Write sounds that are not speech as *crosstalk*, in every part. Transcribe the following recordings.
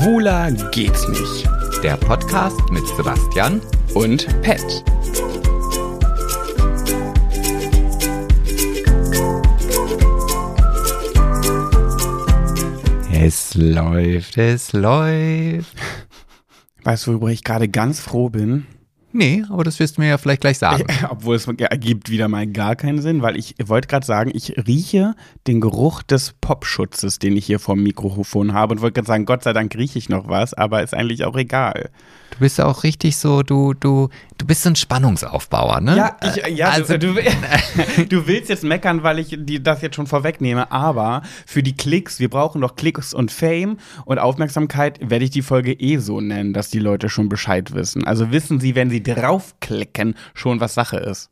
Schwuler geht's nicht. Der Podcast mit Sebastian Und Pet. Es läuft, es läuft. Weißt du, worüber ich gerade ganz froh bin? Nee, aber das wirst du mir ja vielleicht gleich sagen. Obwohl es ergibt wieder mal gar keinen Sinn, weil ich wollte gerade sagen, ich rieche den Geruch des Popschutzes, den ich hier vom Mikrofon habe und wollte gerade sagen, Gott sei Dank rieche ich noch was, aber ist eigentlich auch egal. Du bist ja auch richtig so, du, du, du bist so ein Spannungsaufbauer, ne? Ja, ich, ja also, du, du, *laughs* du willst jetzt meckern, weil ich die, das jetzt schon vorwegnehme, aber für die Klicks, wir brauchen doch Klicks und Fame und Aufmerksamkeit, werde ich die Folge eh so nennen, dass die Leute schon Bescheid wissen. Also wissen sie, wenn sie draufklicken, schon was Sache ist.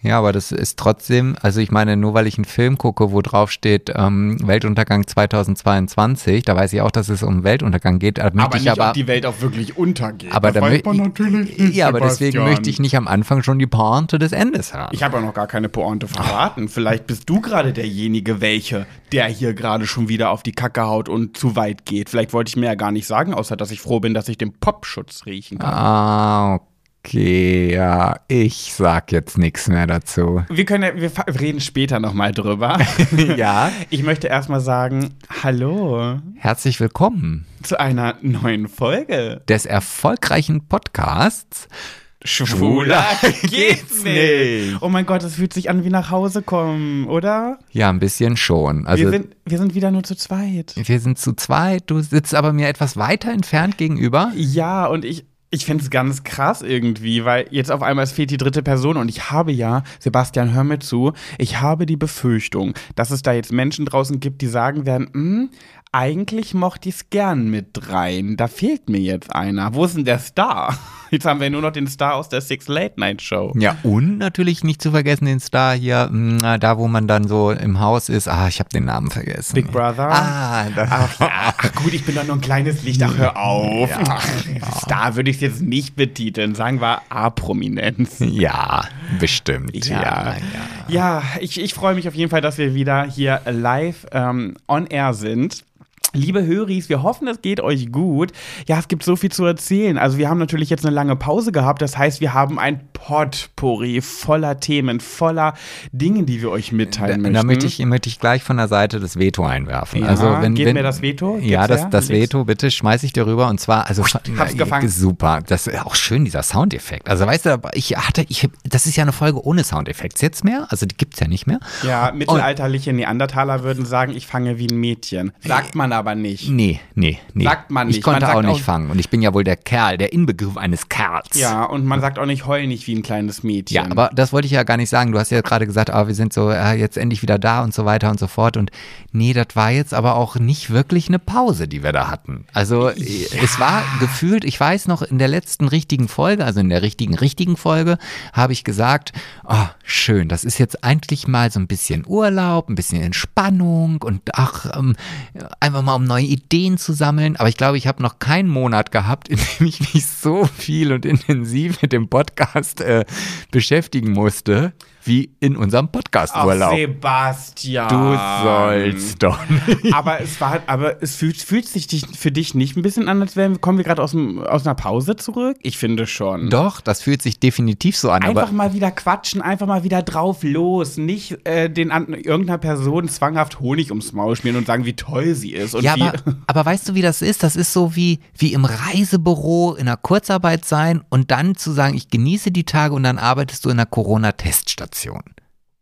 Ja, aber das ist trotzdem, also ich meine, nur weil ich einen Film gucke, wo drauf steht ähm, Weltuntergang 2022, da weiß ich auch, dass es um Weltuntergang geht. Aber ich nicht, aber, ob die Welt auch wirklich untergeht. aber da weiß man natürlich nicht, Ja, aber deswegen möchte ich nicht am Anfang schon die Pointe des Endes haben. Ich habe ja noch gar keine Pointe verraten. Vielleicht bist du gerade derjenige, welche, der hier gerade schon wieder auf die Kacke haut und zu weit geht. Vielleicht wollte ich mir ja gar nicht sagen, außer dass ich froh bin, dass ich den Popschutz riechen kann. Ah, okay, ja, ich sag jetzt nichts mehr dazu. Wir können wir reden später nochmal drüber. *laughs* Ja. Ich möchte erstmal sagen, hallo Herzlich willkommen zu einer neuen Folge. des erfolgreichen Podcasts. Schwuler geht's nicht. Oh mein Gott, es fühlt sich an wie nach Hause kommen, oder? Ja, ein bisschen schon. Also wir, sind, wir sind wieder nur zu zweit. wir sind zu zweit. Du sitzt aber mir etwas weiter entfernt gegenüber. Ja, und ich, ich finde es ganz krass irgendwie, weil jetzt auf einmal es fehlt die dritte Person und ich habe ja, Sebastian, hör mir zu, ich habe die Befürchtung, dass es da jetzt Menschen draußen gibt, die sagen werden, hm, eigentlich mochte ich es gern mit rein. Da fehlt mir jetzt einer. Wo ist denn der Star? Jetzt haben wir nur noch den Star aus der Six Late Night Show. Ja, und natürlich nicht zu vergessen den Star hier, mh, da wo man dann so im Haus ist. Ah, ich habe den Namen vergessen. Big Brother. Ah, das, Ach, ja, ach gut, ich bin doch nur ein kleines Licht. Ach, hör auf. Ja, Star würde ich es jetzt nicht betiteln. Sagen wir A-Prominenz. ja, bestimmt. Ja, ja. Ja, ich, ich freue mich auf jeden Fall, dass wir wieder hier live ähm, on air sind. Liebe Höris, wir hoffen, es geht euch gut. Ja, es gibt so viel zu erzählen. Also wir haben natürlich jetzt eine lange Pause gehabt. Das heißt, wir haben ein Potpourri voller Themen, voller Dinge, die wir euch mitteilen Da, möchten. da möchte ich, möchte ich gleich von der Seite das Veto einwerfen. Ja, also wenn, gib wenn, mir das Veto. Ja, Gib's das, das. Veto, bitte schmeiß ich dir rüber. Und zwar, also hab's na, gefangen. super. Das ist auch schön, dieser Soundeffekt. Also weißt du, ich hatte, ich, das ist ja eine Folge ohne Soundeffekte jetzt mehr. Also die gibt's ja nicht mehr. Ja, mittelalterliche Neandertaler würden sagen, ich fange wie ein Mädchen. Sagt man aber nicht. Nee, nee, nee. Sagt man Ich nicht. konnte Man sagt auch nicht auch- fangen. Und ich bin ja wohl der Kerl, der Inbegriff eines Kerls. Ja, und man sagt auch nicht heul nicht wie ein kleines Mädchen. Ja, aber das wollte ich ja gar nicht sagen. Du hast ja gerade gesagt, ah, wir sind so äh, jetzt endlich wieder da und so weiter und so fort. Und nee, das war jetzt aber auch nicht wirklich eine Pause, die wir da hatten. Also äh, es war gefühlt, ich weiß noch, in der letzten richtigen Folge, also in der richtigen, richtigen Folge, habe ich gesagt, oh, schön, das ist jetzt eigentlich mal so ein bisschen Urlaub, ein bisschen Entspannung und ach, ähm, einfach mal um neue Ideen zu sammeln. Aber ich glaube, ich habe noch keinen Monat gehabt, in dem ich mich so viel und intensiv mit dem Podcast äh, beschäftigen musste, wie in Podcast-Urlaub. Sebastian. Du sollst doch nicht. Aber es war, aber es fühlt, fühlt sich dich, für dich nicht ein bisschen an, als wären, kommen wir gerade aus, aus einer Pause zurück? Ich finde schon. Doch, das fühlt sich definitiv so an. Einfach mal wieder quatschen, einfach mal wieder drauf los. Nicht äh, den an, irgendeiner Person zwanghaft Honig ums Maul schmieren und sagen, wie toll sie ist. Ja, aber, aber weißt du, wie das ist? Das ist so wie, wie im Reisebüro in einer Kurzarbeit sein und dann zu sagen, ich genieße die Tage und dann arbeitest du in einer Corona-Teststation. Aktion.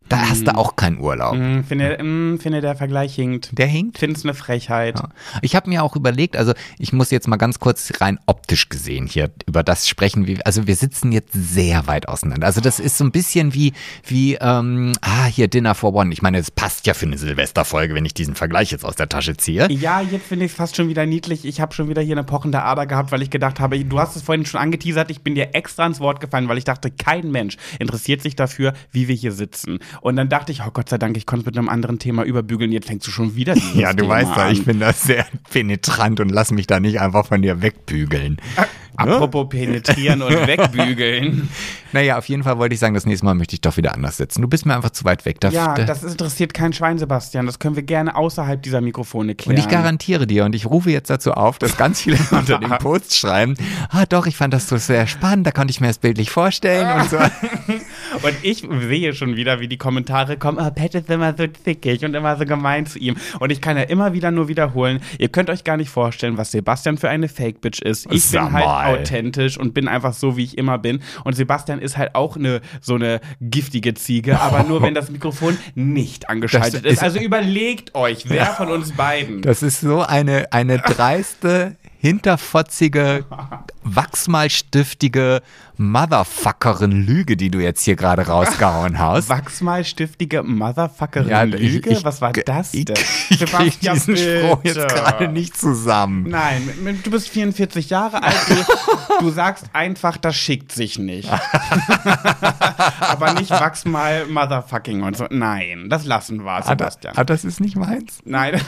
Da hast du auch keinen Urlaub. Mm, finde, mm, finde, der Vergleich hinkt. Der hinkt. Finde es eine Frechheit. Ja. Ich habe mir auch überlegt, also ich muss jetzt mal ganz kurz rein optisch gesehen hier über das sprechen. Wie, also wir sitzen jetzt sehr weit auseinander. Also das ist so ein bisschen wie, wie ähm, ah, hier Dinner for One. Ich meine, es passt ja für eine Silvesterfolge, wenn ich diesen Vergleich jetzt aus der Tasche ziehe. Ja, jetzt finde ich es fast schon wieder niedlich. Ich habe schon wieder hier eine pochende Ader gehabt, weil ich gedacht habe, du hast es vorhin schon angeteasert, ich bin dir extra ins Wort gefallen, weil ich dachte, kein Mensch interessiert sich dafür, wie wir hier sitzen. Und dann dachte ich, oh Gott sei Dank, ich konnte es mit einem anderen Thema überbügeln. Jetzt fängst du schon wieder dieses *laughs* Ja, du Thema weißt ja, ich bin da sehr *laughs* penetrant und lass mich da nicht einfach von dir wegbügeln. Apropos penetrieren und *laughs* wegbügeln. Naja, auf jeden Fall wollte ich sagen, das nächste Mal möchte ich doch wieder anders sitzen. Du bist mir einfach zu weit weg. Da, Ja, da, das interessiert kein Schwein, Sebastian. Das können wir gerne außerhalb dieser Mikrofone und klären. ich garantiere dir, und ich rufe jetzt dazu auf, dass ganz viele *laughs* unter dem Post schreiben, ah doch, ich fand das so sehr spannend, da konnte ich mir das bildlich vorstellen und so. *laughs* Und ich sehe schon wieder, wie die Kommentare kommen, oh, Pat ist immer so zickig und immer so gemein zu ihm. Und ich kann ja immer wieder nur wiederholen, ihr könnt euch gar nicht vorstellen, was Sebastian für eine Fake-Bitch ist. Ich Sag bin halt mal. Authentisch und bin einfach so, wie ich immer bin. Und Sebastian ist halt auch eine so eine giftige Ziege, aber nur, wenn das Mikrofon nicht angeschaltet ist. ist- Also überlegt euch, wer von uns beiden. Das ist so eine, eine dreiste, hinterfotzige, wachsmalstiftige Motherfuckerin-Lüge, die du jetzt hier gerade rausgehauen *laughs* hast. Wachsmalstiftige Motherfuckerin Ja, Lüge? ich- ich- Was war das Ich, denn? *laughs* ich krieg Sebastian, diesen Spruch jetzt bitte. gerade nicht zusammen. Nein, du bist 44 Jahre alt. Du, *laughs* du sagst einfach, das schickt sich nicht. Aber nicht wachs mal Motherfucking und so. Nein, das lassen wir, Ah, das, Sebastian. ah, das ist nicht meins. Nein,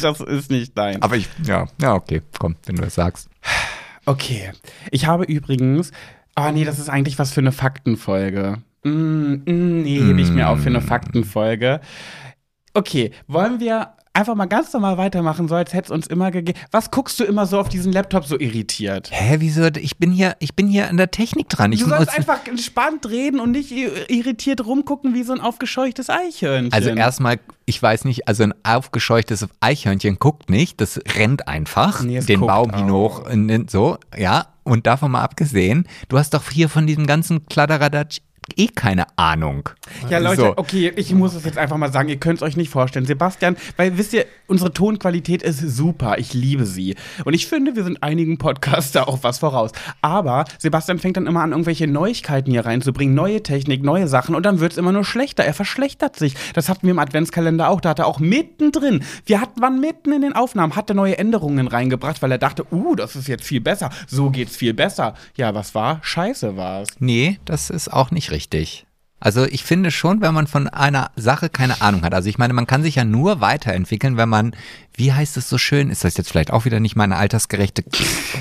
das ist nicht dein. Aber ich, ja, ja, okay, komm, wenn du das sagst. Okay. Ich habe übrigens. Ah, nee, das ist eigentlich was für eine Faktenfolge. Mm, mm, nee, hebe ich mir auf für eine Faktenfolge. Okay, wollen wir einfach mal ganz normal weitermachen, so als hätte es uns immer gegeben. Was guckst du immer so auf diesen Laptop so irritiert? Hä, wieso? Ich bin hier, ich bin hier an der Technik dran. Ich Du sollst einfach entspannt reden und nicht irritiert rumgucken wie so ein aufgescheuchtes Eichhörnchen. also erstmal, ich weiß nicht, also ein aufgescheuchtes Eichhörnchen guckt nicht, das rennt einfach Nee, den Baum hinauf, so, ja. Und davon mal abgesehen, du hast doch hier von diesem ganzen Kladderadatsch eh keine Ahnung. Ja, Leute, So. okay, ich muss es jetzt einfach mal sagen, ihr könnt es euch nicht vorstellen. Sebastian, weil wisst ihr, unsere Tonqualität ist super, ich liebe sie. Und ich finde, wir sind einigen Podcaster auch was voraus. Aber Sebastian fängt dann immer an, irgendwelche Neuigkeiten hier reinzubringen, neue Technik, neue Sachen und dann wird es immer nur schlechter. Er verschlechtert sich. Das hatten wir im Adventskalender auch. Da hat er auch mittendrin, wir hatten, waren mitten in den Aufnahmen, hat er neue Änderungen reingebracht, weil er dachte, uh, das ist jetzt viel besser. So geht's viel besser. Ja, was war? Scheiße war's. Nee, das ist auch nicht richtig. Also ich finde schon, wenn man von einer Sache keine Ahnung hat. Also ich meine, man kann sich ja nur weiterentwickeln, wenn man, wie heißt es so schön, ist das jetzt vielleicht auch wieder nicht meine altersgerechte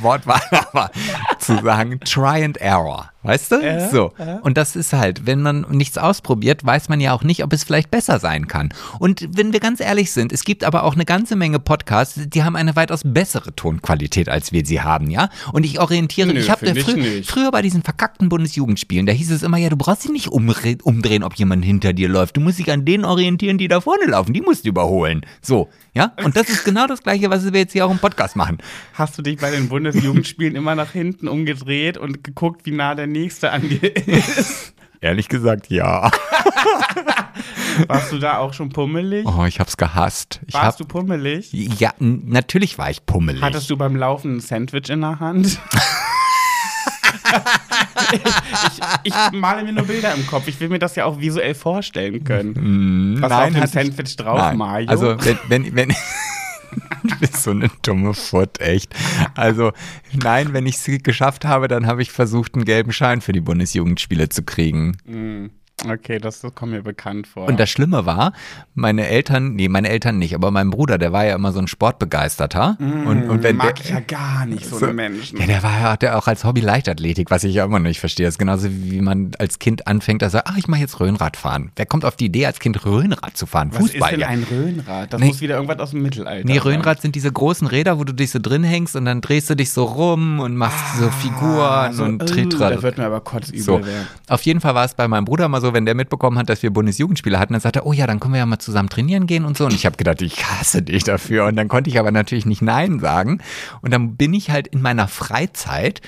Wortwahl, *laughs* aber zu sagen, try and error. Weißt du? Ja, so. Und das ist halt, wenn man nichts ausprobiert, weiß man ja auch nicht, ob es vielleicht besser sein kann. Und wenn wir ganz ehrlich sind, es gibt aber auch eine ganze Menge Podcasts, die haben eine weitaus bessere Tonqualität, als wir sie haben, ja? Und ich orientiere, Nö, ich habe frü früher bei diesen verkackten Bundesjugendspielen, da hieß es immer, ja, du brauchst dich nicht umdrehen, ob jemand hinter dir läuft. Du musst dich an denen orientieren, die da vorne laufen. Die musst du überholen. So, ja? Und das ist genau das Gleiche, was wir jetzt hier auch im Podcast machen. Hast du dich bei den Bundesjugendspielen immer nach hinten umgedreht und geguckt, wie nah der Nächste an dir ist? Ehrlich gesagt, ja. Warst du da auch schon pummelig? Oh, ich hab's gehasst. Ich hab, Warst du pummelig? ja, natürlich war ich pummelig. Hattest du beim Laufen ein Sandwich in der Hand? ich, *laughs* ich, ich male mir nur Bilder im Kopf. Ich will mir das ja auch visuell vorstellen können. Was war auf dem hatte ich- Sandwich drauf, Nein. Mario? Also, wenn, wenn, wenn *laughs* du bist so eine dumme Foot, echt. Also, nein, wenn ich es geschafft habe, dann habe ich versucht, einen gelben Schein für die Bundesjugendspiele zu kriegen. Hm, okay, das, das kommt mir bekannt vor. Und das Schlimme war, meine Eltern, nee, meine Eltern nicht, aber mein Bruder, der war ja immer so ein Sportbegeisterter. und, und wenn mag der, ich ja gar nicht so, So. eine Menschen. Ja, der war ja der auch als Hobby Leichtathletik, was ich ja immer noch nicht verstehe. Das ist genauso wie man als Kind anfängt, dass er, ach, ich mache jetzt Röhnrad fahren. Wer kommt auf die Idee, als Kind Röhnrad zu fahren? Was ist Fußball. denn ja. ein Röhnrad? Das Nee. muss wieder irgendwas aus dem Mittelalter Nee, sein. Röhnrad sind diese großen Räder, wo du dich so drin hängst und dann drehst du dich so rum und machst so Figuren Ah, so, und äh, Trittrat. Da wird mir aber kotzübel So. werden. Auf jeden Fall war es bei meinem Bruder mal so, wenn der mitbekommen hat, dass wir Bundesjugendspiele hatten, dann sagte er, oh ja, dann können wir ja mal zusammen trainieren gehen und so. Und ich habe gedacht, ich hasse dich dafür. Und dann konnte ich aber natürlich nicht Nein sagen. Und dann bin ich halt in meiner Freizeit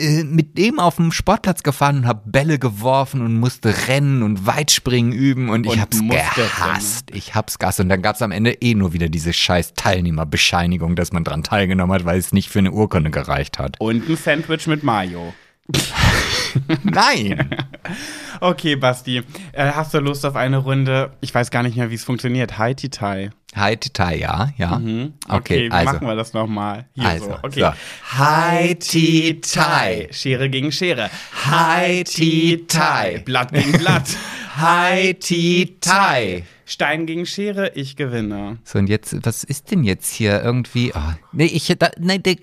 äh, mit dem auf dem Sportplatz gefahren und habe Bälle geworfen und musste rennen und Weitspringen üben und ich Und hab's musste gehasst. Ich hab's gehasst. Und dann gab's am Ende eh nur wieder diese scheiß Teilnehmerbescheinigung, dass man dran teilgenommen hat, weil es nicht für eine Urkunde gereicht hat. Und ein Sandwich mit Mayo. *laughs* *laughs* Nein! Okay, Basti, äh, hast du Lust auf eine Runde? Ich weiß gar nicht mehr, wie es funktioniert. Hi, Titai. Hi, Titai, ja, ja. Mhm. Okay, wie also. machen wir das nochmal? Hier Also, so. Okay. so. Hi, Titai. Schere gegen Schere. Hi, Titai. Blatt gegen Blatt. *laughs* Hi, Titai. Stein gegen Schere, ich gewinne. So, und jetzt, was ist denn jetzt hier irgendwie? Oh, nee, ich, da, nee, der,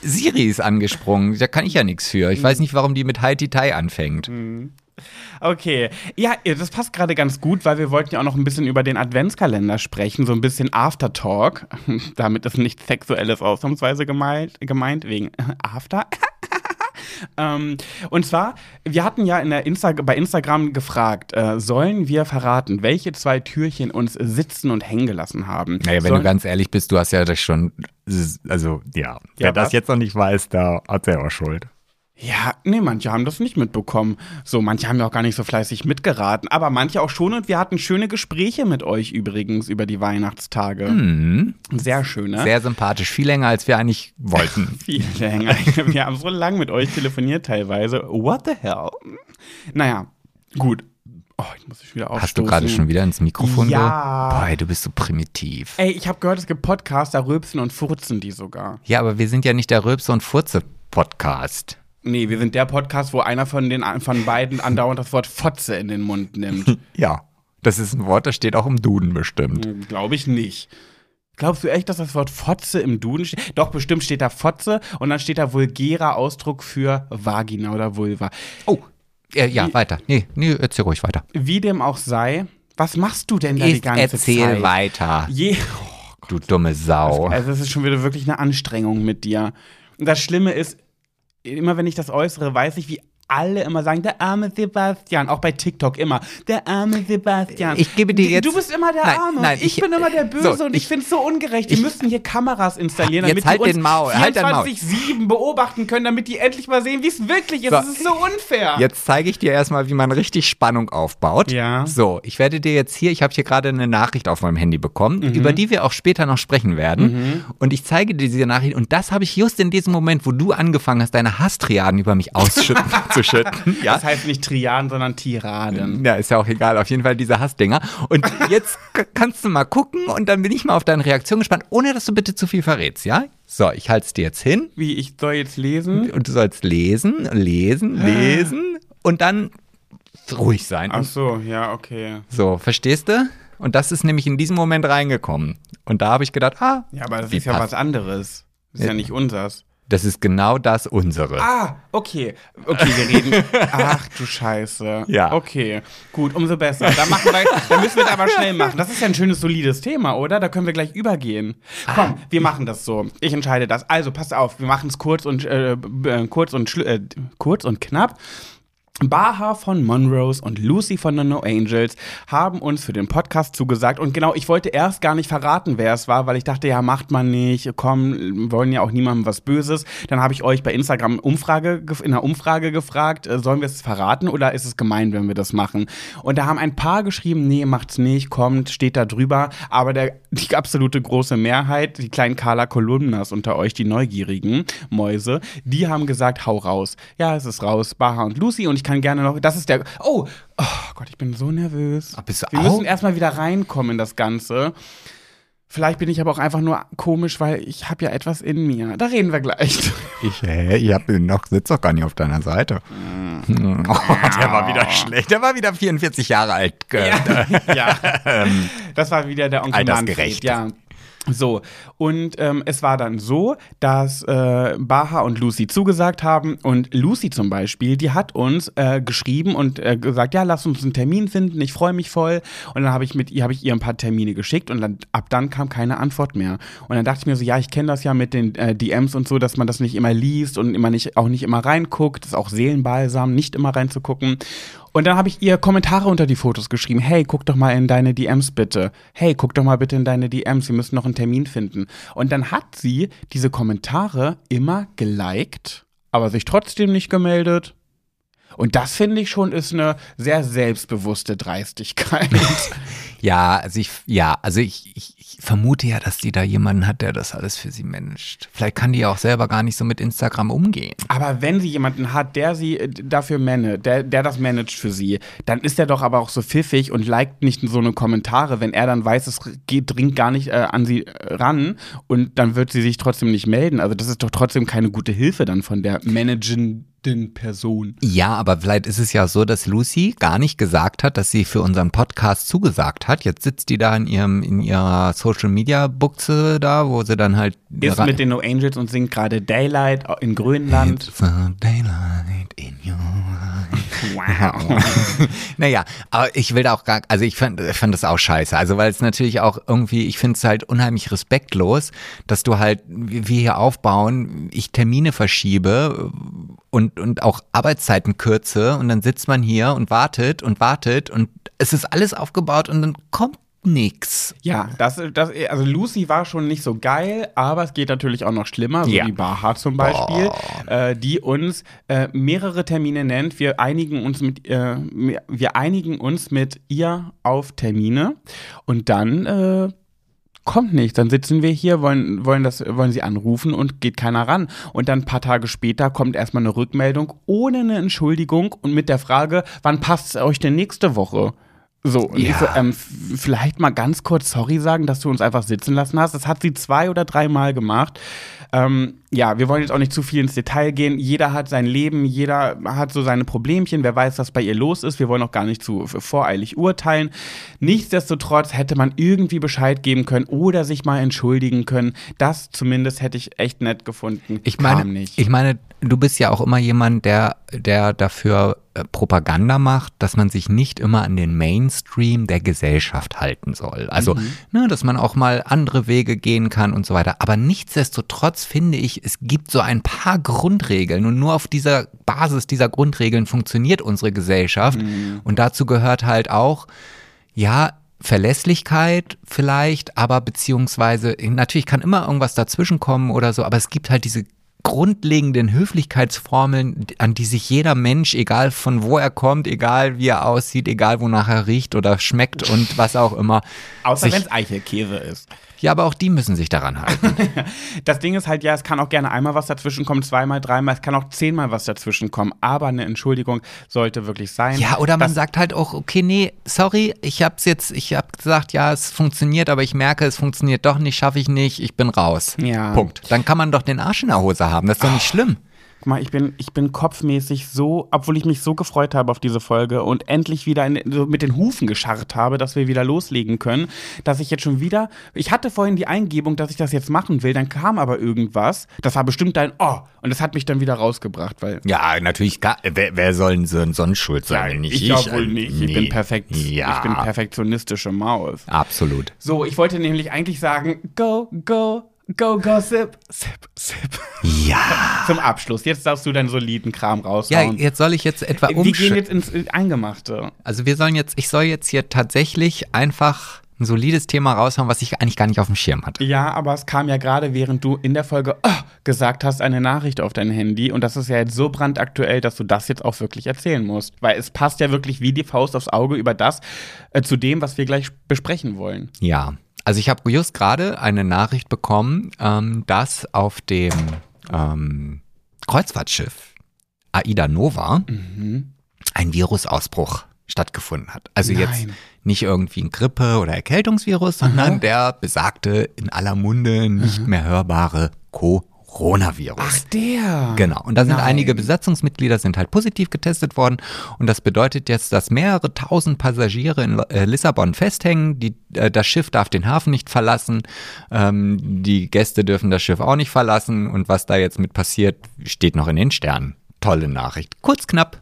Siri ist angesprungen. Da kann ich ja nichts für. Ich weiß nicht, warum die mit Haiti Tai anfängt. Okay, ja, das passt gerade ganz gut, weil wir wollten ja auch noch ein bisschen über den Adventskalender sprechen, so ein bisschen Aftertalk. *laughs* Damit ist nichts Sexuelles ausnahmsweise gemeint, gemeint wegen After. *laughs* ähm, und zwar, wir hatten ja in der Insta bei Instagram gefragt, äh, sollen wir verraten, welche zwei Türchen uns sitzen und hängen gelassen haben? Naja, wenn sollen, du ganz ehrlich bist, du hast ja das schon, also ja, wer Ja, das was? jetzt noch nicht weiß, da hat selber Schuld. Ja, nee, manche haben das nicht mitbekommen. So, manche haben ja auch gar nicht so fleißig mitgeraten, aber manche auch schon und wir hatten schöne Gespräche mit euch übrigens über die Weihnachtstage. Mhm. Sehr schöne. Sehr sympathisch, viel länger als wir eigentlich wollten. *laughs* viel länger. Wir haben so lange mit euch telefoniert teilweise. What the hell? Naja, gut. Oh, ich muss mich wieder aufstoßen. Hast du gerade schon wieder ins Mikrofon Ja. ge- Boah, du bist so primitiv. Ey, ich habe gehört, es gibt Podcasts, da rülpsen und furzen die sogar. Ja, aber wir sind ja nicht der Rülpse- und Furze-Podcast. Nee, wir sind der Podcast, wo einer von den von beiden andauernd das Wort Fotze in den Mund nimmt. *laughs* Ja, das ist ein Wort, das steht auch im Duden bestimmt. Glaube ich nicht. Glaubst du echt, dass das Wort Fotze im Duden steht? Doch, bestimmt steht da Fotze und dann steht da vulgärer Ausdruck für Vagina oder Vulva. Oh, äh, ja, weiter. Nee, nee, erzähl ruhig weiter. Wie dem auch sei, was machst du denn da die Ist, ganze erzähl Zeit? weiter, Je du dumme Sau. also es ist schon wieder wirklich eine Anstrengung mit dir. Und das Schlimme ist, immer wenn ich das äußere, weiß ich, wie alle immer sagen, der arme Sebastian, auch bei TikTok immer, der arme Sebastian. Ich gebe dir jetzt- Du bist immer der Nein, Arme. nein, ich, ich- bin immer der Böse so, und ich, ich- finde es so ungerecht. Die müssten hier Kameras installieren, damit halt die uns den Maul, halt dein Maul. 24-7 beobachten können, damit die endlich mal sehen, wie es wirklich ist. So. Das ist so unfair. Jetzt zeige ich dir erstmal, wie man richtig Spannung aufbaut. Ja. So, ich werde dir jetzt hier, ich habe hier gerade eine Nachricht auf meinem Handy bekommen, Mhm. über die wir auch später noch sprechen werden. Und ich zeige dir diese Nachricht und das habe ich just in diesem Moment, wo du angefangen hast, deine Hasstriaden über mich ausschütten *laughs* zu schütten. *laughs* Ja. Das heißt nicht Triaden, sondern Tiraden. Ja, ist ja auch egal. Auf jeden Fall diese Hassdinger. Und jetzt kannst du mal gucken und dann bin ich mal auf deine Reaktion gespannt, ohne dass du bitte zu viel verrätst, ja? So, ich halte es dir jetzt hin Wie, ich soll jetzt lesen? und du sollst lesen, lesen, lesen und dann ruhig sein. Ach so, ja, okay. so, verstehst du? Und das ist nämlich in diesem Moment reingekommen. Und da habe ich gedacht, ah, Ja, aber das ist ja passt- was anderes. Das ist ja, Ja. nicht unsers. Das ist genau das unsere. Ah, okay. Okay, wir reden. *laughs* Ach du Scheiße. Ja. Okay, gut, umso besser. Da, machen wir, da müssen wir es aber schnell machen. Das ist ja ein schönes, solides Thema, oder? Da können wir gleich übergehen. Komm, wir machen das so. Ich entscheide das. Also, pass auf, wir machen es kurz und äh, äh, kurz und äh, kurz und knapp. Baha von Monrose und Lucy von the No Angels haben uns für den Podcast zugesagt. Und genau, ich wollte erst gar nicht verraten, wer es war, weil ich dachte, ja, macht man nicht, komm, wollen ja auch niemandem was Böses. Dann habe ich euch bei Instagram Umfrage, in einer Umfrage gefragt, äh, sollen wir es verraten oder ist es gemein, wenn wir das machen? Und da haben ein paar geschrieben, nee, macht's nicht, kommt, steht da drüber. Aber der, die absolute große Mehrheit, die kleinen Carla Kolumnas unter euch, die neugierigen Mäuse, die haben gesagt, hau raus. Ja, es ist raus, Baha und Lucy und ich kann gerne noch, das ist der, oh, oh Gott, ich bin so nervös. Ach, bist du Wir auch? müssen erstmal wieder reinkommen in das Ganze. Vielleicht bin ich aber auch einfach nur komisch, weil ich habe ja etwas in mir. Da reden wir gleich. *laughs* Ich, hä, ich hab noch, sitz doch gar nicht auf deiner Seite. *laughs* Oh, der war wieder schlecht. Der war wieder 44 Jahre alt. Ge- *laughs* ja. Das war wieder der Onkel Altersgerecht. Manfred, ja. So, und ähm, es war dann so, dass äh, Baha und Lucy zugesagt haben und Lucy zum Beispiel, die hat uns äh, geschrieben und äh, gesagt, ja, lass uns einen Termin finden, ich freue mich voll. Und dann habe ich mit ihr, habe ich ihr ein paar Termine geschickt und dann, ab dann kam keine Antwort mehr. Und dann dachte ich mir so, ja, ich kenne das ja mit den äh, DMs und so, dass man das nicht immer liest und immer nicht, auch nicht immer reinguckt. Das ist auch Seelenbalsam, nicht immer reinzugucken. Und dann habe ich ihr Kommentare unter die Fotos geschrieben. Hey, guck doch mal in deine DMs bitte. Hey, guck doch mal bitte in deine DMs. Wir müssen noch einen Termin finden. Und dann hat sie diese Kommentare immer geliked, aber sich trotzdem nicht gemeldet. Und das finde ich schon ist eine sehr selbstbewusste Dreistigkeit. *laughs* Ja, also ich, ja, also ich, ich, ich vermute ja, dass die da jemanden hat, der das alles für sie managt. Vielleicht kann die ja auch selber gar nicht so mit Instagram umgehen. Aber wenn sie jemanden hat, der sie äh, dafür managt, der, der das managt für sie, dann ist er doch aber auch so pfiffig und liked nicht so eine Kommentare, wenn er dann weiß, es geht, dringt gar nicht äh, an sie äh, ran und dann wird sie sich trotzdem nicht melden. Also das ist doch trotzdem keine gute Hilfe dann von der managenden Person. Ja, aber vielleicht ist es ja so, dass Lucy gar nicht gesagt hat, dass sie für unseren Podcast zugesagt hat. Jetzt sitzt die da in ihrem in ihrer Social Media Buchse da, wo sie dann halt ist mit den No Angels und singt gerade Daylight in Grönland. It's a daylight in your Wow. *laughs* naja, aber ich will da auch gar, also ich fand, ich fand das auch scheiße. Also weil es natürlich auch irgendwie, ich finde es halt unheimlich respektlos, dass du halt, wir hier aufbauen, ich Termine verschiebe und, und auch Arbeitszeiten kürze und dann sitzt man hier und wartet und wartet und es ist alles aufgebaut und dann kommt nix. Ja, das, das, also Lucy war schon nicht so geil, aber es geht natürlich auch noch schlimmer, so ja. wie Baha zum Beispiel, äh, die uns äh, mehrere Termine nennt. Wir einigen uns mit, äh, wir einigen uns mit ihr auf Termine und dann äh, kommt nichts. Dann sitzen wir hier, wollen, wollen, das, wollen sie anrufen und geht keiner ran. Und dann ein paar Tage später kommt erstmal eine Rückmeldung ohne eine Entschuldigung und mit der Frage, wann passt es euch denn nächste Woche? So, und ja. ich so, ähm, vielleicht mal ganz kurz sorry sagen, dass du uns einfach sitzen lassen hast. Das hat sie zwei oder dreimal gemacht. Ähm, ja, wir wollen jetzt auch nicht zu viel ins Detail gehen. Jeder hat sein Leben, jeder hat so seine Problemchen. Wer weiß, was bei ihr los ist. Wir wollen auch gar nicht zu voreilig urteilen. Nichtsdestotrotz hätte man irgendwie Bescheid geben können oder sich mal entschuldigen können. Das zumindest hätte ich echt nett gefunden. Ich meine, ich meine, du bist ja auch immer jemand, der, der dafür äh, Propaganda macht, dass man sich nicht immer an den Mainstream der Gesellschaft halten soll. Also, mhm. ne, dass man auch mal andere Wege gehen kann und so weiter. Aber nichtsdestotrotz finde ich, es gibt so ein paar Grundregeln und nur auf dieser Basis dieser Grundregeln funktioniert unsere Gesellschaft. Mhm. Und dazu gehört halt auch, ja, Verlässlichkeit vielleicht, aber beziehungsweise, natürlich kann immer irgendwas dazwischen kommen oder so, aber es gibt halt diese grundlegenden Höflichkeitsformeln, an die sich jeder Mensch, egal von wo er kommt, egal wie er aussieht, egal wonach er riecht oder schmeckt und was auch immer. Außer wenn es Eichelkäse ist. Ja, aber auch die müssen sich daran halten. *laughs* das Ding ist halt, ja, es kann auch gerne einmal was dazwischen kommen, zweimal, dreimal, es kann auch zehnmal was dazwischen kommen, aber eine Entschuldigung sollte wirklich sein. Ja, oder man sagt halt auch, okay, nee, sorry, ich hab's jetzt, ich hab gesagt, ja, es funktioniert, aber ich merke, es funktioniert doch nicht, schaffe ich nicht, ich bin raus. Ja. Punkt. Dann kann man doch den Arsch in der Hose haben, das ist doch nicht schlimm. Guck mal, ich bin, ich bin kopfmäßig so, obwohl ich mich so gefreut habe auf diese Folge und endlich wieder in, so mit den Hufen gescharrt habe, dass wir wieder loslegen können, dass ich jetzt schon wieder, ich hatte vorhin die Eingebung, dass ich das jetzt machen will, dann kam aber irgendwas, das war bestimmt dein Oh, und das hat mich dann wieder rausgebracht, weil. Ja, natürlich, wer, wer soll denn so sonst schuld sein? Ja, nicht ich. Ich wohl nicht, nee. ich bin perfekt, ja. ich bin perfektionistische Maus. Absolut. So, ich wollte nämlich eigentlich sagen, go, go, Go, go, sip, sip, sip. Ja. *laughs* Zum Abschluss. Jetzt darfst du deinen soliden Kram raushauen. Ja, jetzt soll ich jetzt etwa umschalten. Wir gehen jetzt ins Eingemachte. Also wir sollen jetzt, ich soll jetzt hier tatsächlich einfach ein solides Thema raushauen, was ich eigentlich gar nicht auf dem Schirm hatte. Ja, aber es kam ja gerade, während du in der Folge oh, gesagt hast, eine Nachricht auf dein Handy. Und das ist ja jetzt so brandaktuell, dass du das jetzt auch wirklich erzählen musst. Weil es passt ja wirklich wie die Faust aufs Auge über das, äh, zu dem, was wir gleich besprechen wollen. Ja, also ich habe just gerade eine Nachricht bekommen, ähm, dass auf dem ähm, Kreuzfahrtschiff Aida Nova mhm. ein Virusausbruch stattgefunden hat. Also Nein. jetzt nicht irgendwie ein Grippe- oder Erkältungsvirus, sondern Aha. der besagte in aller Munde nicht Aha. mehr hörbare Co Coronavirus. Ach, der. Genau. Und da sind Nein. einige Besatzungsmitglieder sind halt positiv getestet worden. Und das bedeutet jetzt, dass mehrere tausend Passagiere in äh, Lissabon festhängen. Die, äh, das Schiff darf den Hafen nicht verlassen. Ähm, die Gäste dürfen das Schiff auch nicht verlassen. Und was da jetzt mit passiert, steht noch in den Sternen. Tolle Nachricht. Kurz, knapp,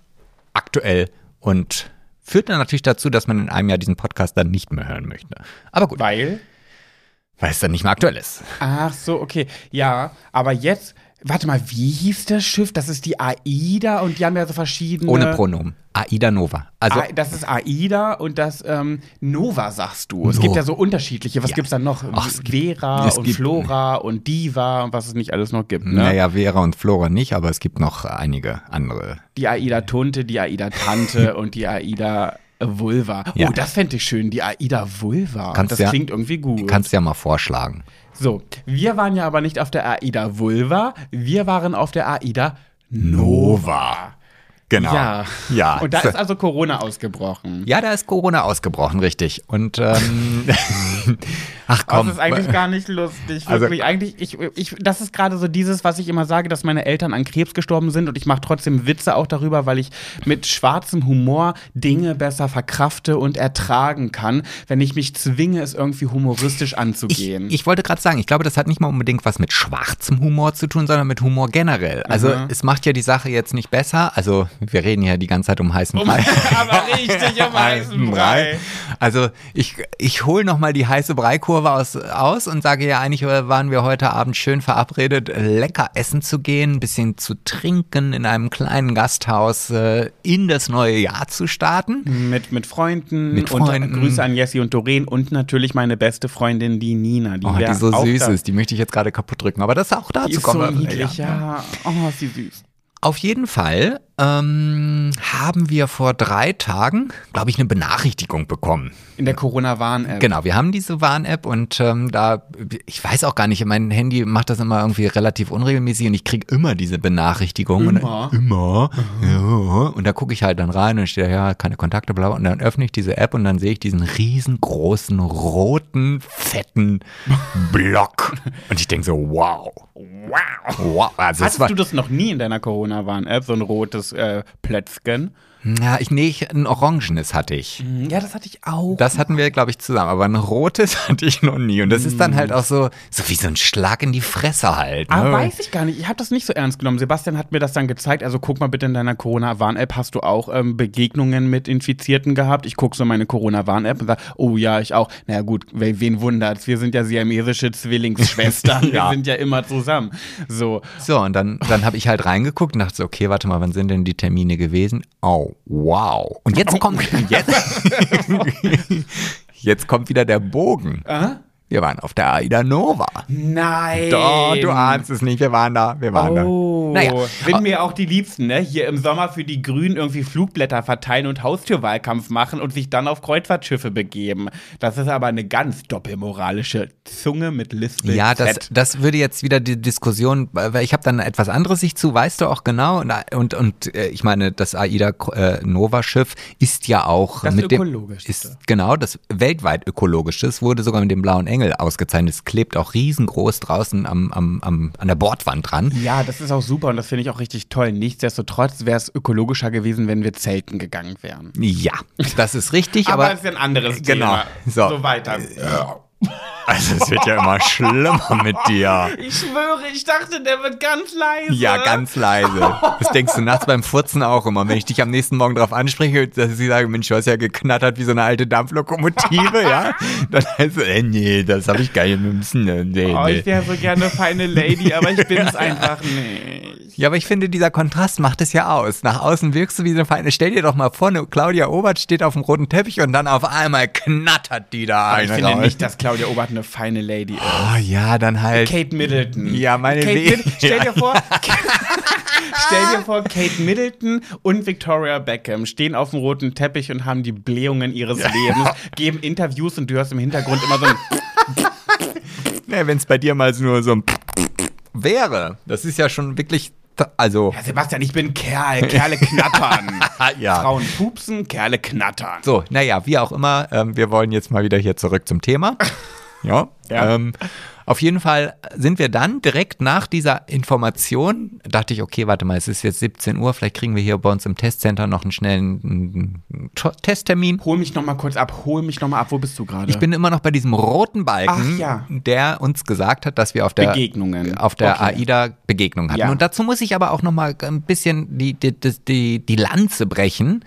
aktuell und führt dann natürlich dazu, dass man in einem Jahr diesen Podcast dann nicht mehr hören möchte. Aber gut. Weil? Weil es dann nicht mehr aktuell ist. Ach so, okay. Ja, aber jetzt, warte mal, wie hieß das Schiff? Das ist die AIDA und die haben ja so verschiedene. Ohne Pronomen. AIDA Nova. Also, das ist AIDA und das ähm, Nova, sagst du. Es no. gibt ja so unterschiedliche. Was ja. es dann noch? Ach, Vera gibt, und gibt, Flora und Diva und was es nicht alles noch gibt. Ne? Naja, Vera und Flora nicht, aber es gibt noch einige andere. Die AIDA Tunte, die AIDA Tante *laughs* und die AIDA Vulva. Ja. Oh, das fände ich schön, die AIDA Vulva. Kannst das ja- klingt irgendwie gut. Kannst du ja mal vorschlagen. so, wir waren ja aber nicht auf der AIDA Vulva, wir waren auf der AIDA Nova. Genau. Ja. Ja. Und da ist also Corona ausgebrochen. ja, da ist Corona ausgebrochen, richtig. Und ähm, *laughs* ach komm. Das ist eigentlich gar nicht lustig. Also- Wirklich. eigentlich, ich, ich, das ist gerade so dieses, was ich immer sage, dass meine Eltern an Krebs gestorben sind und ich mache trotzdem Witze auch darüber, weil ich mit schwarzem Humor Dinge besser verkrafte und ertragen kann, wenn ich mich zwinge, es irgendwie humoristisch ich, anzugehen. ich wollte gerade sagen, ich glaube, das hat nicht mal unbedingt was mit schwarzem Humor zu tun, sondern mit Humor generell. Also Mhm. es macht ja die Sache jetzt nicht besser. Also wir reden ja die ganze Zeit um heißen Brei. *laughs* aber richtig um *laughs* heißen Brei. Also ich, ich hole nochmal die heiße Breikurve aus, aus und sage ja, eigentlich waren wir heute Abend schön verabredet, lecker essen zu gehen, ein bisschen zu trinken, in einem kleinen Gasthaus äh, in das neue Jahr zu starten. Mit, mit Freunden Mit und Freunden. Grüße an Jessie und Doreen und natürlich meine beste Freundin, die Nina. Die, Oh, die so süß ist, die möchte ich jetzt gerade kaputt drücken. Aber das ist auch dazu Die ist so kommen. niedlich, ja. Oh, ist sie süß. Auf jeden Fall ähm, haben wir vor drei Tagen, glaube ich, eine Benachrichtigung bekommen. In der Corona-Warn-App. Genau, wir haben diese Warn-App und ähm, da, ich weiß auch gar nicht, mein Handy macht das immer irgendwie relativ unregelmäßig und ich kriege immer diese Benachrichtigung. Immer? Und, immer. Ja. Und da gucke ich halt dann rein und steht, ja, keine Kontakte, bla, bla. Und dann öffne ich diese App und dann sehe ich diesen riesengroßen, roten, fetten *laughs* Block. Und ich denke so, wow. Wow. Wow. Also es Hattest war, du das noch nie in deiner Corona-Warn-App, so ein rotes äh, Plötzgen? Ja, ich, nee, ich, ein orangenes hatte ich. Ja, das hatte ich auch. Das hatten wir, glaube ich, zusammen. Aber ein rotes *laughs* hatte ich noch nie. Und das ist dann halt auch so, so wie so ein Schlag in die Fresse halt. Ne? Aber weiß ich gar nicht. Ich habe das nicht so ernst genommen. Sebastian hat mir das dann gezeigt. Also guck mal bitte in deiner Corona-Warn-App. Hast du auch ähm, Begegnungen mit Infizierten gehabt? Ich gucke so meine Corona-Warn-App und sage, oh ja, ich auch. Naja gut, wen, wen wundert's? Wir sind ja siamesische Zwillingsschwestern. *laughs* Ja. Wir sind ja immer zusammen. So. So, und dann, dann habe ich halt reingeguckt und dachte so, okay, warte mal, wann sind denn die Termine gewesen? Oh, wow. Und jetzt kommt, jetzt, *laughs* jetzt kommt wieder der Bogen. Wir waren auf der Aida Nova. Nein. Doch, du ahnst es nicht, wir waren da, wir waren Oh, da. Naja, sind mir auch die Liebsten, ne? Hier im Sommer für die Grünen irgendwie Flugblätter verteilen und Haustürwahlkampf machen und sich dann auf Kreuzfahrtschiffe begeben. Das ist aber eine ganz doppelmoralische Zunge mit Lispel. Ja, das, das würde jetzt wieder die Diskussion, weil ich habe dann etwas anderes sich zu, weißt du auch genau. Und, und, und äh, ich meine, das AIDA äh, Nova Schiff ist ja auch Das mit dem ökologischste. ist genau das weltweit ökologischste. Es wurde sogar mit dem blauen Engel ausgezeichnet. Es klebt auch riesengroß draußen am, am, am, an der Bordwand dran. Ja, das ist auch super und das finde ich auch richtig toll. Nichtsdestotrotz wäre es ökologischer gewesen, wenn wir zelten gegangen wären. Ja, das ist richtig, *laughs* Aber, aber, das ist ja ein anderes Genau. Thema. So. so weiter. Also es wird ja immer schlimmer mit dir. Ich schwöre, ich dachte, der wird ganz leise. Ja, ganz leise. Das denkst du nachts beim Furzen auch immer. Wenn ich dich am nächsten Morgen darauf anspreche, dass ich sage, Mensch, du hast ja geknattert wie so eine alte Dampflokomotive, ja? Dann heißt es, äh, nee, das habe ich gar nicht müssen. äh, Nee, Oh, nee. ich wäre so gerne feine Lady, aber ich bin es *laughs* einfach nicht. Ja, aber ich finde, dieser Kontrast macht es ja aus. Nach außen wirkst du wie so eine feine. Stell dir doch mal vor, eine Claudia Obert steht auf dem roten Teppich und dann auf einmal knattert die da Aber ich eine finde raus. nicht, dass Claudia Obert eine feine Lady ist. Oh ja, dann halt. Kate Middleton. Ja, meine Kate. Mid Stell dir vor, *laughs* *laughs* stell dir vor, Kate Middleton und Victoria Beckham stehen auf dem roten Teppich und haben die Blähungen ihres Lebens, geben Interviews und du hörst im Hintergrund immer so ein *laughs* Ja, Wenn es bei dir mal nur so ein wäre. Das ist ja schon wirklich. Also. Ja, Sebastian, ich bin Kerl, Kerle knattern. *laughs* Ja. Frauen pupsen, Kerle knattern. So, naja, wie auch immer, ähm, wir wollen jetzt mal wieder hier zurück zum Thema. *laughs* Ja. Ja. Ähm, auf jeden Fall sind wir dann direkt nach dieser Information, dachte ich, okay, warte mal, es ist jetzt 17 Uhr, vielleicht kriegen wir hier bei uns im Testcenter noch einen schnellen Testtermin. Hol mich noch mal kurz ab, hol mich noch mal ab. Wo bist du gerade? Ich bin immer noch bei diesem roten Balken, ja. der uns gesagt hat, dass wir auf der Begegnungen. auf der Okay. AIDA Begegnung hatten. Ja. Und dazu muss ich aber auch noch mal ein bisschen die, die, die, die Lanze brechen.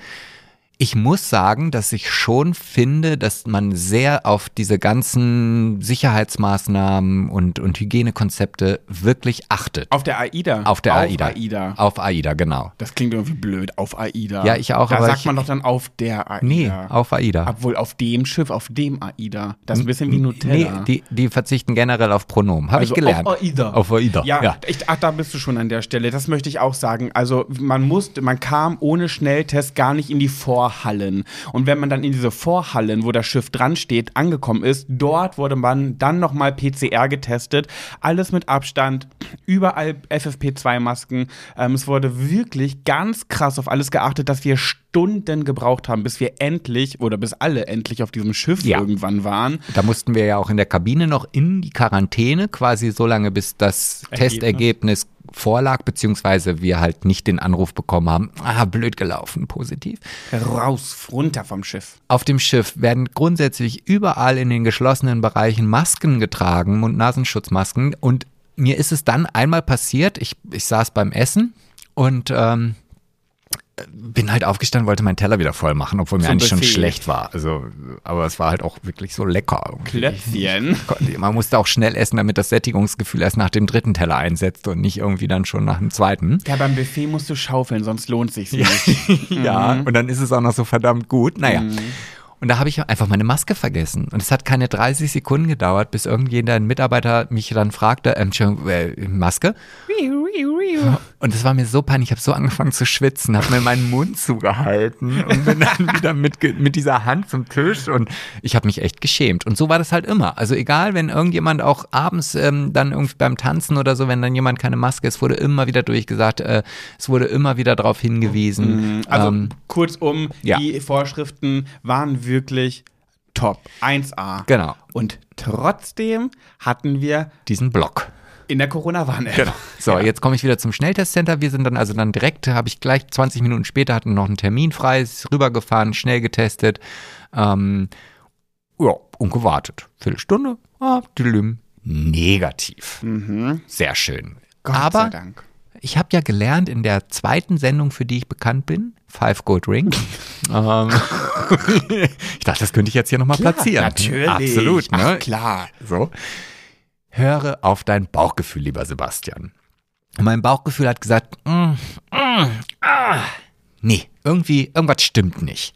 Ich muss sagen, dass ich schon finde, dass man sehr auf diese ganzen Sicherheitsmaßnahmen und, und Hygienekonzepte wirklich achtet. auf der AIDA. Auf der AIDA. AIDA. Auf AIDA, genau. Das klingt irgendwie blöd, auf AIDA. Ja, ich auch, Da sagt ich- man doch dann auf der AIDA. Nee, auf AIDA. Obwohl auf dem Schiff, auf dem AIDA. Das ist ein bisschen wie Nutella. Nee, die, die verzichten generell auf Pronomen. Habe Also ich gelernt. auf AIDA. Auf AIDA. Ja, Ich, ach, da bist du schon an der Stelle. Das möchte ich auch sagen. Also man musste, man kam ohne Schnelltest gar nicht in die Vorhallen. Und wenn man dann in diese Vorhallen, wo das Schiff dran steht, angekommen ist, dort wurde man dann nochmal PCR getestet. Alles mit Abstand, überall FFP2-Masken. Ähm, es wurde wirklich ganz krass auf alles geachtet, dass wir Stunden gebraucht haben, bis wir endlich oder bis alle endlich auf diesem Schiff Ja. irgendwann waren. Da mussten wir ja auch in der Kabine noch in die Quarantäne, quasi so lange, bis das Ergebnis. Testergebnis vorlag, beziehungsweise wir halt nicht den Anruf bekommen haben, ah, blöd gelaufen, positiv. Raus, runter vom Schiff. Auf dem Schiff werden grundsätzlich überall in den geschlossenen Bereichen Masken getragen, Mund-Nasenschutzmasken. Und mir ist es dann einmal passiert, ich, ich saß beim Essen und ähm, bin halt aufgestanden, wollte meinen Teller wieder voll machen, obwohl mir Zum eigentlich schon schlecht war. Also, aber es war halt auch wirklich so lecker. Klöpfchen. *laughs* Man musste auch schnell essen, damit das Sättigungsgefühl erst nach dem dritten Teller einsetzt und nicht irgendwie dann schon nach dem zweiten. Ja, beim Buffet musst du schaufeln, sonst lohnt sich's nicht. *laughs* Ja, und dann ist es auch noch so verdammt gut. Naja. Und da habe ich einfach meine Maske vergessen. Und es hat keine 30 Sekunden gedauert, bis irgendjemand, ein Mitarbeiter, mich dann fragte, ähm, Entschuldigung, äh, Maske? Und das war mir so peinlich. Ich habe so angefangen zu schwitzen, habe mir meinen Mund zugehalten und bin dann *laughs* wieder mit, mit dieser Hand zum Tisch und ich habe mich echt geschämt. Und so war das halt immer. Also egal, wenn irgendjemand auch abends ähm, dann irgendwie beim Tanzen oder so, wenn dann jemand keine Maske ist, wurde immer wieder durchgesagt, äh, es wurde immer wieder darauf hingewiesen. Also ähm, kurzum, ja. die Vorschriften waren wirklich top. 1A. genau, Und trotzdem hatten wir diesen Block. in der Corona-Warn-App. So, jetzt komme ich wieder zum Schnelltestcenter. Wir sind dann also dann direkt, habe ich gleich 20 Minuten später hatten noch einen Termin frei, ist rübergefahren, schnell getestet. Ähm, ja, und gewartet. Viertelstunde, ah, negativ. Mhm. Sehr schön. Gott sei Aber Dank. ich habe ja gelernt in der zweiten Sendung, für die ich bekannt bin, Five Gold Ring. *laughs* ähm, *laughs* ich dachte, das könnte ich jetzt hier nochmal platzieren. Natürlich. Absolut, ne? Ach, klar. So. Höre auf dein Bauchgefühl, lieber Sebastian. Und mein Bauchgefühl hat gesagt, mm, mm, ah, nee, irgendwie, irgendwas stimmt nicht.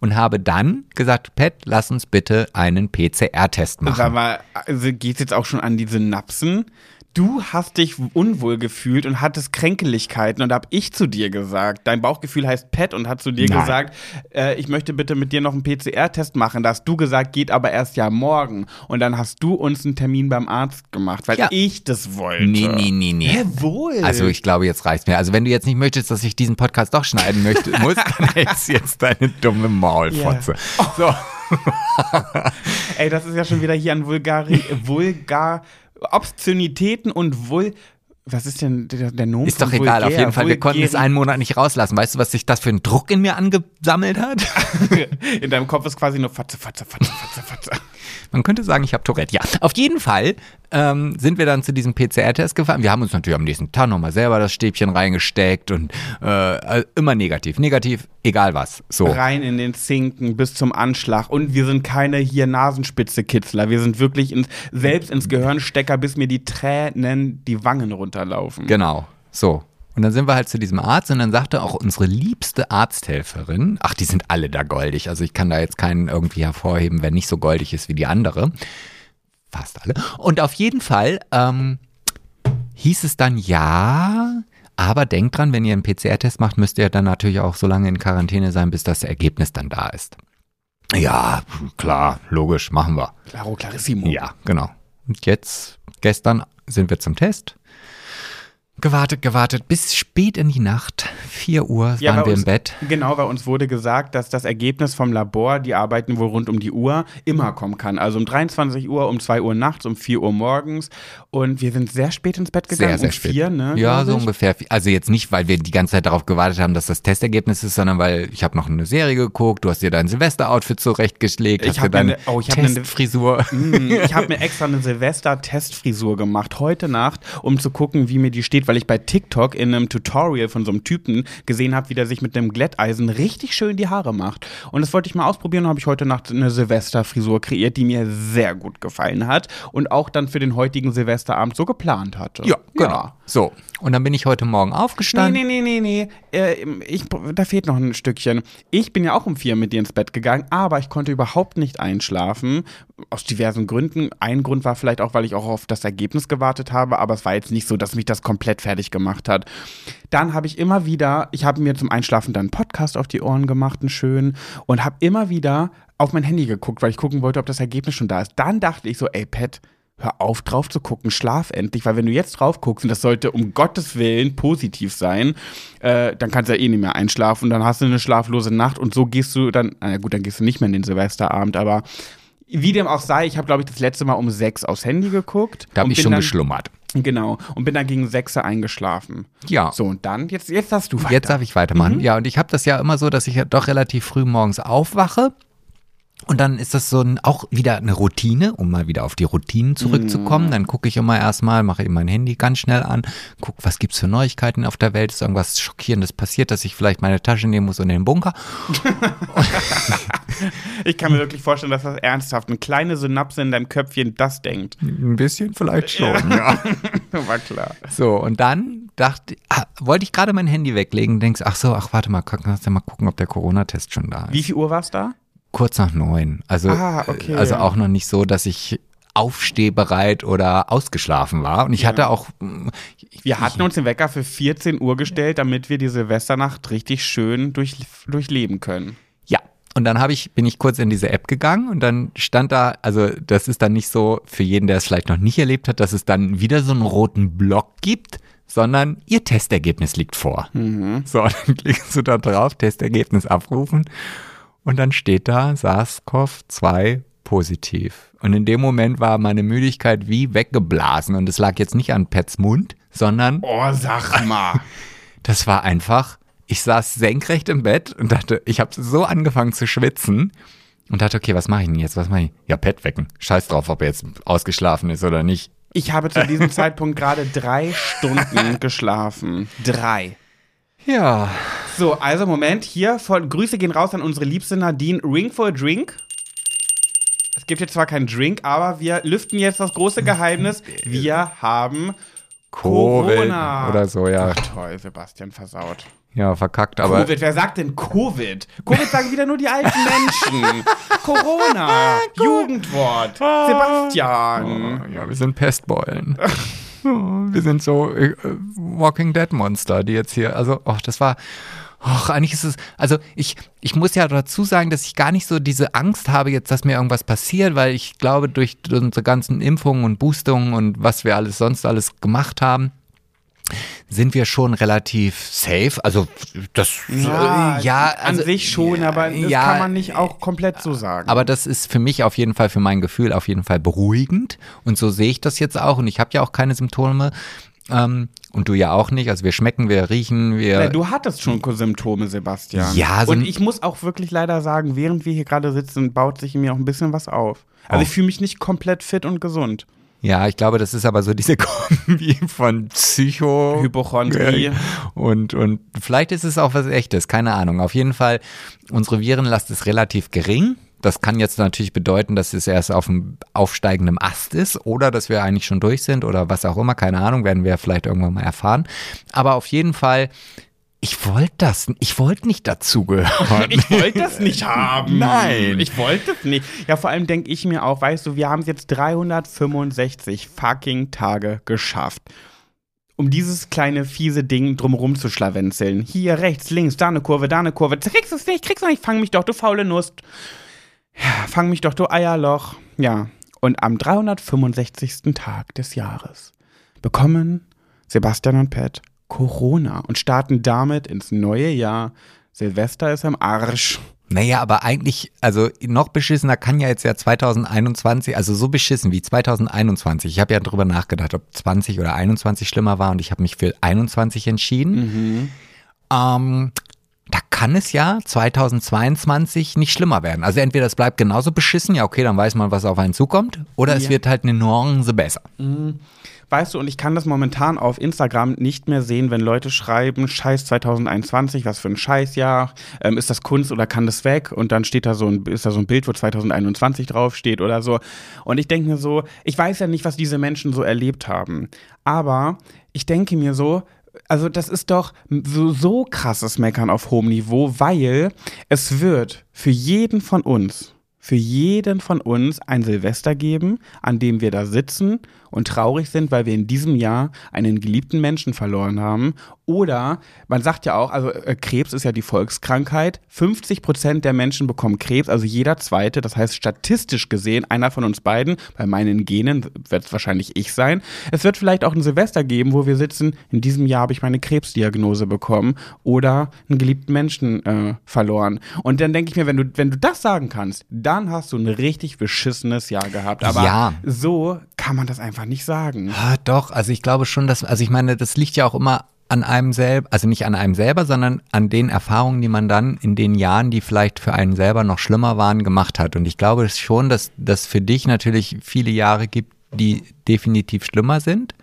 Und habe dann gesagt, Pat, lass uns bitte einen PCR-Test Sag machen. mal, also geht's jetzt auch schon an die Synapsen? Du hast dich unwohl gefühlt und hattest Kränkeligkeiten und da hab ich zu dir gesagt, dein Bauchgefühl heißt Pet und hat zu dir Nein. gesagt, äh, ich möchte bitte mit dir noch einen PCR-Test machen. Da hast du gesagt, geht aber erst ja morgen. Und dann hast du uns einen Termin beim Arzt gemacht, weil Ja. ich das wollte. Nee, nee, nee, nee. Hä, wohl? Also ich glaube, jetzt reicht's mir. Also wenn du jetzt nicht möchtest, dass ich diesen Podcast doch schneiden möchte, *laughs* muss, dann hältst jetzt deine dumme Maulfotze. So. *laughs* Ey, das ist ja schon wieder hier an Vulgari Vulgar Obszönitäten und Vul was ist denn der, der Nomen Ist doch egal, auf vulgär? jeden Fall. Wir konnten es einen Monat nicht rauslassen. Weißt du, was sich das für ein Druck in mir angesammelt hat? *laughs* In deinem Kopf ist quasi nur Fatze, Fatze, Fatze, Fatze, Fatze. Man könnte sagen, ich habe Tourette. Ja, auf jeden Fall ähm, sind wir dann zu diesem PCR-Test gefahren. Wir haben uns natürlich am nächsten Tag nochmal selber das Stäbchen reingesteckt und äh, äh, immer negativ. Negativ, egal was. So. Rein in den Zinken bis zum Anschlag. Und wir sind keine hier Nasenspitze-Kitzler. Wir sind wirklich ins, selbst ins Gehirnstecker, bis mir die Tränen die Wangen runterlaufen. Genau. So. Und dann sind wir halt zu diesem Arzt und dann sagte auch unsere liebste Arzthelferin, ach, die sind alle da goldig, also ich kann da jetzt keinen irgendwie hervorheben, wer nicht so goldig ist wie die andere. Fast alle. Und auf jeden Fall ähm, hieß es dann ja, aber denkt dran, wenn ihr einen PCR-Test macht, müsst ihr dann natürlich auch so lange in Quarantäne sein, bis das Ergebnis dann da ist. Ja, klar, logisch, machen wir. Claro, Clarissimo. Ja, genau. Und jetzt, gestern sind wir zum Test. Gewartet, gewartet, bis spät in die Nacht. 4 Uhr Ja, waren wir uns, im Bett. Genau, bei uns wurde gesagt, dass das Ergebnis vom Labor, die arbeiten wohl rund um die Uhr, immer kommen kann. Also um 23 Uhr, um 2 Uhr nachts, um 4 Uhr morgens. Und wir sind sehr spät ins Bett gegangen. Sehr, sehr um spät. 4, ne? ja, so ungefähr. Also jetzt nicht, weil wir die ganze Zeit darauf gewartet haben, dass das Testergebnis ist, sondern weil ich habe noch eine Serie geguckt, du hast dir dein Silvester-Outfit zurechtgelegt, Ich hast dir deine ne- oh, ich hab Testfrisur. Mm, ich habe mir *laughs* extra eine Silvester-Testfrisur gemacht heute Nacht, um zu gucken, wie mir die steht, weil ich bei TikTok in einem Tutorial von so einem Typen gesehen habe, wie der sich mit einem Glätteisen richtig schön die Haare macht. Und das wollte ich mal ausprobieren und habe ich heute Nacht eine Silvester-Frisur kreiert, die mir sehr gut gefallen hat und auch dann für den heutigen Silvesterabend so geplant hatte. Ja, genau. So. Und dann bin ich heute Morgen aufgestanden. Nee, nee, nee, nee, nee. Äh, ich, da fehlt noch ein Stückchen. Ich bin ja auch um vier mit dir ins Bett gegangen, aber ich konnte überhaupt nicht einschlafen. Aus diversen Gründen. Ein Grund war vielleicht auch, weil ich auch auf das Ergebnis gewartet habe, aber es war jetzt nicht so, dass mich das komplett fertig gemacht hat. Dann habe ich immer wieder, ich habe mir zum Einschlafen dann einen Podcast auf die Ohren gemacht, einen schönen, und habe immer wieder auf mein Handy geguckt, weil ich gucken wollte, ob das Ergebnis schon da ist. Dann dachte ich so, ey, Pat, hör auf drauf zu gucken, schlaf endlich, weil wenn du jetzt drauf guckst, und das sollte um Gottes Willen positiv sein, äh, dann kannst du ja eh nicht mehr einschlafen, dann hast du eine schlaflose Nacht und so gehst du dann, na gut, dann gehst du nicht mehr in den Silvesterabend, aber wie dem auch sei, ich habe, glaube ich, das letzte Mal um sechs aufs Handy geguckt. Da habe ich schon dann, geschlummert. Genau, und bin dann gegen sechs eingeschlafen. Ja. So, und dann, jetzt, jetzt darfst du weiter. Jetzt darf ich weitermachen. Ja, und ich habe das ja immer so, dass ich ja doch relativ früh morgens aufwache. Und dann ist das so ein, auch wieder eine Routine, um mal wieder auf die Routinen zurückzukommen. Dann gucke ich immer erstmal, mache ich mein Handy ganz schnell an, gucke, was gibt's für Neuigkeiten auf der Welt, ist irgendwas Schockierendes passiert, dass ich vielleicht meine Tasche nehmen muss und in den Bunker. *laughs* Ich kann mir wirklich vorstellen, dass das ernsthaft eine kleine Synapse in deinem Köpfchen das denkt. Ein bisschen vielleicht schon, ja. *laughs* War klar. So, und dann dachte, ah, wollte ich gerade mein Handy weglegen, denkst, ach so, ach warte mal, kannst du mal gucken, ob der Corona-Test schon da ist. Wie viel Uhr war es da? Kurz nach neun. Also, Ah, okay. also auch noch nicht so, dass ich aufstehbereit oder ausgeschlafen war. Und ich Ja. hatte auch, mm, Wir hatten uns den Wecker für 14 Uhr gestellt, damit wir die Silvesternacht richtig schön durch, durchleben können. ja. Und dann habe ich, bin ich kurz in diese App gegangen und dann stand da, also das ist dann nicht so für jeden, der es vielleicht noch nicht erlebt hat, dass es dann wieder so einen roten Block gibt, sondern ihr Testergebnis liegt vor. So, *laughs* dann klickst du da drauf, Testergebnis abrufen und dann steht da SARS-CoV-2 positiv. Und in dem Moment war meine Müdigkeit wie weggeblasen und es lag jetzt nicht an Pets Mund, sondern Oh, sag mal. *laughs* das war einfach, ich saß senkrecht im Bett und dachte, ich habe so angefangen zu schwitzen und dachte, okay, was mache ich denn jetzt? Was mache ich? Ja, Pet wecken. Scheiß drauf, ob er jetzt ausgeschlafen ist oder nicht. Ich habe zu diesem Zeitpunkt gerade drei Stunden *laughs* geschlafen. Drei. Ja, So, also Moment, hier, voll, Grüße gehen raus an unsere liebste Nadine. Ring for a Drink. Es gibt jetzt zwar keinen Drink, aber wir lüften jetzt das große Geheimnis. Wir haben Covid Corona. oder so, ja. Ach toll, Sebastian versaut. Ja, verkackt, aber Covid, wer sagt denn Covid? Covid sagen wieder nur die alten Menschen. *laughs* Corona, Jugendwort, Sebastian. ja, wir sind Pestbeulen. *laughs* wir sind so äh, Walking Dead Monster, die jetzt hier, also, ach, das war, ach, eigentlich ist es, also ich, ich muss ja dazu sagen, dass ich gar nicht so diese Angst habe jetzt, dass mir irgendwas passiert, weil ich glaube, durch unsere ganzen Impfungen und Boostungen und was wir alles sonst alles gemacht haben, sind wir schon relativ safe. Also das Ja, äh, ja an also, sich schon, aber das ja, kann man nicht auch komplett so sagen. aber das ist für mich auf jeden Fall, für mein Gefühl auf jeden Fall beruhigend. Und so sehe ich das jetzt auch. Und ich habe ja auch keine Symptome. Ähm, und du ja auch nicht. Also wir schmecken, wir riechen, wir. Ja, du hattest schon Symptome, Sebastian. Ja, so und ich muss auch wirklich leider sagen, während wir hier gerade sitzen, baut sich in mir auch ein bisschen was auf. Also Oh. ich fühle mich nicht komplett fit und gesund. Ja, ich glaube, das ist aber so diese *laughs* Kombi von Psycho. Hypochondrie. Und, und vielleicht ist es auch was echtes, keine Ahnung. Auf jeden Fall, unsere Virenlast ist relativ gering. Das kann jetzt natürlich bedeuten, dass es erst auf dem aufsteigenden Ast ist oder dass wir eigentlich schon durch sind oder was auch immer, keine Ahnung, werden wir vielleicht irgendwann mal erfahren. Aber auf jeden Fall, ich wollte das, ich wollte nicht dazugehören. Ich wollte das nicht *laughs* haben. Nein. Ich wollte es nicht. Ja, vor allem denke ich mir auch, weißt du, wir haben es jetzt 365 fucking Tage geschafft. Um dieses kleine fiese Ding drumherum zu schlawenzeln. Hier, rechts, links, da eine Kurve, da eine Kurve. Kriegst du es nicht, kriegst du nicht, fang mich doch, du faule Nuss. Ja, fang mich doch, du Eierloch. Ja, und am 365. Tag des Jahres bekommen Sebastian und Pat Corona und starten damit ins neue Jahr. Silvester ist am Arsch. Naja, aber eigentlich, also noch beschissener kann ja jetzt ja 2021, also so beschissen wie 2021. Ich habe ja drüber nachgedacht, ob 20 oder 21 schlimmer war und ich habe mich für 21 entschieden. Ähm, da kann es ja 2022 nicht schlimmer werden. Also entweder es bleibt genauso beschissen, ja okay, dann weiß man, was auf einen zukommt, oder es Ja. wird halt eine Nuance besser. Weißt du, und ich kann das momentan auf Instagram nicht mehr sehen, wenn Leute schreiben, Scheiß 2021, was für ein Scheißjahr, ähm, ist das Kunst oder kann das weg? Und dann steht da so ein, ist da so ein Bild, wo 2021 draufsteht oder so. Und ich denke mir so, ich weiß ja nicht, was diese Menschen so erlebt haben. Aber ich denke mir so, also das ist doch so, so krasses Meckern auf hohem Niveau, weil es wird für jeden von uns, für jeden von uns ein Silvester geben, an dem wir da sitzen und traurig sind, weil wir in diesem Jahr einen geliebten Menschen verloren haben. Oder man sagt ja auch, also äh, Krebs ist ja die Volkskrankheit. 50 Prozent der Menschen bekommen Krebs, also jeder zweite. Das heißt statistisch gesehen einer von uns beiden. Bei meinen Genen wird es wahrscheinlich ich sein. Es wird vielleicht auch ein Silvester geben, wo wir sitzen. In diesem Jahr habe ich meine Krebsdiagnose bekommen oder einen geliebten Menschen äh, verloren. Und dann denke ich mir, wenn du wenn du das sagen kannst, dann hast du ein richtig beschissenes Jahr gehabt. Aber Ja. so kann man das einfach nicht sagen. Ah, doch, also ich glaube schon, dass, also ich meine, das liegt ja auch immer an einem selber, also nicht an einem selber, sondern an den Erfahrungen, die man dann in den Jahren, die vielleicht für einen selber noch schlimmer waren, gemacht hat. Und ich glaube schon, dass das für dich natürlich viele Jahre gibt, die definitiv schlimmer sind.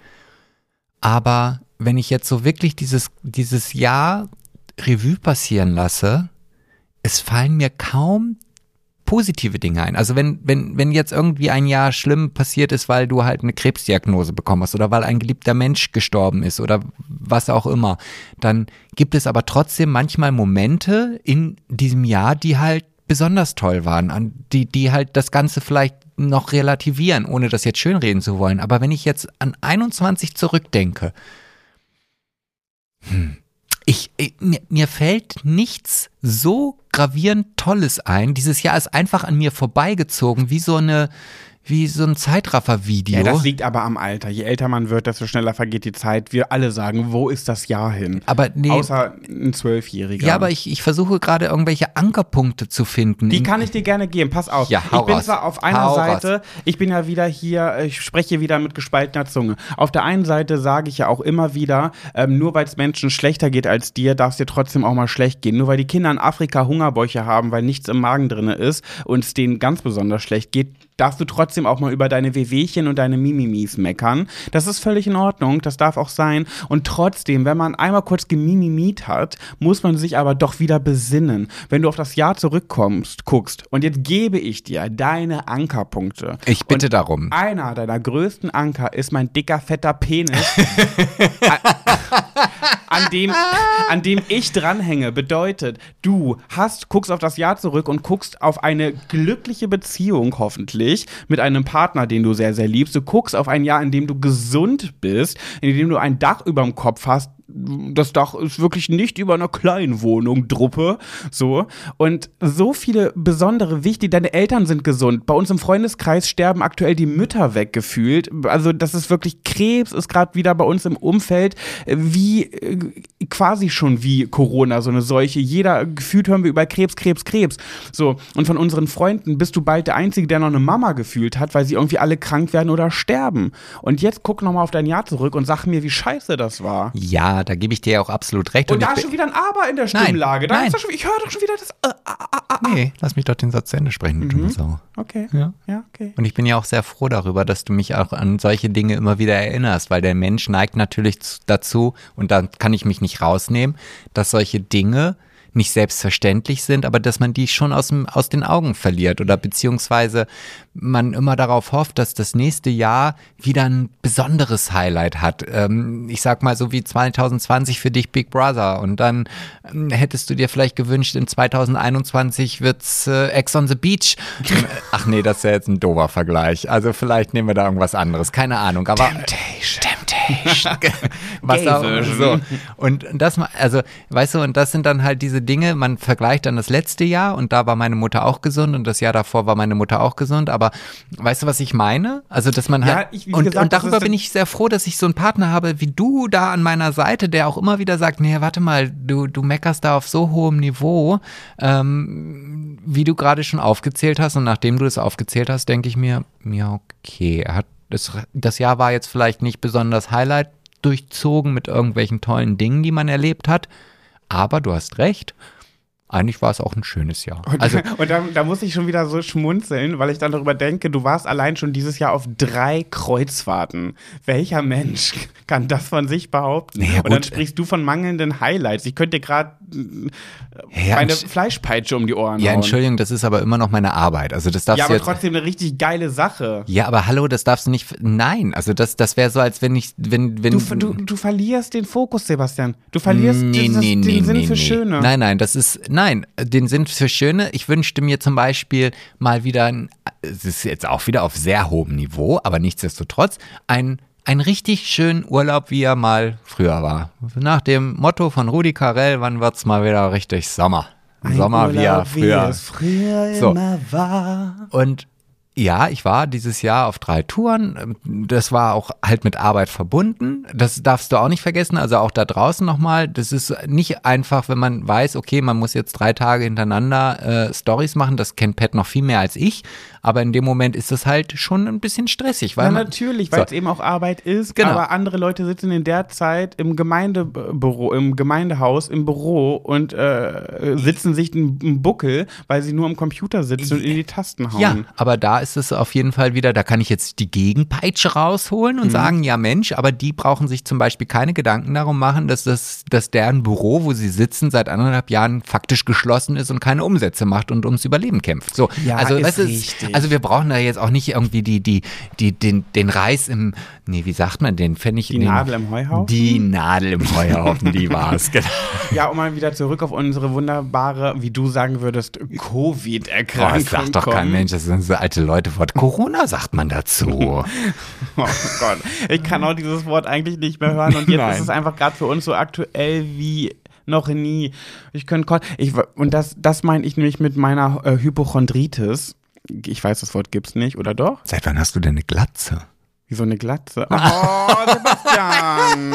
Aber wenn ich jetzt so wirklich dieses, dieses Jahr Revue passieren lasse, es fallen mir kaum positive Dinge ein. Also wenn, wenn, wenn jetzt irgendwie ein Jahr schlimm passiert ist, weil du halt eine Krebsdiagnose bekommen hast oder weil ein geliebter Mensch gestorben ist oder was auch immer, dann gibt es aber trotzdem manchmal Momente in diesem Jahr, die halt besonders toll waren, die, die halt das Ganze vielleicht noch relativieren, ohne das jetzt schönreden zu wollen. Aber wenn ich jetzt an 21 zurückdenke, hm, ich, ich, mir, mir fällt nichts so gravierend Tolles ein. Dieses Jahr ist einfach an mir vorbeigezogen, wie so eine, wie so ein Zeitraffer-Video. Ja, das liegt aber am Alter. Je älter man wird, desto schneller vergeht die Zeit. Wir alle sagen, wo ist das Jahr hin? aber nee, Außer ein Zwölfjähriger. ja, aber ich, ich versuche gerade irgendwelche Ankerpunkte zu finden. Die kann ich dir gerne geben. Pass auf. Ja, ich bin raus. zwar auf einer Hau Seite, ich bin ja wieder hier, ich spreche wieder mit gespaltener Zunge. Auf der einen Seite sage ich ja auch immer wieder, ähm, nur weil es Menschen schlechter geht als dir, darf es dir trotzdem auch mal schlecht gehen. Nur weil die Kinder in Afrika Hungerbäuche haben, weil nichts im Magen drin ist und es denen ganz besonders schlecht geht, darfst du trotzdem auch mal über deine Wehwehchen und deine Mimimis meckern. Das ist völlig in Ordnung, das darf auch sein. Und trotzdem, wenn man einmal kurz gemimimiet hat, muss man sich aber doch wieder besinnen. Wenn du auf das Jahr zurückkommst, guckst, und jetzt gebe ich dir deine Ankerpunkte. Ich bitte und darum. Einer deiner größten Anker ist mein dicker, fetter Penis. *laughs* *laughs* an dem, an dem ich dranhänge, bedeutet, du hast, guckst auf das Jahr zurück und guckst auf eine glückliche Beziehung, hoffentlich, mit einem Partner, den du sehr, sehr liebst. Du guckst auf ein Jahr, in dem du gesund bist, in dem du ein Dach über dem Kopf hast. Das Dach ist wirklich nicht über einer kleinen Wohnung, Druppe, so. Und so viele besondere, wichtige, deine Eltern sind gesund. Bei uns im Freundeskreis sterben aktuell die Mütter weggefühlt. Also, das ist wirklich, Krebs ist gerade wieder bei uns im Umfeld, wie, äh, quasi schon wie Corona, so eine Seuche. Jeder, gefühlt hören wir über Krebs, Krebs, Krebs. So. Und von unseren Freunden bist du bald der Einzige, der noch eine Mama gefühlt hat, weil sie irgendwie alle krank werden oder sterben. Und jetzt guck nochmal auf dein Jahr zurück und sag mir, wie scheiße das war. Ja, da gebe ich dir auch absolut recht. Und, ich da ist schon wieder ein Aber in der Nein, Stimmlage. Nein. doch schon, ich höre doch schon wieder das. Äh, ah, ah, ah. Nee, lass mich doch den Satz zu Ende sprechen, du dumme Sau. Okay. Ja. Ja, okay. Und ich bin ja auch sehr froh darüber, dass du mich auch an solche Dinge immer wieder erinnerst, weil der Mensch neigt natürlich zu- dazu, und da kann ich mich nicht rausnehmen, dass solche Dinge nicht selbstverständlich sind, aber dass man die schon aus, dem, aus den Augen verliert oder beziehungsweise man immer darauf hofft, dass das nächste Jahr wieder ein besonderes Highlight hat. Ähm, ich sag mal so wie 2020 für dich Big Brother und dann ähm, hättest du dir vielleicht gewünscht, in 2021 wird's äh, Ex on the Beach. *laughs* Ach nee, das ist ja jetzt ein doofer Vergleich. Also vielleicht nehmen wir da irgendwas anderes, keine Ahnung. Aber Temptation. Temptation. *laughs* Was Gay auch, Version. so. Und das, also, weißt du, und das sind dann halt diese Dinge, man vergleicht dann das letzte Jahr und da war meine Mutter auch gesund und das Jahr davor war meine Mutter auch gesund, aber weißt du, was ich meine? Also, dass man Ja, halt, ich- wie und, gesagt, und darüber bin ich sehr froh, dass ich so einen Partner habe wie du da an meiner Seite, der auch immer wieder sagt, nee, warte mal, du, du meckerst da auf so hohem Niveau, ähm, wie du gerade schon aufgezählt hast und nachdem du das aufgezählt hast, denke ich mir, ja, okay, er hat das, das Jahr war jetzt vielleicht nicht besonders Highlight durchzogen mit irgendwelchen tollen Dingen, die man erlebt hat. Aber du hast recht. Eigentlich war es auch ein schönes Jahr. Und, Also *laughs* und da, da muss ich schon wieder so schmunzeln, weil ich dann darüber denke, du warst allein schon dieses Jahr auf drei Kreuzfahrten. Welcher Mensch *laughs* kann das von sich behaupten? Naja, und dann sprichst du von mangelnden Highlights. Ich könnte dir gerade Ja, meine entsch- Fleischpeitsche um die Ohren ja, hauen. Entschuldigung, das ist aber immer noch meine Arbeit. Also das darfst Ja, aber jetzt. trotzdem eine richtig geile Sache. Ja, aber hallo, das darfst du nicht. Nein, also das, das wäre so, als wenn ich, wenn, wenn. Du, du, du verlierst den Fokus, Sebastian. Du verlierst Nee, dieses, nee, den nee, Sinn für. Schöne. Nein, nein, das ist, nein, den Sinn für Schöne. Ich wünschte mir zum Beispiel mal wieder, ein, es ist jetzt auch wieder auf sehr hohem Niveau, aber nichtsdestotrotz, ein, ein richtig schönen Urlaub, wie er mal früher war. Nach dem Motto von Rudi Carell, wann wird's mal wieder richtig Sommer? Ein Sommer wie er Urlaub, früher. es früher So. immer war. Und ja, ich war dieses Jahr auf drei Touren. Das war auch halt mit Arbeit verbunden. Das darfst du auch nicht vergessen. Also auch da draußen nochmal. Das ist nicht einfach, wenn man weiß, okay, man muss jetzt drei Tage hintereinander äh, Stories machen. Das kennt Pat noch viel mehr als ich. Aber in dem Moment ist es halt schon ein bisschen stressig. Weil Ja, natürlich, weil So. es eben auch Arbeit ist. Genau. Aber andere Leute sitzen in der Zeit im Gemeindebüro, im Gemeindehaus, im Büro und äh, sitzen sich einen Buckel, weil sie nur am Computer sitzen und in die Tasten hauen. Ja, aber da ist es auf jeden Fall wieder, da kann ich jetzt die Gegenpeitsche rausholen Mhm. und sagen, ja Mensch, aber die brauchen sich zum Beispiel keine Gedanken darum machen, dass das, dass deren Büro, wo sie sitzen, seit anderthalb Jahren faktisch geschlossen ist und keine Umsätze macht und ums Überleben kämpft. So, Ja, also, ist weißt richtig. also wir brauchen da jetzt auch nicht irgendwie die, die, die, den, den Reis im, nee, wie sagt man den? Pfennig, Die den, Nadel im Heuhaufen? Die Nadel im Heuhaufen, die war's, *laughs* genau. Ja, um mal wieder zurück auf unsere wunderbare, wie du sagen würdest, Covid-Erkrankung. das sagt doch kein. Mensch, das sind so alte Leute. Wort Corona sagt man dazu. *laughs* Oh Gott, ich kann auch dieses Wort eigentlich nicht mehr hören und jetzt Nein. *laughs* ist es einfach gerade für uns so aktuell wie noch nie. Ich könnte ich und das das meine ich nämlich mit meiner äh, Hypochondritis. Ich weiß, das Wort gibt's nicht, oder doch? Seit wann hast du denn eine Glatze? Wie so eine Glatze. *laughs* Oh, Sebastian!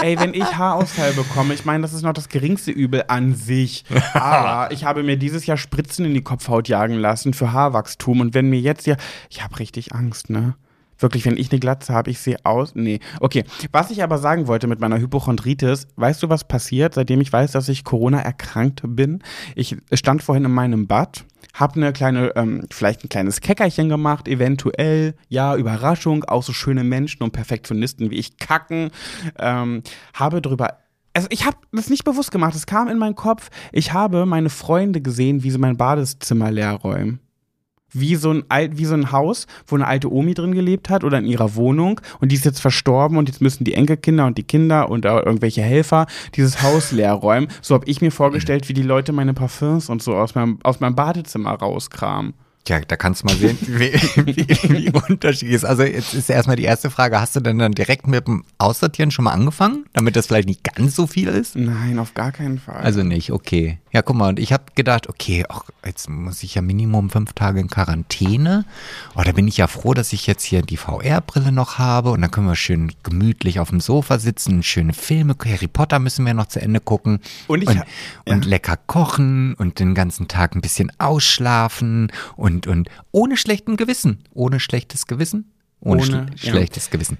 Ey, wenn ich Haarausfall bekomme, ich meine, das ist noch das geringste Übel an sich. Aber ich habe mir dieses Jahr Spritzen in die Kopfhaut jagen lassen für Haarwachstum. Und wenn mir jetzt ja. Ich habe richtig Angst, ne? Wirklich, wenn ich eine Glatze habe, ich sehe aus. Nee. Okay. Was ich aber sagen wollte mit meiner Hypochondritis, weißt du, was passiert, seitdem ich weiß, dass ich Corona erkrankt bin? Ich stand vorhin in meinem Bad, hab eine kleine, ähm, vielleicht ein kleines Keckerchen gemacht, eventuell, ja, Überraschung, auch so schöne Menschen und Perfektionisten wie ich kacken, ähm, habe drüber also ich habe das nicht bewusst gemacht, es kam in meinen Kopf. Ich habe meine Freunde gesehen, wie sie mein Badezimmer leer räumen. Wie so, ein alt, wie so ein Haus, wo eine alte Omi drin gelebt hat oder in ihrer Wohnung und die ist jetzt verstorben und jetzt müssen die Enkelkinder und die Kinder und äh, irgendwelche Helfer dieses Haus *laughs* leer räumen. So habe ich mir vorgestellt, wie die Leute meine Parfums und so aus meinem, aus meinem Badezimmer rauskramen. Ja, da kannst du mal sehen, *laughs* wie, wie, wie unterschiedlich ist. Also jetzt ist erstmal die erste Frage, hast du denn dann direkt mit dem Aussortieren schon mal angefangen, damit das vielleicht nicht ganz so viel ist? Nein, auf gar keinen Fall. Also nicht, okay. Ja, guck mal, und ich habe gedacht, okay, ach, jetzt muss ich ja Minimum fünf Tage in Quarantäne. Oh, da bin ich ja froh, dass ich jetzt hier die VR-Brille noch habe und dann können wir schön gemütlich auf dem Sofa sitzen, schöne Filme, Harry Potter müssen wir noch zu Ende gucken Und ich und, ha- und ja. lecker kochen und den ganzen Tag ein bisschen ausschlafen und, und ohne schlechten Gewissen, ohne schlechtes Gewissen, ohne, Ohne, schle ja. schlechtes Gewissen.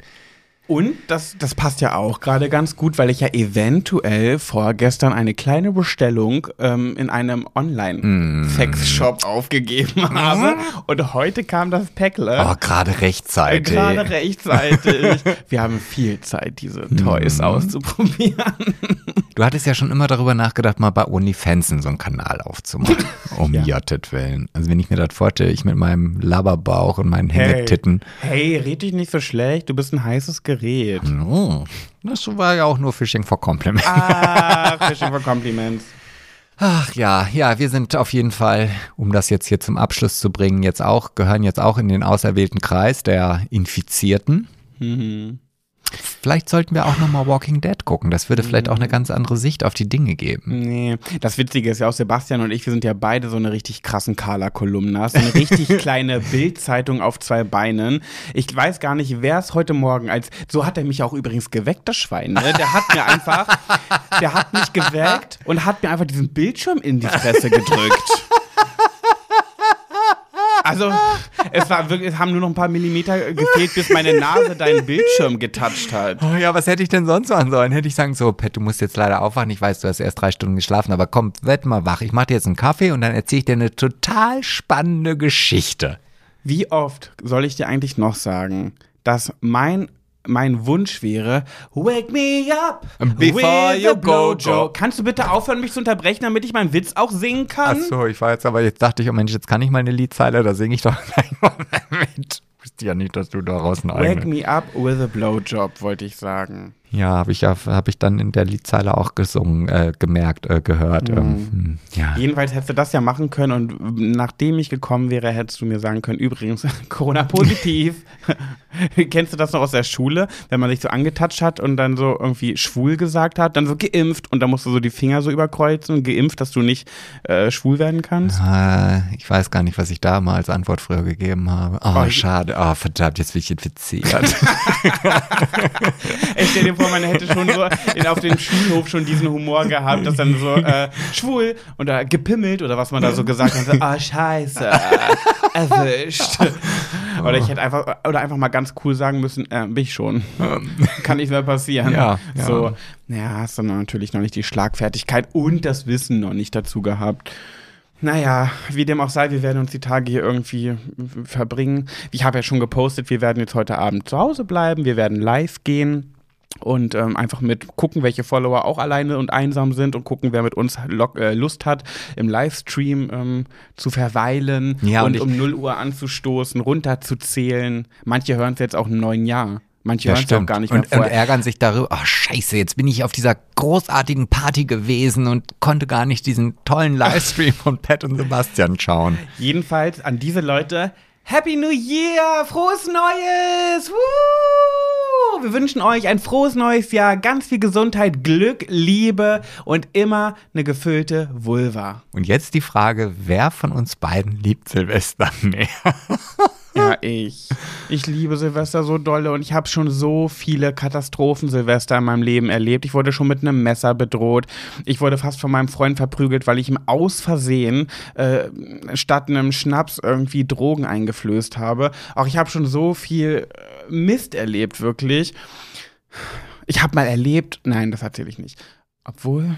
Und das, das passt ja auch gerade ganz gut, weil ich ja eventuell vorgestern eine kleine Bestellung ähm, in einem Online-Sex-Shop aufgegeben habe. Und heute kam das Päckle. Oh, gerade rechtzeitig. Gerade rechtzeitig. *laughs* Wir haben viel Zeit, diese Toys auszuprobieren. Du hattest ja schon immer darüber nachgedacht, mal bei OnlyFans so einen Kanal aufzumachen. *laughs* Um Ja. Jottet willen. Also wenn ich mir das vorstelle, ich mit meinem Laberbauch und meinen Hey, Hängetitten. hey, red dich nicht so schlecht. Du bist ein heißes Gerät. Oh, das war ja auch nur Fishing for Compliment. Ah, Fishing for Compliments. Ach ja, ja, wir sind auf jeden Fall, um das jetzt hier zum Abschluss zu bringen, jetzt auch, gehören jetzt auch in den auserwählten Kreis der Infizierten. Mhm. Vielleicht sollten wir auch nochmal Walking Dead gucken. Das würde vielleicht Mhm. auch eine ganz andere Sicht auf die Dinge geben. Nee, das Witzige ist ja auch, Sebastian und ich, wir sind ja beide so eine richtig krassen Carla-Kolumnas. So eine richtig *laughs* kleine Bildzeitung auf zwei Beinen. Ich weiß gar nicht, wer es heute Morgen als, so hat er mich auch übrigens geweckt, das Schwein, ne? Der hat mir einfach, der hat mich geweckt und hat mir einfach diesen Bildschirm in die Fresse gedrückt. *laughs* Also, es, war wirklich, es haben nur noch ein paar Millimeter gefehlt, bis meine Nase deinen Bildschirm getoucht hat. Oh ja, was hätte ich denn sonst machen sollen? Hätte ich sagen, so, Pet, du musst jetzt leider aufwachen. Ich weiß, du hast erst drei Stunden geschlafen, aber komm, werd mal wach. Ich mache dir jetzt einen Kaffee und dann erzähle ich dir eine total spannende Geschichte. Wie oft soll ich dir eigentlich noch sagen, dass mein mein Wunsch wäre, wake me up Before with you a go, blowjob. Kannst du bitte aufhören, mich zu unterbrechen, damit ich meinen Witz auch singen kann? Ach so, ich war jetzt aber, jetzt dachte ich, oh Mensch, jetzt kann ich mal eine Liedzeile, da singe ich doch *laughs* gleich mal mit. Ich wusste ja nicht, dass du daraus eine Wake me up with a blowjob, wollte ich sagen. Ja, habe ich ja, habe ich dann in der Liedzeile auch gesungen, äh, gemerkt, äh, gehört. Mhm. Ähm, hm, ja. Jedenfalls hättest du das ja machen können und nachdem ich gekommen wäre, hättest du mir sagen können, übrigens, *laughs* Corona-positiv. *laughs* Kennst du das noch aus der Schule, wenn man sich so angetatscht hat und dann so irgendwie schwul gesagt hat, dann so geimpft und dann musst du so die Finger so überkreuzen geimpft, dass du nicht äh, schwul werden kannst? Äh, ich weiß gar nicht, was ich da mal als Antwort früher gegeben habe. Oh, Oh, ich- schade. Oh, verdammt, jetzt bin ich infiziert. *laughs* Ich stell dir vor, man hätte schon so in, auf dem Schulhof schon diesen Humor gehabt, dass dann so äh, schwul oder gepimmelt oder was man da so gesagt hat. So, ah, scheiße, erwischt. Oder ich hätte einfach, oder einfach mal ganz cool sagen müssen, äh, bin ich schon. Kann nicht mehr passieren. Ja, ja. So, naja, hast du natürlich noch nicht die Schlagfertigkeit und das Wissen noch nicht dazu gehabt. Naja, wie dem auch sei, wir werden uns die Tage hier irgendwie verbringen. Ich habe ja schon gepostet, wir werden jetzt heute Abend zu Hause bleiben, wir werden live gehen und ähm, einfach mit gucken, welche Follower auch alleine und einsam sind und gucken, wer mit uns äh, Lust hat, im Livestream ähm, zu verweilen Ja, und und, um 0 Uhr anzustoßen, runterzuzählen. Manche hören es jetzt auch im neuen Jahr. Manche hören es auch gar nicht mehr und, und vorher. ärgern sich darüber, ach scheiße, jetzt bin ich auf dieser großartigen Party gewesen und konnte gar nicht diesen tollen Livestream von Pat und Sebastian schauen. Jedenfalls an diese Leute, Happy New Year, frohes Neues! Woo! Wir wünschen euch ein frohes neues Jahr, ganz viel Gesundheit, Glück, Liebe und immer eine gefüllte Vulva. Und jetzt die Frage, wer von uns beiden liebt Silvester mehr? *laughs* Ja, ich. Ich liebe Silvester so dolle und ich habe schon so viele Katastrophen-Silvester in meinem Leben erlebt. Ich wurde schon mit einem Messer bedroht. Ich wurde fast von meinem Freund verprügelt, weil ich ihm aus Versehen äh, statt einem Schnaps irgendwie Drogen eingeflößt habe. Auch ich habe schon so viel äh, Mist erlebt, wirklich. Ich habe mal erlebt, nein, das erzähle ich nicht. Obwohl,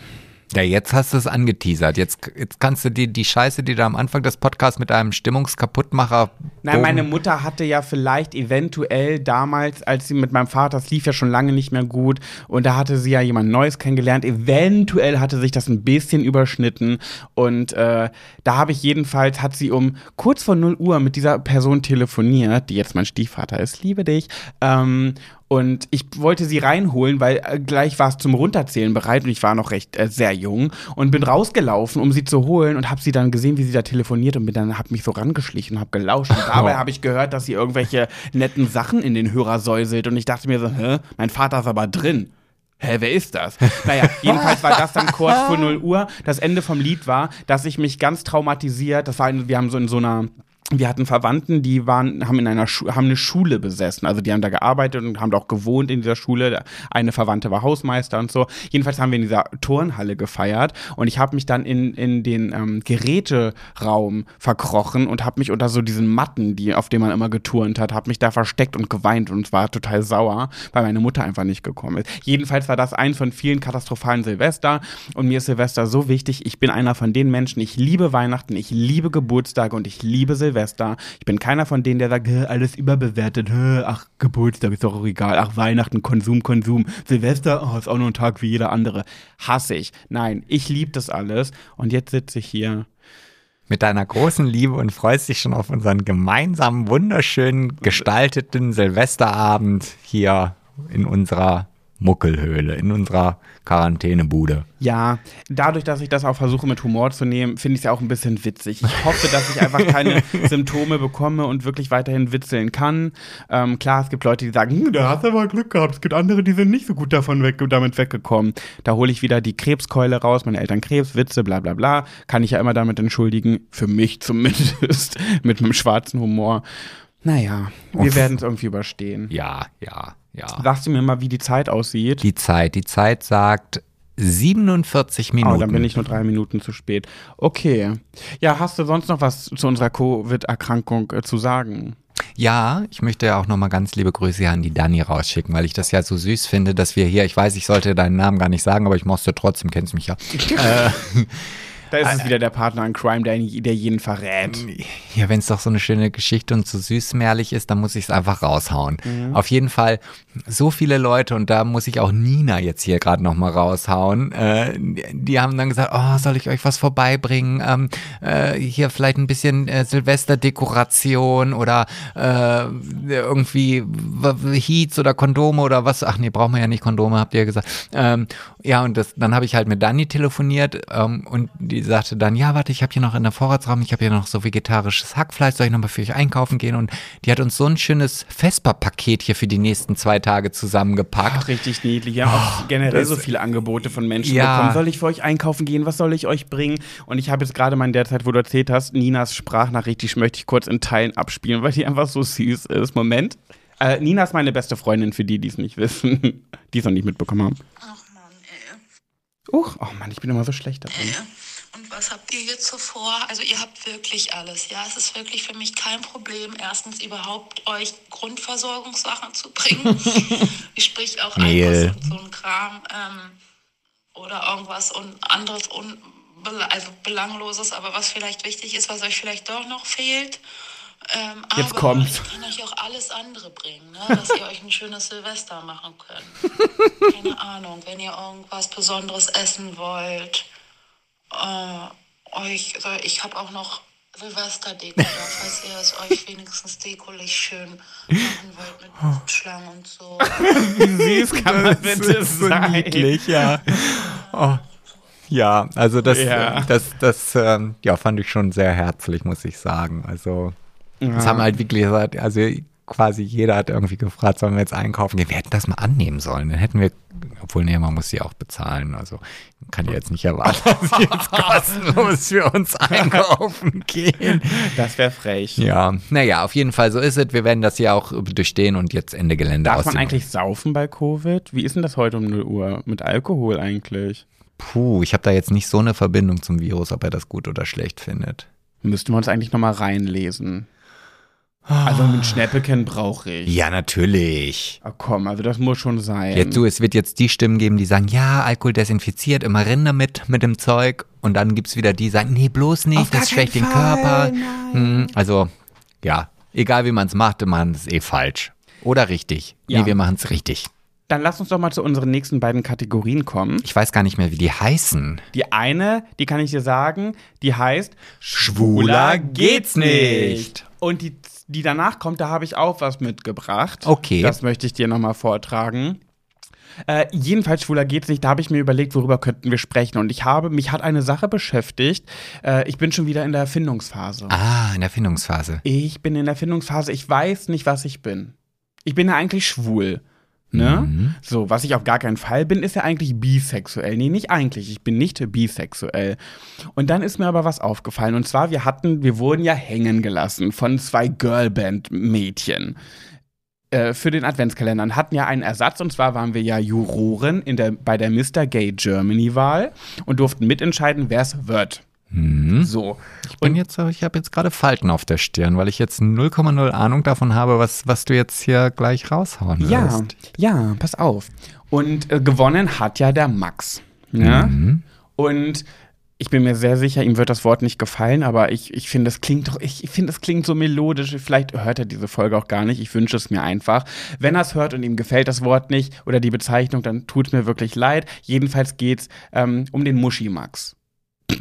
Ja, jetzt hast du es angeteasert. Jetzt, jetzt kannst du die, die Scheiße, die du am Anfang des Podcasts mit einem Stimmungskaputtmacher. Nein, meine Mutter hatte ja vielleicht eventuell damals, als sie mit meinem Vater, es lief ja schon lange nicht mehr gut und da hatte sie ja jemand Neues kennengelernt. Eventuell hatte sich das ein bisschen überschnitten und äh, da habe ich jedenfalls, hat sie um kurz vor 0 Uhr mit dieser Person telefoniert, die jetzt mein Stiefvater ist, liebe dich, ähm, und ich wollte sie reinholen, weil äh, gleich war es zum Runterzählen bereit und ich war noch recht äh, sehr jung und bin rausgelaufen, um sie zu holen und habe sie dann gesehen, wie sie da telefoniert und bin dann hab mich so rangeschlichen und habe gelauscht. Und dabei habe ich gehört, dass sie irgendwelche netten Sachen in den Hörer säuselt und ich dachte mir so, hä, mein Vater ist aber drin. Hä, wer ist das? *laughs* Naja, jedenfalls war das dann kurz vor 0 Uhr. Das Ende vom Lied war, dass ich mich ganz traumatisiert, das war, wir haben so in so einer wir hatten Verwandten, die waren, haben in einer Schu haben eine Schule besessen. Also die haben da gearbeitet und haben da auch gewohnt in dieser Schule. Eine Verwandte war Hausmeister und so. Jedenfalls haben wir in dieser Turnhalle gefeiert und ich habe mich dann in, in den ähm, Geräteraum verkrochen und habe mich unter so diesen Matten, die, auf denen man immer geturnt hat, habe mich da versteckt und geweint und war total sauer, weil meine Mutter einfach nicht gekommen ist. Jedenfalls war das eins von vielen katastrophalen Silvester und mir ist Silvester so wichtig. Ich bin einer von den Menschen, ich liebe Weihnachten, ich liebe Geburtstage und ich liebe Silvester. Ich bin keiner von denen, der sagt, "Hä, alles überbewertet. Ach, Geburtstag ist doch auch egal. Ach, Weihnachten, Konsum, Konsum. Silvester, oh, ist auch nur ein Tag wie jeder andere. Hasse ich. Nein, ich liebe das alles. Und jetzt sitze ich hier. Mit deiner großen Liebe und freust dich schon auf unseren gemeinsamen, wunderschön gestalteten Silvesterabend hier in unserer Muckelhöhle, in unserer Quarantänebude. Ja, dadurch, dass ich das auch versuche mit Humor zu nehmen, finde ich es ja auch ein bisschen witzig. Ich hoffe, dass ich einfach keine *laughs* Symptome bekomme und wirklich weiterhin witzeln kann. Ähm, klar, es gibt Leute, die sagen, hm, da hast du aber Glück gehabt. Es gibt andere, die sind nicht so gut davon weg damit weggekommen. Da hole ich wieder die Krebskeule raus, meine Eltern Krebs, Witze, bla bla bla. Kann ich ja immer damit entschuldigen, für mich zumindest, *laughs* mit einem schwarzen Humor. Naja, wir werden es irgendwie überstehen. Ja, ja, ja. Sagst du mir mal, wie die Zeit aussieht? Die Zeit, die Zeit sagt 47 Minuten. Oh, dann bin ich nur drei Minuten zu spät. Okay. Ja, hast du sonst noch was zu unserer Covid-Erkrankung äh, zu sagen? Ja, ich möchte ja auch nochmal ganz liebe Grüße an die Dani rausschicken, weil ich das ja so süß finde, dass wir hier, ich weiß, ich sollte deinen Namen gar nicht sagen, aber ich musste trotzdem, kennst mich ja. *laughs* äh, Da ist es wieder der Partner in Crime, der, der jeden verrät. Ja, wenn es doch so eine schöne Geschichte und so süßmärlich ist, dann muss ich es einfach raushauen. Mhm. Auf jeden Fall so viele Leute und da muss ich auch Nina jetzt hier gerade nochmal raushauen. Äh, die haben dann gesagt, oh, soll ich euch was vorbeibringen? Ähm, äh, hier vielleicht ein bisschen äh, Silvesterdekoration oder äh, irgendwie Heats oder Kondome oder was. Ach nee, brauchen wir ja nicht Kondome, habt ihr ja gesagt. Ähm, ja, und das, dann habe ich halt mit Dani telefoniert ähm, und die sagte dann, ja, warte, ich habe hier noch in der Vorratsraum, ich habe hier noch so vegetarisches Hackfleisch, soll ich nochmal für euch einkaufen gehen? Und die hat uns so ein schönes Vesper-Paket hier für die nächsten zwei Tage zusammengepackt. Ach, richtig niedlich. Wir haben auch generell so viele Angebote von Menschen Ja. bekommen. Soll ich für euch einkaufen gehen? Was soll ich euch bringen? Und ich habe jetzt gerade mal in der Zeit, wo du erzählt hast, Ninas Sprachnachricht, die möchte ich kurz in Teilen abspielen, weil die einfach so süß ist. Moment. Äh, Nina ist meine beste Freundin, für die, die es nicht wissen, *laughs* die es noch nicht mitbekommen haben. Ach Mann, ey. Uch, oh Mann, ich bin immer so schlecht da drin. Und was habt ihr jetzt so vor? Also ihr habt wirklich alles, ja? Es ist wirklich für mich kein Problem, erstens überhaupt euch Grundversorgungssachen zu bringen. *laughs* Sprich auch Mehl. Und so ein Kram ähm, oder irgendwas und anderes un also belangloses, aber was vielleicht wichtig ist, was euch vielleicht doch noch fehlt. Ähm, Jetzt aber kommt's. ich kann euch auch alles andere bringen, ne? *laughs* dass ihr euch ein schönes Silvester machen könnt. *laughs* Keine Ahnung, wenn ihr irgendwas Besonderes essen wollt. Äh, euch, so, ich habe auch noch Silvesterdeko da, falls ihr es euch wenigstens dekolich schön machen wollt mit Luftschlangen und so. *laughs* Wie süß kann man bitte sein? ja. Oh. Ja, also das, Ja. äh, das, das ähm, ja, fand ich schon sehr herzlich, muss ich sagen. Also, das haben halt wirklich gesagt, also quasi jeder hat irgendwie gefragt, sollen wir jetzt einkaufen gehen? Wir hätten das mal annehmen sollen. Dann hätten wir, obwohl, nee, man muss sie auch bezahlen. Also, kann ja jetzt nicht erwarten, dass sie jetzt *laughs* kostenlos für uns einkaufen gehen. Das wäre frech. Ja, naja, auf jeden Fall so ist es. Wir werden das ja auch durchstehen und jetzt Ende Gelände Darf man eigentlich saufen bei Covid? Wie ist denn das heute um 0 Uhr? Mit Alkohol eigentlich? Puh, ich habe da jetzt nicht so eine Verbindung zum Virus, ob er das gut oder schlecht findet. Müssten wir uns eigentlich nochmal reinlesen. Also mit Schnäppeken brauche ich. Ja, natürlich. Ah, komm, also das muss schon sein. Jetzt, du, es wird jetzt die Stimmen geben, die sagen, ja, Alkohol desinfiziert, immer rein damit, mit dem Zeug. Und dann gibt's wieder die, die sagen, nee, bloß nicht, Auf das schwächt den Körper. Hm, also, ja, egal wie man es macht, man ist eh falsch. Oder richtig. Ja. Nee, wir machen es richtig. Dann lass uns doch mal zu unseren nächsten beiden Kategorien kommen. Ich weiß gar nicht mehr, wie die heißen. Die eine, die kann ich dir sagen, die heißt Schwuler geht's nicht. Und die, die danach kommt, da habe ich auch was mitgebracht. Okay. Das möchte ich dir nochmal vortragen. Äh, jedenfalls schwuler geht's nicht. Da habe ich mir überlegt, worüber könnten wir sprechen. Und ich habe, mich hat eine Sache beschäftigt. Äh, ich bin schon wieder in der Erfindungsphase. Ah, in der Findungsphase. Ich bin in der Erfindungsphase. Ich weiß nicht, was ich bin. Ich bin ja eigentlich schwul. Ne? Mhm. So, was ich auf gar keinen Fall bin, ist ja eigentlich bisexuell. Nee, nicht eigentlich. Ich bin nicht bisexuell. Und dann ist mir aber was aufgefallen. Und zwar, wir hatten, wir wurden ja hängen gelassen von zwei Girlband-Mädchen äh, für den Adventskalender und hatten ja einen Ersatz. Und zwar waren wir ja Juroren in der, bei der Mr. Gay Germany-Wahl und durften mitentscheiden, wer es wird. Mhm. So. Ich bin jetzt, ich habe jetzt gerade Falten auf der Stirn, weil ich jetzt 0,0 Ahnung davon habe, was, was du jetzt hier gleich raushauen Ja, wirst. ja, pass auf. Und äh, gewonnen hat ja der Max. Ne? Mhm. Und ich bin mir sehr sicher, ihm wird das Wort nicht gefallen, aber ich, ich finde, es klingt doch, ich finde, es klingt so melodisch. Vielleicht hört er diese Folge auch gar nicht. Ich wünsche es mir einfach. Wenn er es hört und ihm gefällt das Wort nicht oder die Bezeichnung, dann tut es mir wirklich leid. Jedenfalls geht es ähm, um den Muschi-Max. *laughs*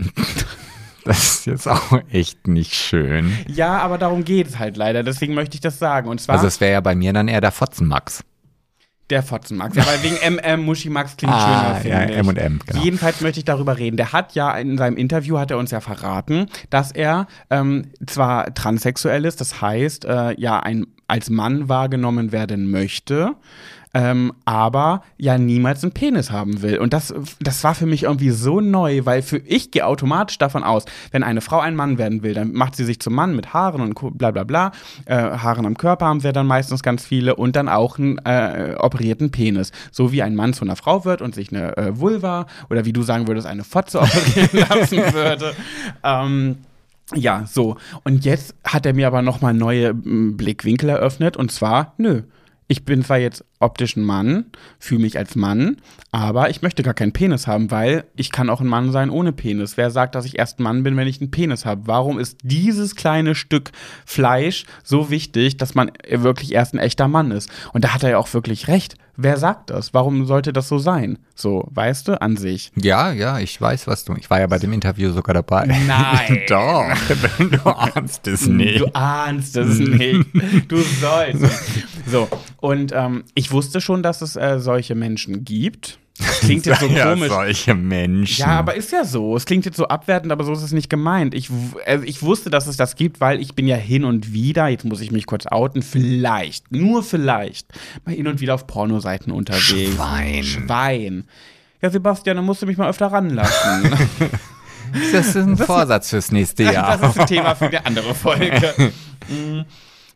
Das ist jetzt auch echt nicht schön. Ja, aber darum geht es halt leider. Deswegen möchte ich das sagen. Und zwar Also es wäre ja bei mir dann eher der Fotzenmax. der Fotzenmax. Ja, weil wegen MM Muschi-Max klingt Ah, schöner, ja, finde ich. M und M, genau. Jedenfalls möchte ich darüber reden. Der hat ja in seinem Interview hat er uns ja verraten, dass er ähm, zwar transsexuell ist, das heißt, äh, ja, ein als Mann wahrgenommen werden möchte. Ähm, aber ja niemals einen Penis haben will. Und das, das war für mich irgendwie so neu, weil für ich gehe automatisch davon aus, wenn eine Frau ein Mann werden will, dann macht sie sich zum Mann mit Haaren und bla bla bla. Äh, Haaren am Körper haben sie ja dann meistens ganz viele und dann auch einen äh, operierten Penis. So wie ein Mann zu einer Frau wird und sich eine äh, Vulva oder wie du sagen würdest, eine Fotze operieren *laughs* lassen würde. Ähm, ja, so. Und jetzt hat er mir aber nochmal neue Blickwinkel eröffnet. Und zwar, nö. Ich bin zwar jetzt optisch ein Mann, fühle mich als Mann, aber ich möchte gar keinen Penis haben, weil ich kann auch ein Mann sein ohne Penis. Wer sagt, dass ich erst ein Mann bin, wenn ich einen Penis habe? Warum ist dieses kleine Stück Fleisch so wichtig, dass man wirklich erst ein echter Mann ist? Und da hat er ja auch wirklich recht. Wer sagt das? Warum sollte das so sein? So, weißt du, an sich. Ja, ja, ich weiß, was du. Ich war ja bei dem Interview sogar dabei. Nein. *laughs* Doch. Du *laughs* ahnst es nicht. Du ahnst es nicht. Du sollst. *laughs* So, und ähm, ich wusste schon, dass es äh, solche Menschen gibt. Das klingt jetzt so *laughs* ja, komisch. solche Menschen. Ja, aber ist ja so. Es klingt jetzt so abwertend, aber so ist es nicht gemeint. Ich, also ich wusste, dass es das gibt, weil ich bin ja hin und wieder, jetzt muss ich mich kurz outen, vielleicht, nur vielleicht, mal hin und wieder auf Pornoseiten unterwegs. Schwein. Schwein. Ja, Sebastian, dann musst du mich mal öfter ranlassen. *laughs* Das ist ein Vorsatz fürs nächste *laughs* Jahr. Das ist ein Thema für eine andere Folge. Mm.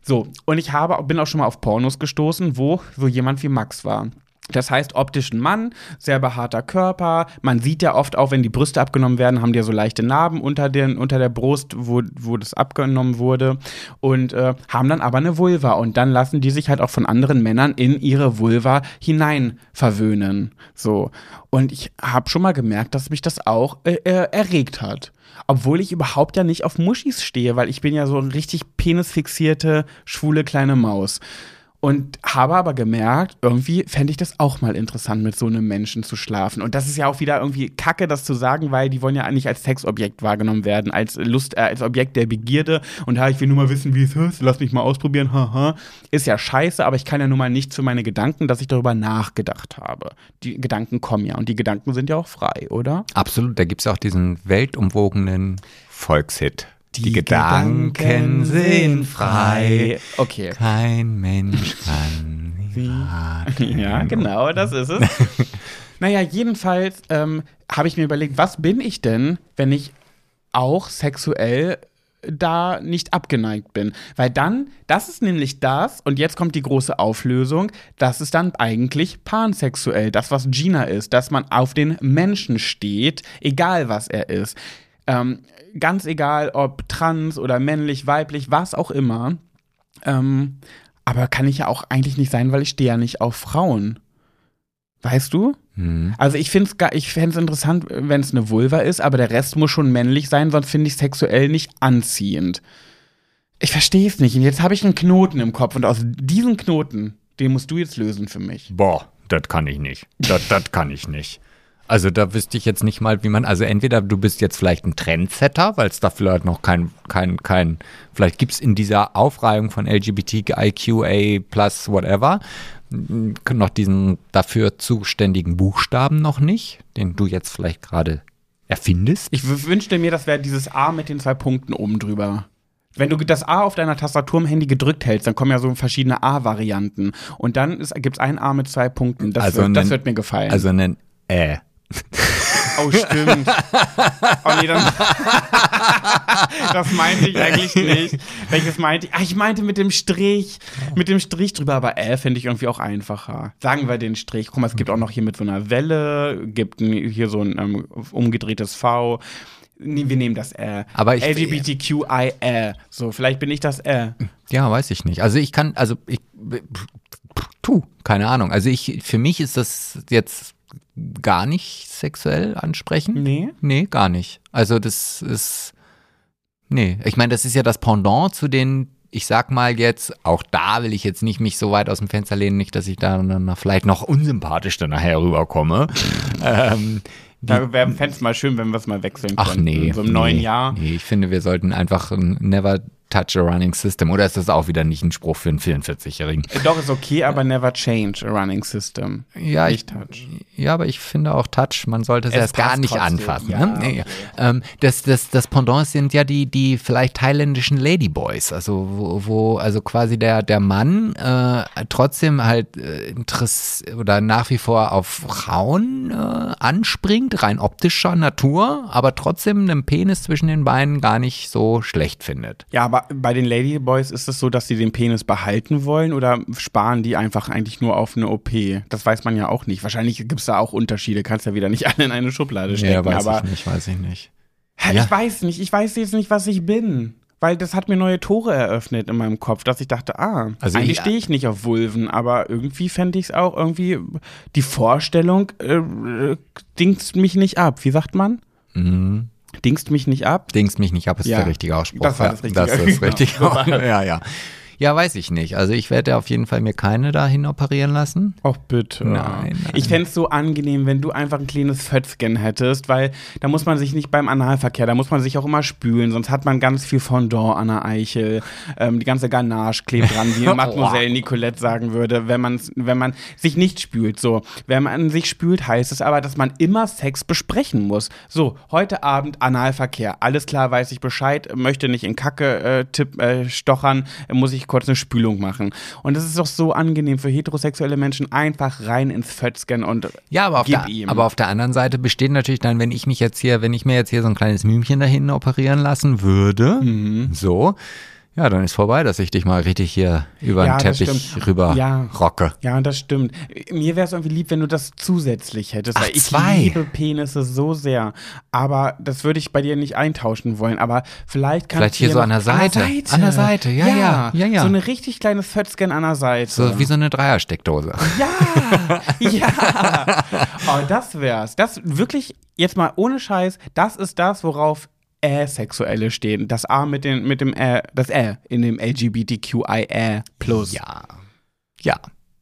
so, und ich habe, bin auch schon mal auf Pornos gestoßen, wo so jemand wie Max war. Das heißt, optischen Mann, sehr behaarter Körper. Man sieht ja oft auch, wenn die Brüste abgenommen werden, haben die ja so leichte Narben unter, den, unter der Brust, wo, wo das abgenommen wurde. Und äh, haben dann aber eine Vulva. Und dann lassen die sich halt auch von anderen Männern in ihre Vulva hinein verwöhnen. So. Und ich habe schon mal gemerkt, dass mich das auch äh, äh, erregt hat. Obwohl ich überhaupt ja nicht auf Muschis stehe, weil ich bin ja so eine richtig penisfixierte, schwule kleine Maus. Und habe aber gemerkt, irgendwie fände ich das auch mal interessant, mit so einem Menschen zu schlafen. Und das ist ja auch wieder irgendwie kacke, das zu sagen, weil die wollen ja eigentlich als Sexobjekt wahrgenommen werden, als Lust, äh, als Objekt der Begierde. Und ha, ich will nur mal wissen, wie es ist, lass mich mal ausprobieren, haha. Ist ja scheiße, aber ich kann ja nun mal nicht für meine Gedanken, dass ich darüber nachgedacht habe. Die Gedanken kommen ja und die Gedanken sind ja auch frei, oder? Absolut, da gibt es auch diesen weltumwogenen Volkshit. Die Gedanken sind frei. Okay. Kein Mensch *laughs* kann sie raten. Ja, genau, das ist es. *laughs* naja, jedenfalls ähm, habe ich mir überlegt, was bin ich denn, wenn ich auch sexuell da nicht abgeneigt bin. Weil dann, das ist nämlich das, und jetzt kommt die große Auflösung, das ist dann eigentlich pansexuell, das, was Gina ist, dass man auf den Menschen steht, egal was er ist. Ähm, ganz egal, ob trans oder männlich, weiblich, was auch immer. Ähm, aber kann ich ja auch eigentlich nicht sein, weil ich stehe ja nicht auf Frauen. Weißt du? Hm. Also ich finde es ich fänd's interessant, wenn es eine Vulva ist, aber der Rest muss schon männlich sein, sonst finde ich sexuell nicht anziehend. Ich verstehe es nicht. Und jetzt habe ich einen Knoten im Kopf und aus diesem Knoten, den musst du jetzt lösen für mich. Boah, das kann ich nicht. Das kann ich nicht. Also da wüsste ich jetzt nicht mal, wie man, also entweder du bist jetzt vielleicht ein Trendsetter, weil es da vielleicht noch kein, kein, kein, vielleicht gibt es in dieser Aufreihung von LGBTIQA plus whatever m, noch diesen dafür zuständigen Buchstaben noch nicht, den du jetzt vielleicht gerade erfindest. Ich wünschte mir, das wäre dieses A mit den zwei Punkten oben drüber. Wenn du das A auf deiner Tastatur im Handy gedrückt hältst, dann kommen ja so verschiedene A-Varianten. Und dann gibt es ein A mit zwei Punkten. Das, Also wird, das wird mir gefallen. Also ein Äh. Oh, stimmt. oh nee, dann. *laughs* das meinte ich eigentlich nicht. Welches meinte ich? Ah, ich meinte mit dem Strich. Mit dem Strich drüber, aber äh, finde ich irgendwie auch einfacher. Sagen wir den Strich. Guck mal, es gibt auch noch hier mit so einer Welle, gibt hier so ein ähm, umgedrehtes V. Nee, wir nehmen das äh. Aber ich- LGBTQI äh. So, vielleicht bin ich das äh. Ja, weiß ich nicht. Also ich kann, also ich, tu, keine Ahnung. Also ich, für mich ist das jetzt gar nicht sexuell ansprechend. Nee. Nee, gar nicht. Also das ist, nee. Ich meine, das ist ja das Pendant zu den, ich sag mal jetzt, auch da will ich jetzt nicht mich so weit aus dem Fenster lehnen, nicht, dass ich da dann vielleicht noch unsympathisch dann nachher rüberkomme. *laughs* ähm, Da wäre es mal schön, wenn wir es mal wechseln Ach könnten. nee. So im neuen nee, Jahr. Nee, ich finde, wir sollten einfach never touch a running system. Oder ist das auch wieder nicht ein Spruch für einen 44-Jährigen? Äh, Doch, ist okay, aber never change a running system. Ja, ich, Nicht touch. ja, aber ich finde auch Touch, man sollte es Es erst gar nicht trotzdem, anfassen. ja, ne? Okay. ähm, das, das, das Pendant sind ja die, die vielleicht thailändischen Ladyboys, also wo, wo also quasi der, der Mann äh, trotzdem halt äh, Interess oder nach wie vor auf Frauen äh, anspringt, rein optischer Natur, aber trotzdem einen Penis zwischen den Beinen gar nicht so schlecht findet. Ja, aber bei den Ladyboys ist es so, dass sie den Penis behalten wollen oder sparen die einfach eigentlich nur auf eine OP? Das weiß man ja auch nicht. Wahrscheinlich gibt es da auch Unterschiede, kannst ja wieder nicht *laughs* alle in eine Schublade stecken. aber ich nicht, weiß ich nicht. Ja. ich weiß nicht, ich weiß jetzt nicht, was ich bin. Weil das hat mir neue Tore eröffnet in meinem Kopf, dass ich dachte, ah, Also eigentlich ich- stehe ich nicht auf Vulven, aber irgendwie fände ich es auch irgendwie, die Vorstellung äh, äh, dingst mich nicht ab. Wie sagt man? Mhm. Dingst mich nicht ab? Dingst mich nicht ab, ist Ja, der richtige Ausspruch. das war das Richtige. Das ist *laughs* Genau, richtig. *laughs* ja, ja. *laughs* Ja, weiß ich nicht. Also ich werde auf jeden Fall mir keine dahin operieren lassen. Ach bitte. Nein, nein. Ich fände es so angenehm, wenn du einfach ein kleines Fötzgen hättest, weil da muss man sich nicht beim Analverkehr, da muss man sich auch immer spülen, sonst hat man ganz viel Fondant an der Eichel, ähm, die ganze Ganache klebt dran, wie *laughs* Mademoiselle Nicolette sagen würde, wenn man, wenn man sich nicht spült. So, wenn man sich spült, heißt es aber, dass man immer Sex besprechen muss. So, heute Abend Analverkehr, alles klar, weiß ich Bescheid, möchte nicht in Kacke äh, tipp, äh, stochern, muss ich kurz eine Spülung machen. Und das ist doch so angenehm für heterosexuelle Menschen, einfach rein ins Fötzgen und Ja, aber auf, gib der, ihm. aber auf der anderen Seite besteht natürlich dann, wenn ich mich jetzt hier, wenn ich mir jetzt hier so ein kleines Mümchen dahin operieren lassen würde, Mhm. so, ja, dann ist vorbei, dass ich dich mal richtig hier über Ja, den Teppich rüber Ja. rocke. Ja, das stimmt. Mir wäre es irgendwie lieb, wenn du das zusätzlich hättest. Ach, ich zwei. liebe Penisse so sehr. Aber das würde ich bei dir nicht eintauschen wollen. Aber vielleicht kannst Vielleicht du hier dir so noch- an der Seite. An der Seite, ja, ja, ja, ja. So eine richtig kleine Fötzgen an der Seite. So wie so eine Dreiersteckdose. Ja, *laughs* ja. Oh, das wär's. Das wirklich, jetzt mal ohne Scheiß, das ist das, worauf Asexuelle stehen. Das A mit, den, mit dem Ä, das Ä in dem LGBTQIA plus. Ja. Ja.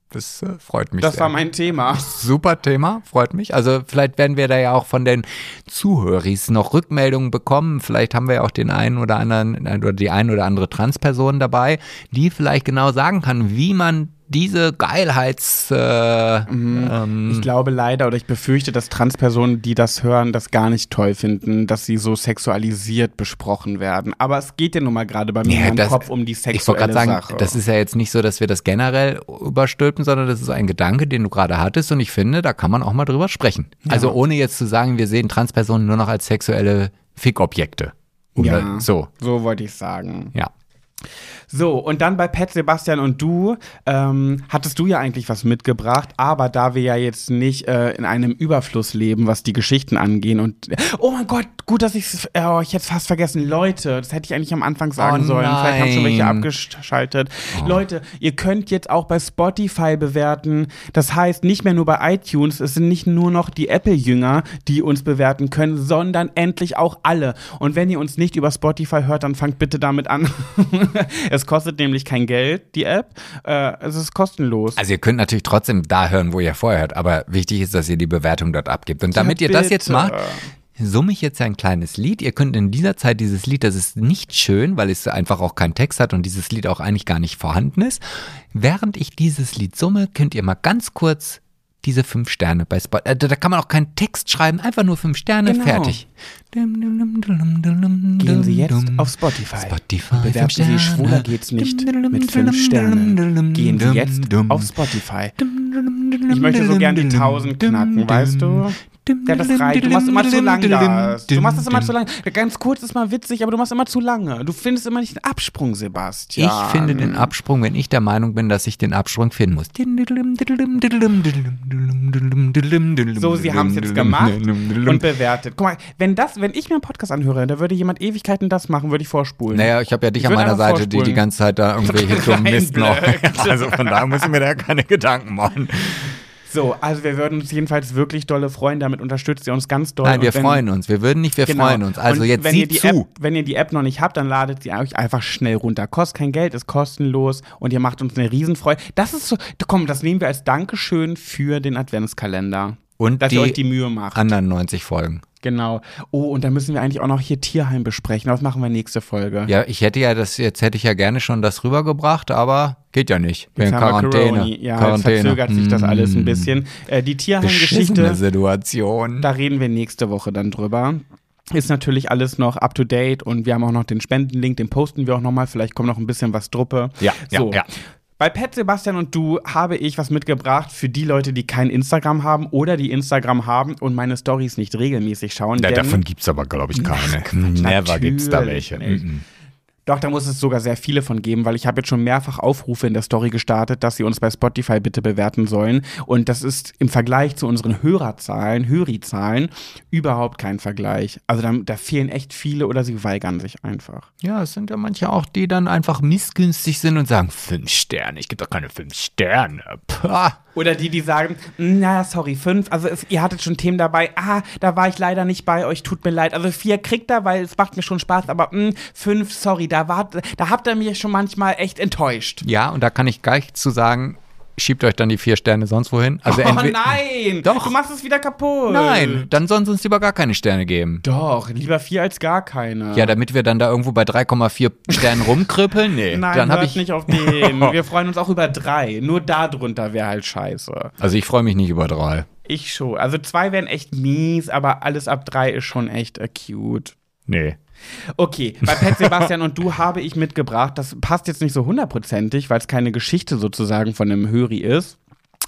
Das äh, freut mich Das sehr. war mein Thema. Super Thema, freut mich. Also vielleicht werden wir da ja auch von den Zuhörers noch Rückmeldungen bekommen. Vielleicht haben wir ja auch den einen oder anderen oder die ein oder andere Transperson dabei, die vielleicht genau sagen kann, wie man diese Geilheits äh, ähm, Ich glaube leider oder ich befürchte, dass Transpersonen, die das hören, das gar nicht toll finden, dass sie so sexualisiert besprochen werden. Aber es geht ja nun mal gerade bei mir Ja, im Kopf um die ich wollte sexuelle gerade sagen, Sache. das ist ja jetzt nicht so, dass wir das generell überstülpen, sondern das ist ein Gedanke, den du gerade hattest und ich finde, da kann man auch mal drüber sprechen. Also ohne jetzt zu sagen, wir sehen Transpersonen nur noch als sexuelle Fickobjekte. Oder ja, so, So wollte ich sagen. ja. So, und dann bei Pet, Sebastian und du, ähm, hattest du ja eigentlich was mitgebracht, aber da wir ja jetzt nicht äh, in einem Überfluss leben, was die Geschichten angehen und oh mein Gott, gut, dass ich äh, oh, ich jetzt fast vergessen, Leute, das hätte ich eigentlich am Anfang sagen Oh sollen. Vielleicht haben schon welche nein. abgeschaltet. Leute, ihr könnt jetzt auch bei Spotify bewerten. Das heißt, nicht mehr nur bei iTunes, es sind nicht nur noch die Apple-Jünger, die uns bewerten können, sondern endlich auch alle. Und wenn ihr uns nicht über Spotify hört, dann fangt bitte damit an. *laughs* *laughs* es kostet nämlich kein Geld, die App. Äh, es ist kostenlos. Also ihr könnt natürlich trotzdem da hören, wo ihr vorher hört, aber wichtig ist, dass ihr die Bewertung dort abgibt. Und damit ihr das jetzt macht, summe ich jetzt ein kleines Lied. Ihr könnt in dieser Zeit dieses Lied, das ist nicht schön, weil es einfach auch keinen Text hat und dieses Lied auch eigentlich gar nicht vorhanden ist. Während ich dieses Lied summe, könnt ihr mal ganz kurz diese fünf Sterne bei Spotify. Äh, da kann man auch keinen Text schreiben, einfach nur fünf Sterne, Genau. fertig. Gehen Sie jetzt auf Spotify. Spotify. Bewerten fünf Sie Sterne. Schwuler geht's nicht mit fünf Sternen. Gehen Sie jetzt auf Spotify. Ich möchte so gern die 1000 knacken, weißt du? Ja, das reicht. Du machst immer zu lang das. Du machst es immer zu lang. Ganz kurz ist mal witzig, aber du machst immer zu lange. Du findest immer nicht den Absprung, Sebastian. Ich finde den Absprung, wenn ich der Meinung bin, dass ich den Absprung finden muss. So, sie haben es jetzt gemacht und bewertet. Guck mal, wenn das, wenn ich mir einen Podcast anhöre, da würde jemand Ewigkeiten das machen, würde ich vorspulen. Naja, ich habe ja dich Ich an meiner Seite, die die vorspulen. ganze Zeit da *laughs* irgendwelche dummen Mist noch. Also von daher müssen wir da keine Gedanken machen. So, also wir würden uns jedenfalls wirklich dolle freuen. Damit unterstützt ihr uns ganz doll. Nein, wir wenn- freuen uns. Wir würden nicht, wir Genau. freuen uns. Also Und jetzt wenn ihr sieh die zu. App, wenn ihr die App noch nicht habt, dann ladet sie euch einfach schnell runter. Kostet kein Geld, ist kostenlos und ihr macht uns eine Riesenfreude. Das ist so, komm, das nehmen wir als Dankeschön für den Adventskalender. Und dass die ihr euch die Mühe macht. anderen 90 Folgen. Genau. Oh, und dann müssen wir eigentlich auch noch hier Tierheim besprechen. Das machen wir nächste Folge. Ja, ich hätte ja das, jetzt hätte ich ja gerne schon das rübergebracht, aber geht ja nicht. Wir Quarantäne. Corona. Ja, Quarantäne. verzögert sich das alles ein Mm. bisschen. Äh, die Tierheim-Geschichte, Situation. da reden wir nächste Woche dann drüber. Ist natürlich alles noch up to date und wir haben auch noch den Spendenlink, den posten wir auch nochmal. Vielleicht kommt noch ein bisschen was druppe. Ja, ja, so. ja. Bei Pet Sebastian und du habe ich was mitgebracht für die Leute, die kein Instagram haben oder die Instagram haben und meine Stories nicht regelmäßig schauen. Ja, davon gibt es aber, glaube ich, keine. *laughs* Never gibt es da welche. nicht. Mm-mm. Doch, da muss es sogar sehr viele von geben, weil ich habe jetzt schon mehrfach Aufrufe in der Story gestartet, dass sie uns bei Spotify bitte bewerten sollen. Und das ist im Vergleich zu unseren Hörerzahlen, Höri-Zahlen, überhaupt kein Vergleich. Also da, da fehlen echt viele oder sie weigern sich einfach. Ja, es sind ja manche auch, die dann einfach missgünstig sind und sagen, fünf Sterne, ich gebe doch keine fünf Sterne. Pah. Oder die, die sagen, na, sorry, fünf, also es, ihr hattet schon Themen dabei, ah, da war ich leider nicht bei euch, tut mir leid. Also vier kriegt er, weil es macht mir schon Spaß, aber mh, fünf, sorry, da, war, da habt ihr mich schon manchmal echt enttäuscht. Ja, und da kann ich gleich zu sagen, schiebt euch dann die vier Sterne sonst wohin. Also oh nein! Doch. Du machst es wieder kaputt. Nein, dann sollen sie uns lieber gar keine Sterne geben. Doch, lieber vier als gar keine. Ja, damit wir dann da irgendwo bei 3,4 Sternen rumkrüppeln? Nee, *laughs* Nein, dann hört ich nicht auf den. *laughs* Wir freuen uns auch über drei. Nur darunter wäre halt scheiße. Also ich freue mich nicht über drei. Ich schon. Also zwei wären echt mies, aber alles ab drei ist schon echt äh, cute. Nee. Okay, bei Pet *laughs* Sebastian und du habe ich mitgebracht. Das passt jetzt nicht so hundertprozentig, weil es keine Geschichte sozusagen von einem Höri ist.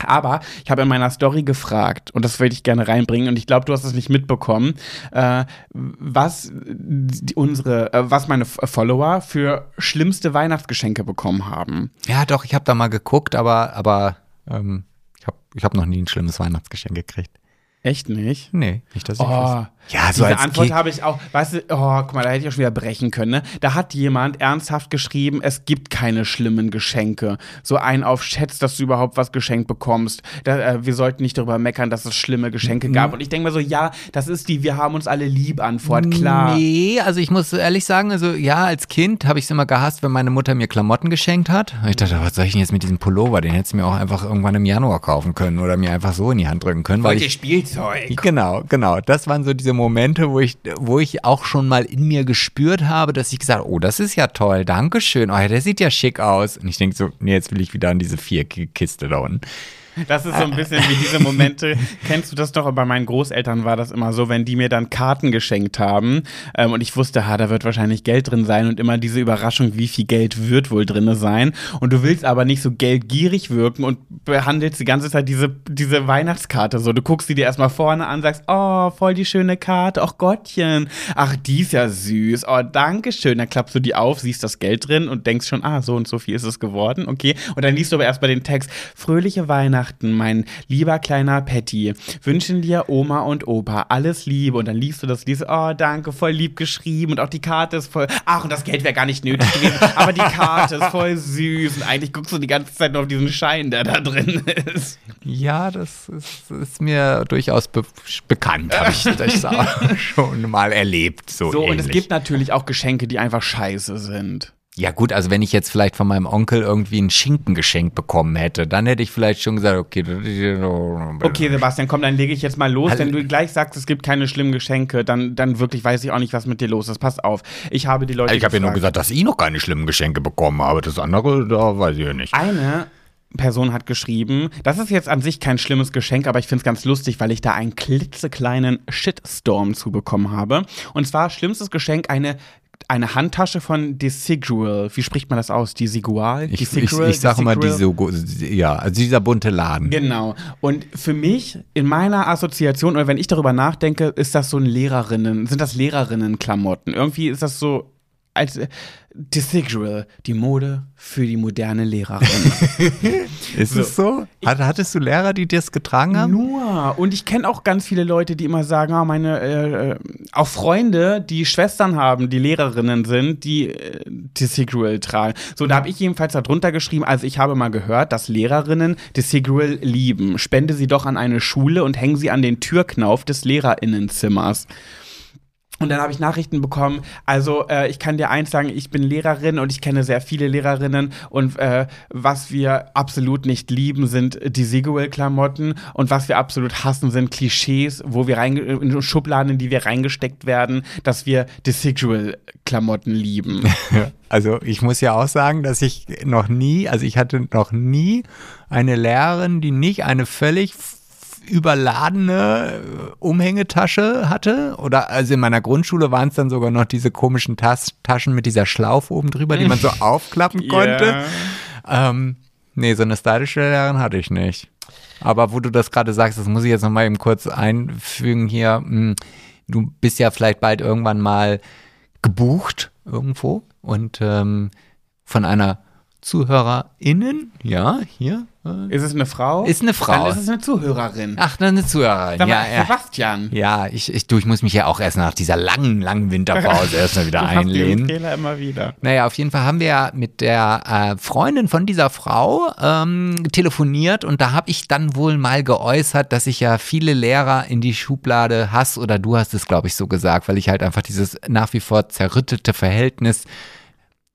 Aber ich habe in meiner Story gefragt, und das würde ich gerne reinbringen, und ich glaube, du hast es nicht mitbekommen, äh, was die, unsere, äh, was meine Follower für schlimmste Weihnachtsgeschenke bekommen haben. Ja, doch, ich habe da mal geguckt, aber, aber ähm, ich habe ich hab noch nie ein schlimmes Weihnachtsgeschenk gekriegt. Echt nicht? Nee, nicht, dass ich Oh, wüsste. Ja, so diese als Antwort habe ich auch, weißt du, oh, guck mal, da hätte ich auch schon wieder brechen können, ne? Da hat jemand ernsthaft geschrieben, es gibt keine schlimmen Geschenke. So ein auf Schätz, dass du überhaupt was geschenkt bekommst. Da, äh, wir sollten nicht darüber meckern, dass es schlimme Geschenke gab. Und ich denke mir so, ja, das ist die Wir haben uns alle lieb Antwort, klar. Nee, also ich muss ehrlich sagen, also ja, als Kind habe ich es immer gehasst, wenn meine Mutter mir Klamotten geschenkt hat. Und ich dachte, was soll ich denn jetzt mit diesem Pullover? Den hättest du mir auch einfach irgendwann im Januar kaufen können oder mir einfach so in die Hand drücken können. Weil Wollt ihr ich, Spielzeug? genau, genau. Das waren so diese Momente, wo ich, wo ich auch schon mal in mir gespürt habe, dass ich gesagt habe, oh, das ist ja toll, Dankeschön. Oh, ja, der sieht ja schick aus. Und ich denke so, nee, jetzt will ich wieder an diese vier Kiste da unten. Das ist so ein bisschen wie diese Momente. Kennst du das doch? Bei meinen Großeltern war das immer so, wenn die mir dann Karten geschenkt haben ähm, und ich wusste, ha, da wird wahrscheinlich Geld drin sein und immer diese Überraschung, wie viel Geld wird wohl drin sein. Und du willst aber nicht so geldgierig wirken und behandelst die ganze Zeit diese, diese Weihnachtskarte so. Du guckst sie dir erstmal vorne an, sagst, oh, voll die schöne Karte, ach Gottchen, ach, die ist ja süß, oh, danke schön. Dann klappst du die auf, siehst das Geld drin und denkst schon, ah, so und so viel ist es geworden, okay. Und dann liest du aber erstmal den Text, fröhliche Weihnachten, mein lieber kleiner Patty, wünschen dir Oma und Opa alles Liebe. Und dann liest du das, liest, oh, danke, voll lieb geschrieben und auch die Karte ist voll, ach, und das Geld wäre gar nicht nötig gewesen, aber die Karte ist voll süß und eigentlich guckst du die ganze Zeit nur auf diesen Schein, der da drin ist. Ja, das ist, ist mir durchaus be bekannt, habe ich das auch *laughs* schon mal erlebt. So, So, und ähnlich. es gibt natürlich auch Geschenke, die einfach scheiße sind. Ja gut, also wenn ich jetzt vielleicht von meinem Onkel irgendwie ein Schinkengeschenk bekommen hätte, dann hätte ich vielleicht schon gesagt, okay. Okay, Sebastian, komm, dann lege ich jetzt mal los. Also- Wenn du gleich sagst, es gibt keine schlimmen Geschenke, dann, dann wirklich weiß ich auch nicht, was mit dir los ist. Pass auf. Ich habe die Leute Ich habe ja nur gesagt, dass ich noch keine schlimmen Geschenke bekommen habe. Das andere, da weiß ich ja nicht. Eine Person hat geschrieben, das ist jetzt an sich kein schlimmes Geschenk, aber ich finde es ganz lustig, weil ich da einen klitzekleinen Shitstorm zu bekommen habe. Und zwar schlimmstes Geschenk eine eine Handtasche von Desigual. Wie spricht man das aus? Desigual? Ich, ich, Desigual? ich sage immer Desigual? ja, also dieser bunte Laden. Genau. Und für mich, in meiner Assoziation, oder wenn ich darüber nachdenke, ist das so ein Lehrerinnen, sind das Lehrerinnen-Klamotten. Irgendwie ist das so als Desigual, die Mode für die moderne Lehrerin. *laughs* Ist es so? Hat, hattest du Lehrer, die das getragen haben? Nur. Und ich kenne auch ganz viele Leute, die immer sagen, ah, meine, äh, äh, auch Freunde, die Schwestern haben, die Lehrerinnen sind, die äh, Desigual tragen. So, da habe ich jedenfalls darunter geschrieben, also ich habe mal gehört, dass Lehrerinnen Desigual lieben. Spende sie doch an eine Schule und hängen sie an den Türknauf des Lehrerinnenzimmers. Und dann habe ich Nachrichten bekommen. Also äh, ich kann dir eins sagen, ich bin Lehrerin und ich kenne sehr viele Lehrerinnen. Und äh, was wir absolut nicht lieben, sind die Siguel-Klamotten. Und was wir absolut hassen, sind Klischees, wo wir rein in Schubladen, in die wir reingesteckt werden, dass wir die Siguel-Klamotten lieben. *laughs* Also ich muss ja auch sagen, dass ich noch nie, also ich hatte noch nie eine Lehrerin, die nicht eine völlig überladene äh, Umhängetasche hatte. Oder also in meiner Grundschule waren es dann sogar noch diese komischen Tas Taschen mit dieser Schlaufe oben drüber, die man so *laughs* aufklappen konnte. Yeah. Ähm, nee, so eine stylische Lehrerin hatte ich nicht. Aber wo du das gerade sagst, das muss ich jetzt nochmal eben kurz einfügen hier. Hm, du bist ja vielleicht bald irgendwann mal gebucht irgendwo und ähm, von einer ZuhörerInnen, ja, hier. Äh, ist es eine Frau? Ist eine Frau. Dann ist es eine Zuhörerin. Ach, dann eine Zuhörerin. ja, ja. Sebastian. Ja, ich, ich, du, ich muss mich ja auch erst nach dieser langen, langen Winterpause *laughs* erstmal wieder du einlehnen. Den Fehler immer wieder. Naja, auf jeden Fall haben wir ja mit der äh, Freundin von dieser Frau ähm, telefoniert und da habe ich dann wohl mal geäußert, dass ich ja viele Lehrer in die Schublade hasse oder du hast es, glaube ich, so gesagt, weil ich halt einfach dieses nach wie vor zerrüttete Verhältnis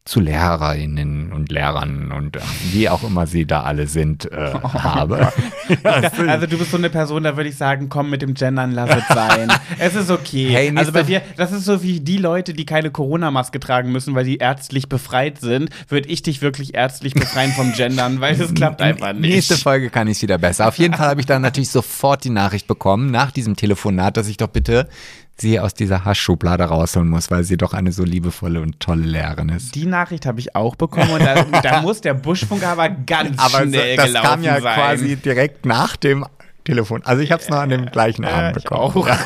zu Lehrerinnen und Lehrern und wie auch immer sie da alle sind, äh, *laughs* oh habe. *laughs* also du bist so eine Person, da würde ich sagen, komm mit dem Gendern, lass es sein. *laughs* es ist okay. Hey, also bei dir, das ist so wie die Leute, die keine Corona-Maske tragen müssen, weil sie ärztlich befreit sind, würde ich dich wirklich ärztlich befreien vom Gendern, weil das klappt einfach nicht. Nächste Folge kann ich es wieder besser. Auf jeden Fall habe ich dann natürlich sofort die Nachricht bekommen, nach diesem Telefonat, dass ich doch bitte sie aus dieser Haschschublade rausholen muss, weil sie doch eine so liebevolle und tolle Lehrerin ist. Die Nachricht habe ich auch bekommen und da, da *laughs* muss der Buschfunker aber ganz aber schnell so, das gelaufen kam ja sein. quasi direkt nach dem Telefon. Also ich habe es noch an dem gleichen Abend bekommen. *laughs*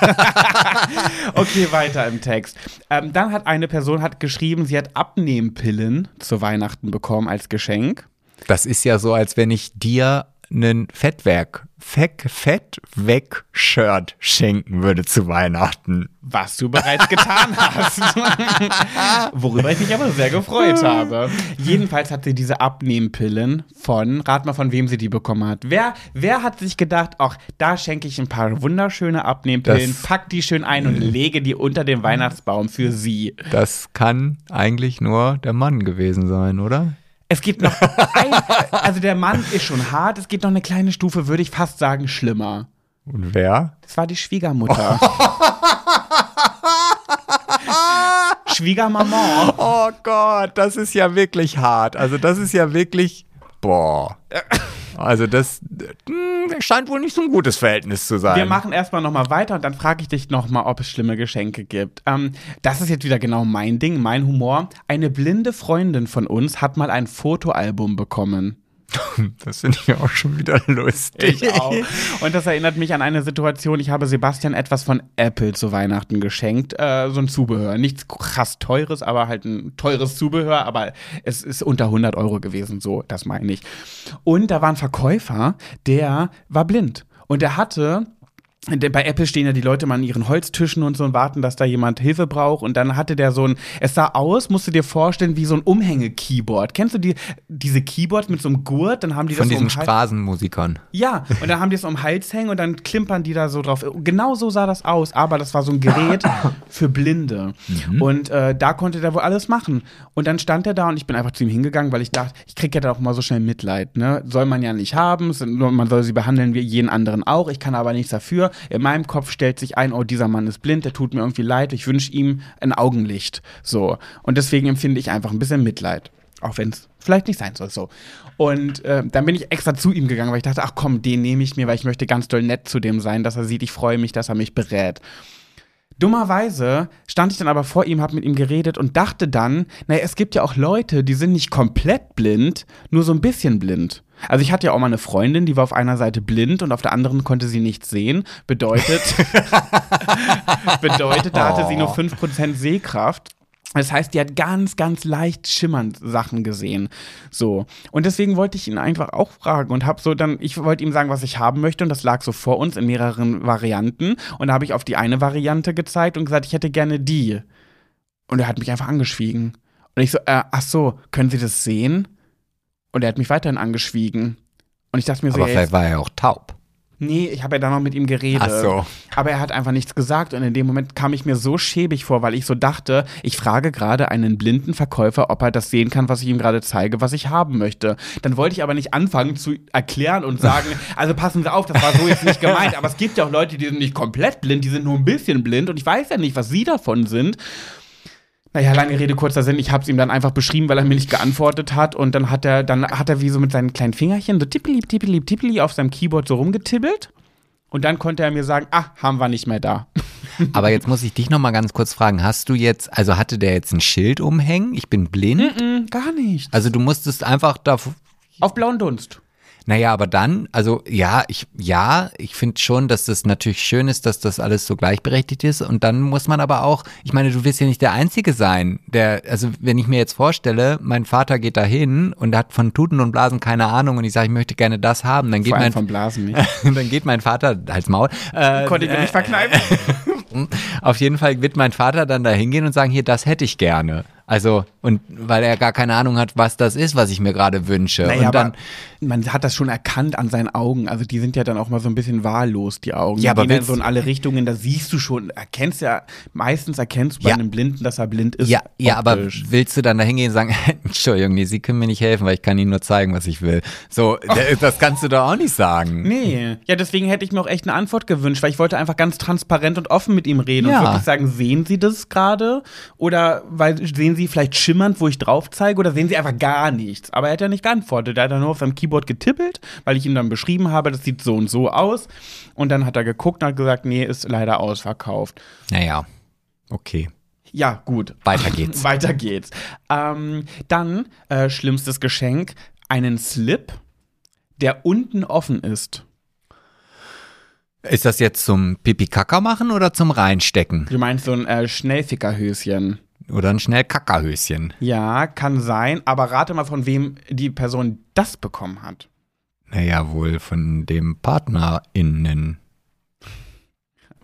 Okay, weiter im Text. Ähm, dann hat eine Person hat geschrieben, sie hat Abnehmpillen zu Weihnachten bekommen als Geschenk. Das ist ja so, als wenn ich dir einen Fettwerk, Feck, Fett weg Shirt schenken würde zu Weihnachten. Was du bereits getan hast. *laughs* Worüber ich mich aber sehr gefreut habe. Jedenfalls hat sie diese Abnehmpillen von, rat mal von wem sie die bekommen hat. Wer, wer hat sich gedacht, ach, da schenke ich ein paar wunderschöne Abnehmpillen, das, pack die schön ein und lege die unter den Weihnachtsbaum für sie. Das kann eigentlich nur der Mann gewesen sein, oder? Es gibt noch ein, also der Mann ist schon hart, es gibt noch eine kleine Stufe, würde ich fast sagen, schlimmer. Und wer? Das war die Schwiegermutter. *laughs* Schwiegermama. Oh Gott, das ist ja wirklich hart. Also das ist ja wirklich, boah. Also das mh, hm, scheint wohl nicht so ein gutes Verhältnis zu sein. Wir machen erstmal nochmal weiter und dann frage ich dich nochmal, ob es schlimme Geschenke gibt. Ähm, das ist jetzt wieder genau mein Ding, mein Humor. Eine blinde Freundin von uns hat mal ein Fotoalbum bekommen. *laughs* Das finde ich auch schon wieder lustig. Ich auch. Und das erinnert mich an eine Situation, ich habe Sebastian etwas von Apple zu Weihnachten geschenkt. Äh, so ein Zubehör. Nichts krass teures, aber halt ein teures Zubehör, aber es ist unter 100 Euro gewesen, so, das meine ich. Und da war ein Verkäufer, der war blind. Und der hatte bei Apple stehen ja die Leute mal an ihren Holztischen und so und warten, dass da jemand Hilfe braucht. Und dann hatte der so ein, es sah aus, musst du dir vorstellen, wie so ein Umhänge-Keyboard. Kennst du die, diese Keyboards mit so einem Gurt? Dann haben die Von das diesen so um Straßenmusikern. Ja, und dann haben die es um den Hals hängen und dann klimpern die da so drauf. Genau so sah das aus, aber das war so ein Gerät *coughs* für Blinde. Mhm. Und äh, da konnte der wohl alles machen. Und dann stand er da und ich bin einfach zu ihm hingegangen, weil ich dachte, ich kriege ja da auch mal so schnell Mitleid. Ne? Soll man ja nicht haben, man soll sie behandeln wie jeden anderen auch. Ich kann aber nichts dafür in meinem Kopf stellt sich ein, oh, dieser Mann ist blind, der tut mir irgendwie leid, ich wünsche ihm ein Augenlicht. So. Und deswegen empfinde ich einfach ein bisschen Mitleid. Auch wenn es vielleicht nicht sein soll, so. Und äh, dann bin ich extra zu ihm gegangen, weil ich dachte, ach komm, den nehme ich mir, weil ich möchte ganz doll nett zu dem sein, dass er sieht, ich freue mich, dass er mich berät. Dummerweise stand ich dann aber vor ihm, habe mit ihm geredet und dachte dann, naja, es gibt ja auch Leute, die sind nicht komplett blind, nur so ein bisschen blind. Also ich hatte ja auch mal eine Freundin, die war auf einer Seite blind und auf der anderen konnte sie nichts sehen. Bedeutet, *laughs* bedeutet, da hatte sie nur 5% Sehkraft. Das heißt, die hat ganz, ganz leicht schimmernd Sachen gesehen. So. Und deswegen wollte ich ihn einfach auch fragen und habe so dann, ich wollte ihm sagen, was ich haben möchte und das lag so vor uns in mehreren Varianten. Und da habe ich auf die eine Variante gezeigt und gesagt, ich hätte gerne die. Und er hat mich einfach angeschwiegen. Und ich so, äh, ach so, können Sie das sehen? Und er hat mich weiterhin angeschwiegen. Und ich dachte mir so, aber vielleicht war er auch taub. Nee, ich habe ja dann noch mit ihm geredet. Ach so. Aber er hat einfach nichts gesagt und in dem Moment kam ich mir so schäbig vor, weil ich so dachte, ich frage gerade einen blinden Verkäufer, ob er das sehen kann, was ich ihm gerade zeige, was ich haben möchte. Dann wollte ich aber nicht anfangen zu erklären und sagen, *laughs* also passen Sie auf, das war so jetzt nicht gemeint, aber es gibt ja auch Leute, die sind nicht komplett blind, die sind nur ein bisschen blind und ich weiß ja nicht, was Sie davon sind. Naja, lange Rede, kurzer Sinn. Ich habe es ihm dann einfach beschrieben, weil er mir nicht geantwortet hat. Und dann hat er, dann hat er wie so mit seinen kleinen Fingerchen so tippeli, tippeli, tippeli auf seinem Keyboard so rumgetippelt. Und dann konnte er mir sagen, ah, haben wir nicht mehr da. *laughs* Aber jetzt muss ich dich noch mal ganz kurz fragen, hast du jetzt, also hatte der jetzt ein Schild umhängen? Ich bin blind? Hm, gar nicht. Also du musstest einfach da Auf blauen Dunst. Naja, aber dann, also ja, ich, ja, ich finde schon, dass das natürlich schön ist, dass das alles so gleichberechtigt ist. Und dann muss man aber auch, ich meine, du wirst ja nicht der Einzige sein, der, also wenn ich mir jetzt vorstelle, mein Vater geht da hin und hat von Tuten und Blasen keine Ahnung und ich sage, ich möchte gerne das haben, dann geht mein, von Blasen nicht. *laughs* dann geht mein Vater als Maul. Äh, Konnte ich mir nicht verkneifen. *laughs* auf jeden Fall wird mein Vater dann da hingehen und sagen, hier, das hätte ich gerne. Also, und weil er gar keine Ahnung hat, was das ist, was ich mir gerade wünsche. Naja, und dann, aber man hat das schon erkannt an seinen Augen. Also die sind ja dann auch mal so ein bisschen wahllos, die Augen. Ja, die aber gehen dann so in alle Richtungen, da siehst du schon, erkennst ja, meistens erkennst du bei Ja. einem Blinden, dass er blind ist. ja, ja, aber willst du dann da hingehen und sagen, *laughs* Entschuldigung, nee, Sie können mir nicht helfen, weil ich kann Ihnen nur zeigen, was ich will. So, d- das kannst du doch auch nicht sagen. Nee, ja, deswegen hätte ich mir auch echt eine Antwort gewünscht, weil ich wollte einfach ganz transparent und offen mit ihm reden Ja. und wirklich sagen, sehen Sie das gerade? Oder weil sehen Sie vielleicht schimmernd, wo ich drauf zeige, oder sehen Sie einfach gar nichts? Aber er hat ja nicht geantwortet. Er hat dann nur auf seinem Keyboard getippelt, weil ich ihm dann beschrieben habe, das sieht so und so aus. Und dann hat er geguckt und hat gesagt, nee, ist leider ausverkauft. Naja, okay. Ja, gut. Weiter *laughs* geht's. Weiter geht's. Ähm, dann, äh, schlimmstes Geschenk, einen Slip, der unten offen ist. Ist das jetzt zum Pipi-Kaka machen oder zum Reinstecken? Du meinst so ein äh, Schnellfickerhöschen. Oder ein Schnell-Kackerhöschen? Ja, kann sein, aber rate mal, von wem die Person das bekommen hat. Naja, wohl von dem PartnerInnen.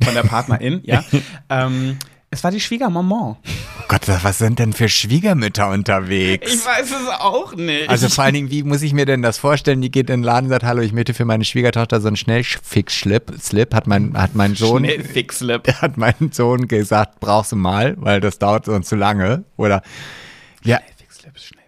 Von der Partnerin, ja. *laughs* Ähm, es war die Schwiegermaman. Oh Gott, was sind denn für Schwiegermütter unterwegs? Ich weiß es auch nicht. Also vor allen Dingen, wie muss ich mir denn das vorstellen? Die geht in den Laden und sagt, hallo, ich möchte für meine Schwiegertochter so einen Schnellfix-Slip. Slip hat mein, hat mein Sohn, Schnellfixlip. *laughs* hat mein Sohn gesagt, brauchst du mal, weil das dauert sonst zu lange. Oder, ja, Schnellfixlip, Schnellfixlip.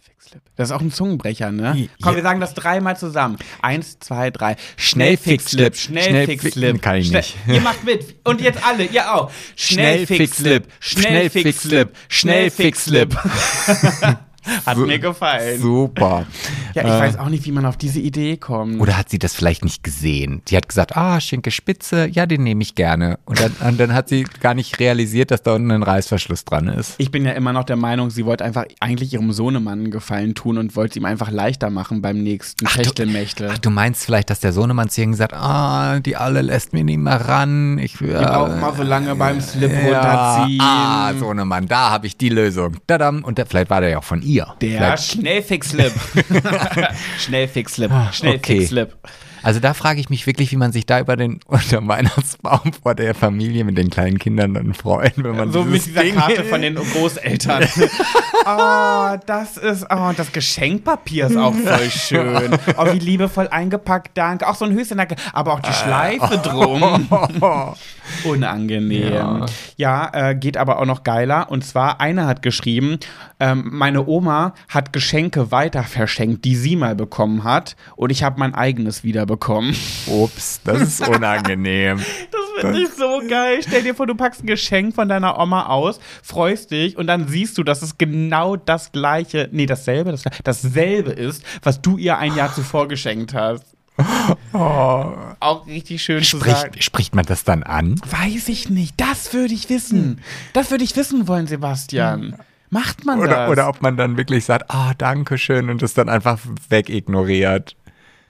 Das ist auch ein Zungenbrecher, ne? Ja. Komm, wir sagen das dreimal zusammen. Eins, zwei, drei. Schnellfixlip. Schnellfixlip. Kann ich Schnell- nicht. Ihr macht mit. Und jetzt alle, ihr auch. Schnellfixlip. Schnellfixlip. Schnellfixlip. *laughs* Hat mir gefallen. super. Ja, ich weiß auch nicht, wie man auf diese Idee kommt. Oder hat sie das vielleicht nicht gesehen? Die hat gesagt, ah, Schinke Spitze, ja, den nehme ich gerne. Und dann, und dann hat sie gar nicht realisiert, dass da unten ein Reißverschluss dran ist. Ich bin ja immer noch der Meinung, sie wollte einfach eigentlich ihrem Sohnemann einen Gefallen tun und wollte es ihm einfach leichter machen beim nächsten Techtelmechtel. Ach, du meinst vielleicht, dass der Sohnemann zu ihr gesagt ah, die alle lässt mir nicht mehr ran. Ich will. Die brauchen mal so lange beim Slip ja, runterziehen. ah, Sohnemann, da habe ich die Lösung. Tadam. Und der, vielleicht war der ja auch von ihr. Der Vielleicht- Schnellfixlip. *laughs* Schnellfixlip. Ah, Schnellfixlip. Also da frage ich mich wirklich, wie man sich da über den *laughs* unter Weihnachtsbaum vor der Familie mit den kleinen Kindern dann freut, wenn man So mit dieser Ding Karte *laughs* von den Großeltern. *laughs* oh, das ist, oh, das Geschenkpapier ist auch voll schön. Oh, wie liebevoll eingepackt, danke. Auch so ein Höschen, danke. Aber auch die Schleife drum. Unangenehm. Ja, äh, geht aber auch noch geiler. Und zwar, einer hat geschrieben, ähm, meine Oma hat Geschenke weiter verschenkt, die sie mal bekommen hat. Und ich habe mein eigenes wieder bekommen. Ups, das ist unangenehm. *laughs* Das finde ich so geil. Stell dir vor, du packst ein Geschenk von deiner Oma aus, freust dich und dann siehst du, dass es genau das gleiche, nee, dasselbe, das, dasselbe ist, was du ihr ein Jahr zuvor geschenkt hast. *laughs* Auch richtig schön zu sagen. Spricht, spricht man das dann an? Weiß ich nicht. Das würde ich wissen. Das würde ich wissen wollen, Sebastian. Macht man Oder, das? oder ob man dann wirklich sagt, ah, danke schön und das dann einfach wegignoriert.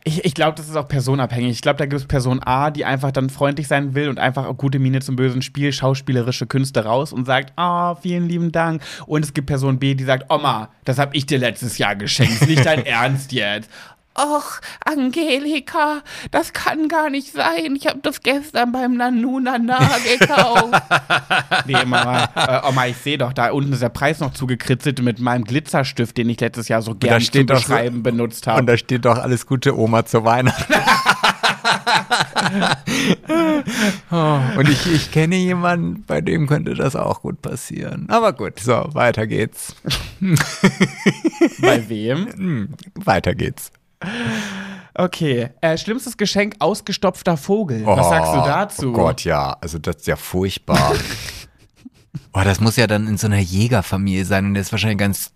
Ich, ich glaube, das ist auch personabhängig. Ich glaube, da gibt es Person A, die einfach dann freundlich sein will und einfach auch gute Miene zum bösen Spiel, schauspielerische Künste raus und sagt, ah, vielen lieben Dank. Und es gibt Person B, die sagt, Oma, das habe ich dir letztes Jahr geschenkt. Ist nicht dein *laughs* Ernst jetzt. Och, Angelika, das kann gar nicht sein. Ich habe das gestern beim Nanunana gekauft. *laughs* nee, Mama, äh, Oma, ich sehe doch, da unten ist der Preis noch zugekritzelt mit meinem Glitzerstift, den ich letztes Jahr so gerne zum doch so- Beschreiben benutzt habe. Und da steht doch alles Gute Oma zur Weihnachten. *laughs* Oh, und ich, ich kenne jemanden, bei dem könnte das auch gut passieren. Aber gut, so, weiter geht's. Bei wem? Hm, weiter geht's. Okay. Äh, schlimmstes Geschenk, ausgestopfter Vogel. Was sagst du dazu? Oh Gott, ja. Also das ist ja furchtbar. *laughs* Oh, das muss ja dann in so einer Jägerfamilie sein und der ist wahrscheinlich ganz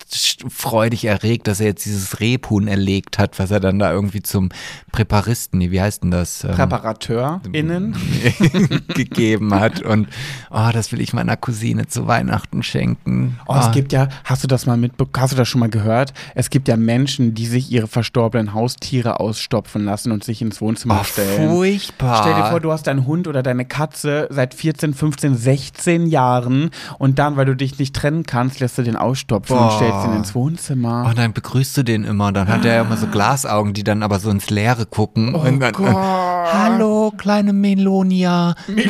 freudig erregt, dass er jetzt dieses Rebhuhn erlegt hat, was er dann da irgendwie zum Präparisten, wie heißt denn das? Ähm, PräparateurInnen. *laughs* gegeben hat und oh, das will ich meiner Cousine zu Weihnachten schenken. Oh, es gibt ja, hast du das mal mitbekommen, hast du das schon mal gehört? Es gibt ja Menschen, die sich ihre verstorbenen Haustiere ausstopfen lassen und sich ins Wohnzimmer oh, stellen. furchtbar. Stell dir vor, du hast deinen Hund oder deine Katze seit 14, 15, 16 Jahren und dann, weil du dich nicht trennen kannst, lässt du den ausstopfen und Boah. stellst ihn ins Wohnzimmer. Und dann begrüßt du den immer. Und dann hat er ja immer so Glasaugen, die dann aber so ins Leere gucken. Oh und dann, Gott. Hallo, kleine Melonia. *laughs* *laughs* Wie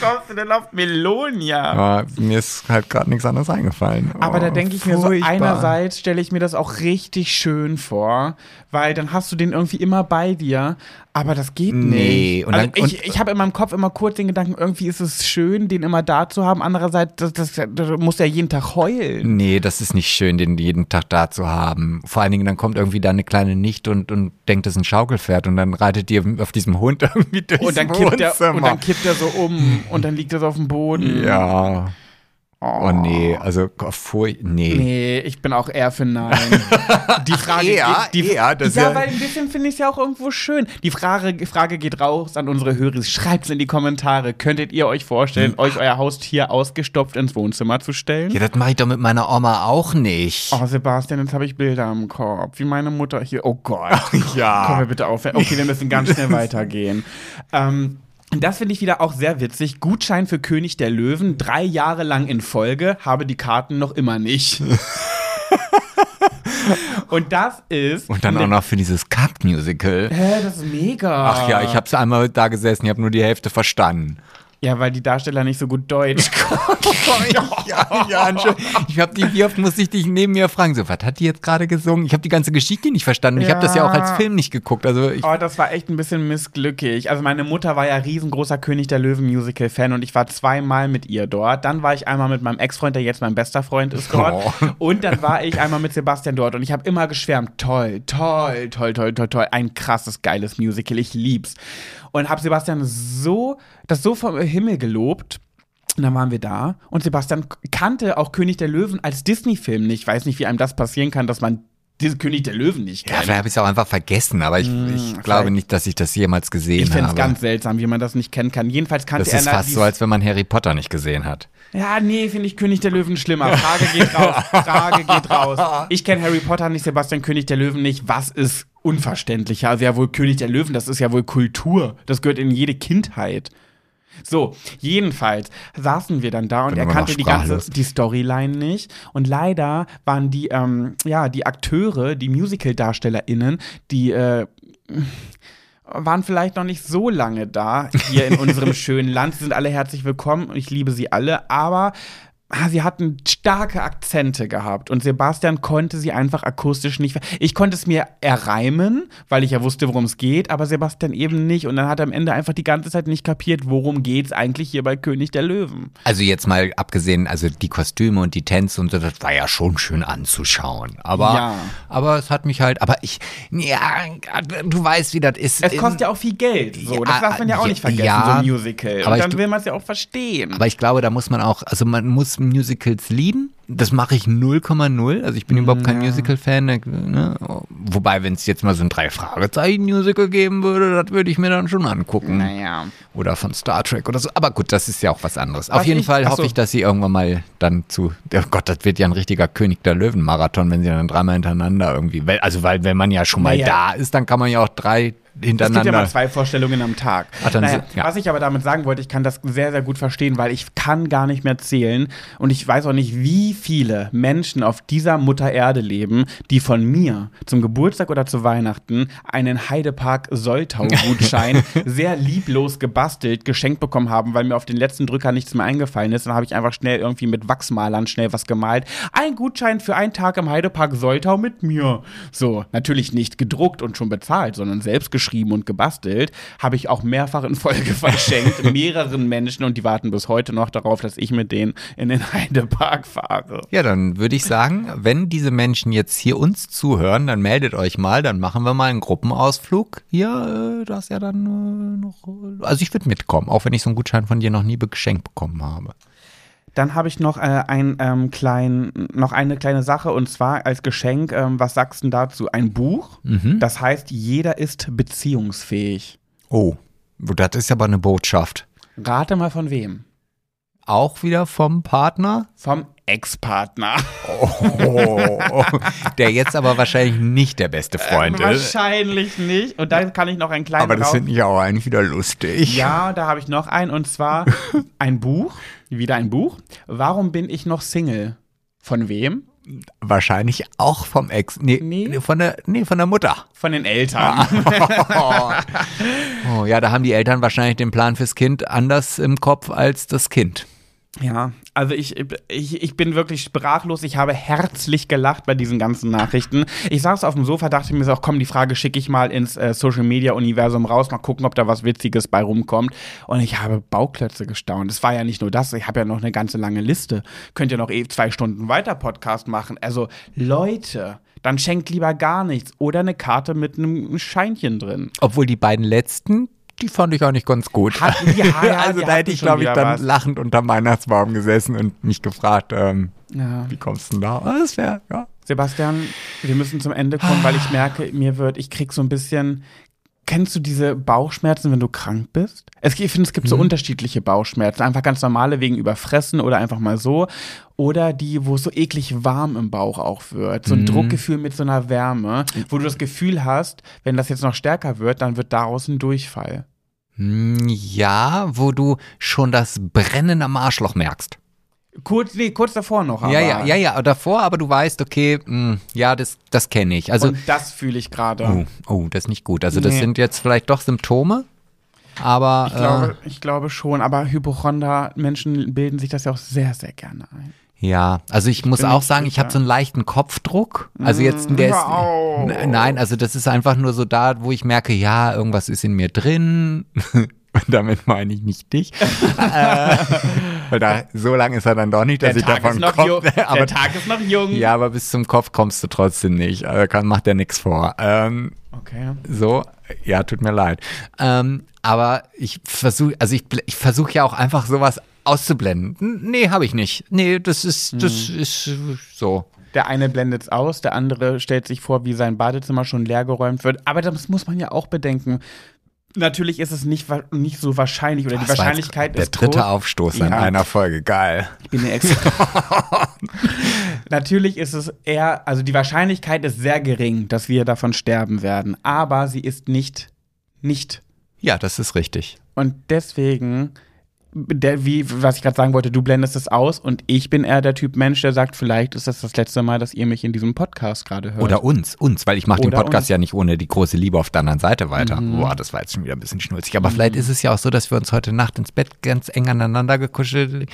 kommst du denn auf Melonia? Ja, mir ist halt gerade nichts anderes eingefallen. Aber da Oh, denke ich mir so, furchtbar. einerseits stelle ich mir das auch richtig schön vor, weil dann hast du den irgendwie immer bei dir, aber das geht Nee, nicht. und also dann- ich ich habe in meinem Kopf immer kurz den Gedanken, irgendwie ist es schön, den immer da zu haben, andererseits, das, das, das muss er jeden Tag heulen. Nee, das ist nicht schön, den jeden Tag da zu haben. Vor allen Dingen, dann kommt irgendwie da eine kleine Nichte und, und denkt, das ist ein Schaukelpferd und dann reitet die auf diesem Hund *laughs* irgendwie durchs Und dann, kippt er, Wohnzimmer. und dann kippt er so um und dann liegt er so auf dem Boden. ja. Oh nee, also oh, fur nee. Nee, ich bin auch eher für Nein. *laughs* Die Frage Eher, geht, die, eher, das ja, ja- weil ein bisschen finde ich es ja auch irgendwo schön. Die Frage, Frage geht raus an unsere Hörer. Schreibt es in die Kommentare. Könntet ihr euch vorstellen, euch euer Haustier ausgestopft ins Wohnzimmer zu stellen? Ja, das mache ich doch mit meiner Oma auch nicht. Oh, Sebastian, jetzt habe ich Bilder im Kopf. Wie meine Mutter hier. Oh Gott. *laughs* ja. Kommen wir bitte auf. Okay, wir müssen ganz schnell *laughs* weitergehen. Ähm, das finde ich wieder auch sehr witzig. Gutschein für König der Löwen, drei Jahre lang in Folge, habe die Karten noch immer nicht. *laughs* Und das ist. Und dann auch noch für dieses Kack-Musical. Hä, das ist mega. Ach ja, ich hab's einmal da gesessen, ich habe nur die Hälfte verstanden. Ja, weil die Darsteller nicht so gut Deutsch *laughs* ja, ja, Entschuldigung. ich habe die, wie oft musste ich dich neben mir fragen, so, was hat die jetzt gerade gesungen? Ich habe die ganze Geschichte nicht verstanden. Ich habe das ja auch als Ja. Film nicht geguckt. Also ich, Oh, das war echt ein bisschen missglückig. Also meine Mutter war ja riesengroßer König der Löwen Musical-Fan und ich war zweimal mit ihr dort. Dann war ich einmal mit meinem Ex-Freund, der jetzt mein bester Freund ist, dort. Oh. Und dann war ich einmal mit Sebastian dort und ich habe immer geschwärmt. Toll, toll, toll, toll, toll, toll. Ein krasses, geiles Musical. Ich lieb's. Und habe Sebastian so, das so vom Himmel gelobt. Und dann waren wir da und Sebastian kannte auch König der Löwen als Disney-Film nicht. Ich weiß nicht, wie einem das passieren kann, dass man diesen König der Löwen nicht ja, kennt. vielleicht habe ich es auch einfach vergessen, aber ich, ich glaube nicht, dass ich das jemals gesehen Ich habe. es ganz seltsam, wie man das nicht kennen kann. Jedenfalls kannte das er ist na- fast so, als wenn man Harry Potter nicht gesehen hat. Ja, nee, finde ich König der Löwen schlimmer. Frage geht raus. *laughs* Frage geht raus. Ich kenne Harry Potter nicht, Sebastian König der Löwen nicht. Was ist unverständlicher? Also ja wohl König der Löwen, das ist ja wohl Kultur. Das gehört in jede Kindheit. So, jedenfalls saßen wir dann da und er kannte die ganze die Storyline nicht und leider waren die ähm, ja die Akteure, die Musical-DarstellerInnen, die äh, waren vielleicht noch nicht so lange da hier in unserem *laughs* schönen Land. Sie sind alle herzlich willkommen und ich liebe sie alle, aber sie hatten starke Akzente gehabt und Sebastian konnte sie einfach akustisch nicht. Ich konnte es mir erreimen, weil ich ja wusste, worum es geht, aber Sebastian eben nicht und dann hat er am Ende einfach die ganze Zeit nicht kapiert, worum geht's eigentlich hier bei König der Löwen. Also jetzt mal abgesehen, also die Kostüme und die Tänze und so, das war ja schon schön anzuschauen. Aber, Ja. aber es hat mich halt, aber ich, ja, du weißt, wie das ist. Es kostet ja auch viel Geld, so. das Ja, darf man ja auch nicht vergessen, ja, so ein Musical. aber Und ich dann gl- will man es ja auch verstehen. Aber ich glaube, da muss man auch, also man muss Musicals lieben. Das mache ich 0,0. Also ich bin überhaupt kein Musical-Fan. Ne? Wobei, wenn es jetzt mal so ein Drei-Fragezeichen-Musical geben würde, das würde ich mir dann schon angucken. naja. Oder von Star Trek oder so. Aber gut, das ist ja auch was anderes. Was Auf jeden ich- Fall hoffe so. ich, dass sie irgendwann mal dann zu. Oh Gott, das wird ja ein richtiger König der Löwen-Marathon, wenn sie dann dreimal hintereinander irgendwie. weil- Also, weil, wenn man ja schon mal Naja. da ist, dann kann man ja auch drei Es gibt ja hintereinander. mal zwei Vorstellungen am Tag. Ach, naja, ja. Was ich aber damit sagen wollte, ich kann das sehr, sehr gut verstehen, weil ich kann gar nicht mehr zählen und ich weiß auch nicht, wie viele Menschen auf dieser Mutter Erde leben, die von mir zum Geburtstag oder zu Weihnachten einen Heidepark Soltau-Gutschein *laughs* sehr lieblos gebastelt, geschenkt bekommen haben, weil mir auf den letzten Drücker nichts mehr eingefallen ist. Dann habe ich einfach schnell irgendwie mit Wachsmalern schnell was gemalt. Ein Gutschein für einen Tag im Heidepark Soltau mit mir. So, natürlich nicht gedruckt und schon bezahlt, sondern selbst geschrieben geschrieben und gebastelt, habe ich auch mehrfach in Folge *laughs* verschenkt, mehreren Menschen und die warten bis heute noch darauf, dass ich mit denen in den Heidepark fahre. Ja, dann würde ich sagen, wenn diese Menschen jetzt hier uns zuhören, dann meldet euch mal, dann machen wir mal einen Gruppenausflug. Hier, äh, das ist ja dann äh, noch. Also ich würde mitkommen, auch wenn ich so einen Gutschein von dir noch nie geschenkt bekommen habe. Dann habe ich noch äh, ein ähm, klein, noch eine kleine Sache und zwar als Geschenk, ähm, was sagst du dazu? Ein Buch, Mhm. das heißt, jeder ist beziehungsfähig. Oh, das ist aber eine Botschaft. Rate mal von wem? Auch wieder vom Partner? Vom Ex-Partner. Oh, der jetzt aber wahrscheinlich nicht der beste Freund ist. Wahrscheinlich nicht. Und dann kann ich noch einen kleinen Aber das finde ich auch eigentlich wieder lustig. Ja, da habe ich noch einen und zwar *laughs* ein Buch. Wieder ein Buch. Warum bin ich noch Single? Von wem? Wahrscheinlich auch vom Ex. Nee, Nee. nee. Von, der, nee von der Mutter. Von den Eltern. *laughs* Oh, ja, da haben die Eltern wahrscheinlich den Plan fürs Kind anders im Kopf als das Kind. Ja, also ich, ich, ich bin wirklich sprachlos. Ich habe herzlich gelacht bei diesen ganzen Nachrichten. Ich saß auf dem Sofa, dachte mir so, komm, die Frage schicke ich mal ins äh, Social Media Universum raus, mal gucken, ob da was Witziges bei rumkommt. Und ich habe Bauklötze gestaunt. Es war ja nicht nur das, ich habe ja noch eine ganze lange Liste. Könnt ihr noch eh zwei Stunden weiter Podcast machen. Also Leute, dann schenkt lieber gar nichts oder eine Karte mit einem Scheinchen drin. Obwohl die beiden letzten, die fand ich auch nicht ganz gut. Die- ja, *laughs* ja, also da hätte ich, glaube ich, dann was. lachend unterm Weihnachtsbaum gesessen und mich gefragt, ähm, Ja. wie kommst du denn da? Ah, Das wäre, ja. Sebastian, wir müssen zum Ende kommen, weil ich merke, mir wird, ich krieg so ein bisschen. Kennst du diese Bauchschmerzen, wenn du krank bist? Es, ich finde, es gibt so unterschiedliche Bauchschmerzen. Einfach ganz normale wegen Überfressen oder einfach mal so. Oder die, wo es so eklig warm im Bauch auch wird. So ein Druckgefühl mit so einer Wärme, wo du das Gefühl hast, wenn das jetzt noch stärker wird, dann wird daraus ein Durchfall. Hm, Ja, wo du schon das Brennen am Arschloch merkst. Kurz, nee, kurz davor noch. Aber. Ja, ja, ja, ja, davor, aber du weißt, okay, mh, ja, das, das kenne ich. Also, Und das fühle ich gerade. oh, oh, das ist nicht gut. Also, das Nee. sind jetzt vielleicht doch Symptome, aber Ich glaube, ich glaube schon, aber Hypochonder, Menschen bilden sich das ja auch sehr, sehr gerne ein. äh, ja, also ich muss bin auch sagen, ich sicher. habe so einen leichten Kopfdruck. Also jetzt, der ist. N- nein, also das ist einfach nur so da, wo ich merke, ja, irgendwas ist in mir drin. *laughs* Damit meine ich nicht dich. *laughs* äh, weil da, so lange ist er dann doch nicht, dass Der ich Tag, davon komme. *laughs* der Tag ist noch jung. Ja, aber bis zum Kopf kommst du trotzdem nicht. Also kann, macht er nichts vor. Ähm, Okay. so, ja, tut mir leid. Ähm, aber ich versuche, also ich, ich versuche ja auch einfach sowas auszublenden. Nee, habe ich nicht. Nee, das ist, das Hm. ist so. Der eine blendet es aus, der andere stellt sich vor, wie sein Badezimmer schon leergeräumt wird. Aber das muss man ja auch bedenken. Natürlich ist es nicht, nicht so wahrscheinlich oder die Das jetzt Wahrscheinlichkeit Der ist dritte groß. Aufstoß in Ja. einer Folge, geil. Ich bin eine extra. *laughs* Natürlich ist es eher, also die Wahrscheinlichkeit ist sehr gering, dass wir davon sterben werden. Aber sie ist nicht, nicht. Ja, das ist richtig. Und deswegen, der, wie, was ich gerade sagen wollte, du blendest es aus und ich bin eher der Typ Mensch, der sagt, vielleicht ist das das letzte Mal, dass ihr mich in diesem Podcast gerade hört. Oder uns, uns, weil ich mache den Podcast uns. ja nicht ohne die große Liebe auf der anderen Seite weiter. Mhm. Boah, das war jetzt schon wieder ein bisschen schnulzig. Aber vielleicht ist es ja auch so, dass wir uns heute Nacht ins Bett ganz eng aneinander gekuschelt und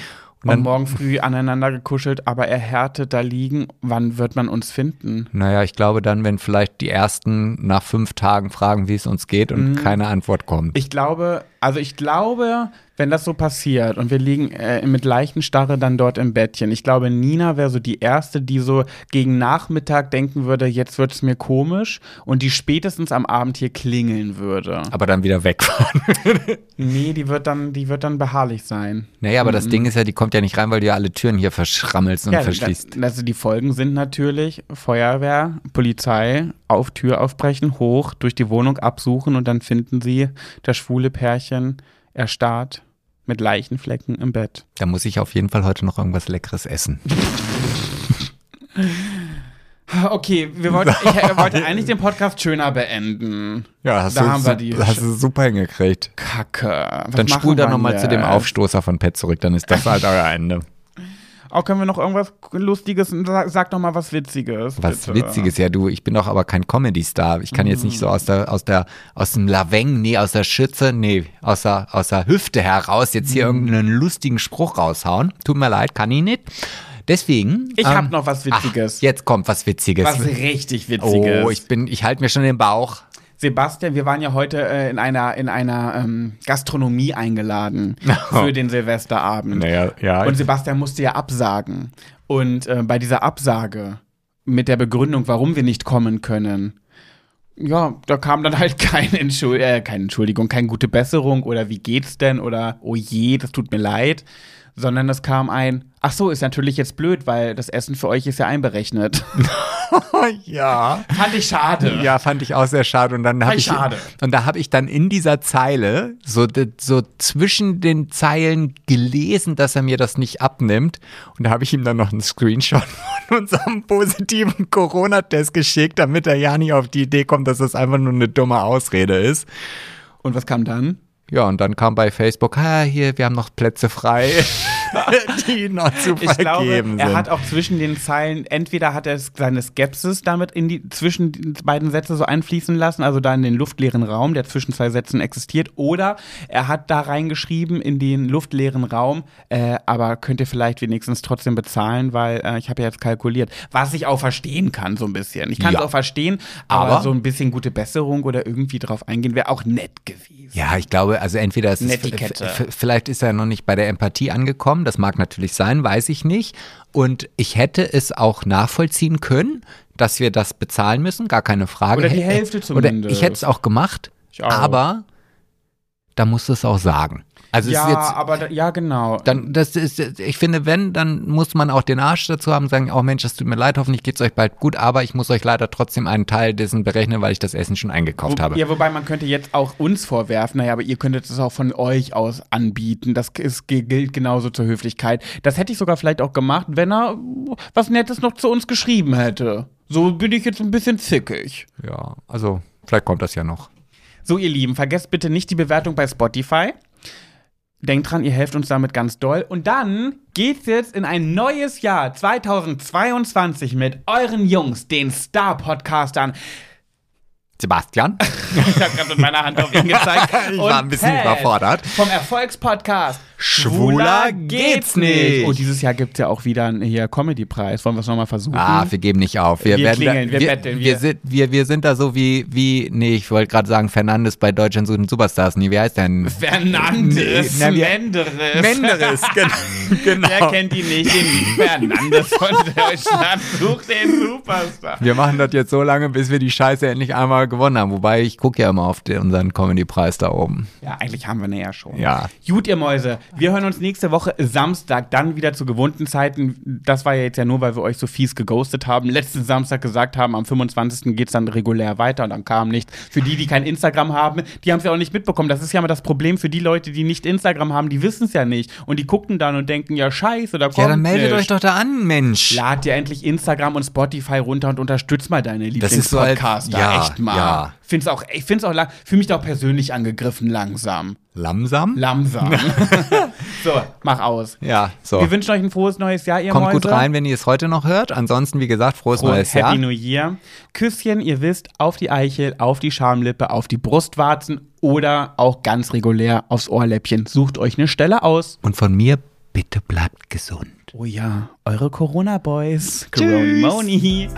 und dann, morgen früh aneinander gekuschelt, aber erhärtet da liegen. Wann wird man uns finden? naja, ich glaube dann, wenn vielleicht die ersten nach fünf Tagen fragen, wie es uns geht und keine Antwort kommt. Mhm. Ich glaube, also ich glaube, wenn das so passiert und wir liegen äh, mit Leichenstarre dann dort im Bettchen, ich glaube, Nina wäre so die Erste, die so gegen Nachmittag denken würde, jetzt wird es mir komisch und die spätestens am Abend hier klingeln würde. aber dann wieder wegfahren. *laughs* Nee, die wird dann, die wird dann beharrlich sein. Naja, aber das Ding ist ja, die kommt ja nicht rein, weil du ja alle Türen hier verschrammelst und Ja, verschließt. da- also die Folgen sind natürlich Feuerwehr, Polizei, auf Tür aufbrechen, hoch, durch die Wohnung absuchen und dann finden sie das schwule Pärchen erstarrt mit Leichenflecken im Bett. Da muss ich auf jeden Fall heute noch irgendwas Leckeres essen. *laughs* Okay, wir wollten, *laughs* ich äh, wollte eigentlich den Podcast schöner beenden. Ja, hast, Da du, haben wir die. hast du super hingekriegt. Kacke. Was Dann spul da nochmal zu dem? Aufstoßer von Pet zurück, dann ist das halt *laughs* euer Ende. Oh, können wir noch irgendwas Lustiges, sag, sag doch mal was Witziges. Was bitte. Witziges, ja, du, ich bin doch aber kein Comedy-Star. Ich kann jetzt nicht so aus der, aus der, aus dem Laveng, nee, aus der Schütze, nee, aus der, aus der Hüfte heraus jetzt hier irgendeinen lustigen Spruch raushauen. Tut mir leid, kann ich nicht. Deswegen. Ich ähm, hab noch was Witziges. Ach, jetzt kommt was Witziges. Was richtig Witziges. oh, ich bin, ich halte mir schon den Bauch. Sebastian, wir waren ja heute äh, in einer, in einer ähm, Gastronomie eingeladen *laughs* für den Silvesterabend. Naja, ja. Und Sebastian musste ja absagen. Und äh, bei dieser Absage mit der Begründung, warum wir nicht kommen können, ja, da kam dann halt *laughs* keine, Entschuld äh, keine Entschuldigung, keine gute Besserung oder wie geht's denn oder oh je, das tut mir leid, sondern es kam ein, ach so, ist natürlich jetzt blöd, weil das Essen für euch ist ja einberechnet. *laughs* ja. Fand ich schade. Ja, fand ich auch sehr schade. Und dann habe ich, schade. und da habe ich dann in dieser Zeile so, so zwischen den Zeilen gelesen, dass er mir das nicht abnimmt. Und da habe ich ihm dann noch einen Screenshot *laughs* von unserem positiven Corona-Test geschickt, damit er ja nicht auf die Idee kommt, dass das einfach nur eine dumme Ausrede ist. Und was kam dann? Ja, und dann kam bei Facebook, ah, hier, wir haben noch Plätze frei, *laughs* *laughs* die noch zu Ich glaube, vergeben er sind. hat auch zwischen den Zeilen, entweder hat er seine Skepsis damit in die, zwischen die beiden Sätze so einfließen lassen, also da in den luftleeren Raum, der zwischen zwei Sätzen existiert, oder er hat da reingeschrieben in den luftleeren Raum, äh, aber könnt ihr vielleicht wenigstens trotzdem bezahlen, weil äh, ich habe ja jetzt kalkuliert, was ich auch verstehen kann so ein bisschen. Ich kann es Ja. auch verstehen, aber, Aber- so ein bisschen gute Besserung oder irgendwie drauf eingehen wäre auch nett gewesen. Ja, ich glaube, also entweder ist es, vielleicht ist er noch nicht bei der Empathie angekommen, das mag natürlich sein, weiß ich nicht. Und ich hätte es auch nachvollziehen können, dass wir das bezahlen müssen, gar keine Frage. Oder die Hä- Hälfte Oder zumindest. ich hätte es auch gemacht, auch. aber da musst du es auch sagen. Also es ja, jetzt, aber da, ja, genau. dann, das ist, ich finde, wenn, dann muss man auch den Arsch dazu haben, sagen, oh Mensch, das tut mir leid, hoffentlich geht's euch bald gut, aber ich muss euch leider trotzdem einen Teil dessen berechnen, weil ich das Essen schon eingekauft Wo, habe. Ja, wobei man könnte jetzt auch uns vorwerfen, naja, aber ihr könntet es auch von euch aus anbieten. Das ist, gilt genauso zur Höflichkeit. Das hätte ich sogar vielleicht auch gemacht, wenn er was Nettes noch zu uns geschrieben hätte. So bin ich jetzt ein bisschen zickig. Ja, also vielleicht kommt das ja noch. So, ihr Lieben, vergesst bitte nicht die Bewertung bei Spotify. Denkt dran, ihr helft uns damit ganz doll. Und dann geht's jetzt in ein neues Jahr 2022 mit euren Jungs, den Star-Podcastern. Sebastian? *laughs* Ich habe gerade mit meiner Hand auf ihn gezeigt. *laughs* Ich war ein bisschen überfordert. Vom Erfolgspodcast. Schwuler geht's nicht. Und dieses Jahr gibt's ja auch wieder einen hier Comedy-Preis. Wollen wir es nochmal versuchen? Ah, wir geben nicht auf. Wir, Wir werden klingeln, da, wir wir, betteln, wir, wir- sind, wir, wir sind da so wie, wie nee, ich wollte gerade sagen, Fernandes bei Deutschland suchen Superstars. Nee, wie heißt der denn? Fernandes. Nee, wir- Menderes. Menderes, *laughs* genau. genau. Wer kennt ihn nicht? Den Fernandes von Deutschland. Sucht den Superstar. Wir machen das jetzt so lange, bis wir die Scheiße endlich einmal gewonnen haben. Wobei ich gucke ja immer auf den, unseren Comedy-Preis da oben. Ja, eigentlich haben wir ihn ja schon. Ja. Gut, ihr Mäuse. Wir hören uns nächste Woche Samstag dann wieder zu gewohnten Zeiten. Das war ja jetzt ja nur, weil wir euch so fies geghostet haben. Letzten Samstag gesagt haben, am 25. geht's dann regulär weiter und dann kam nichts. Für die, die kein Instagram haben, die haben es ja auch nicht mitbekommen. Das ist ja immer das Problem für die Leute, die nicht Instagram haben, die wissen es ja nicht. Und die gucken dann und denken, ja scheiße, da kommt Ja, dann meldet nichts. euch doch da an, Mensch. Lad dir endlich Instagram und Spotify runter und unterstütz mal deine Das ist so halt- Lieblingspodcaster. ja, Echt mal. ja. Find's auch, ich find's auch lang, fühl mich da auch persönlich angegriffen langsam. Lamsam? Langsam. *laughs* so, mach aus. ja, so. Wir wünschen euch ein frohes neues Jahr, ihr Kommt Mäuse. gut rein, wenn ihr es heute noch hört. Ansonsten, wie gesagt, frohes Frohes neues Happy Jahr. New Year. Küsschen, ihr wisst, auf die Eichel, auf die Schamlippe, auf die Brustwarzen oder auch ganz regulär aufs Ohrläppchen. Sucht euch eine Stelle aus. Und von mir, bitte bleibt gesund. Oh ja, eure Corona-Boys. Corona-Moni.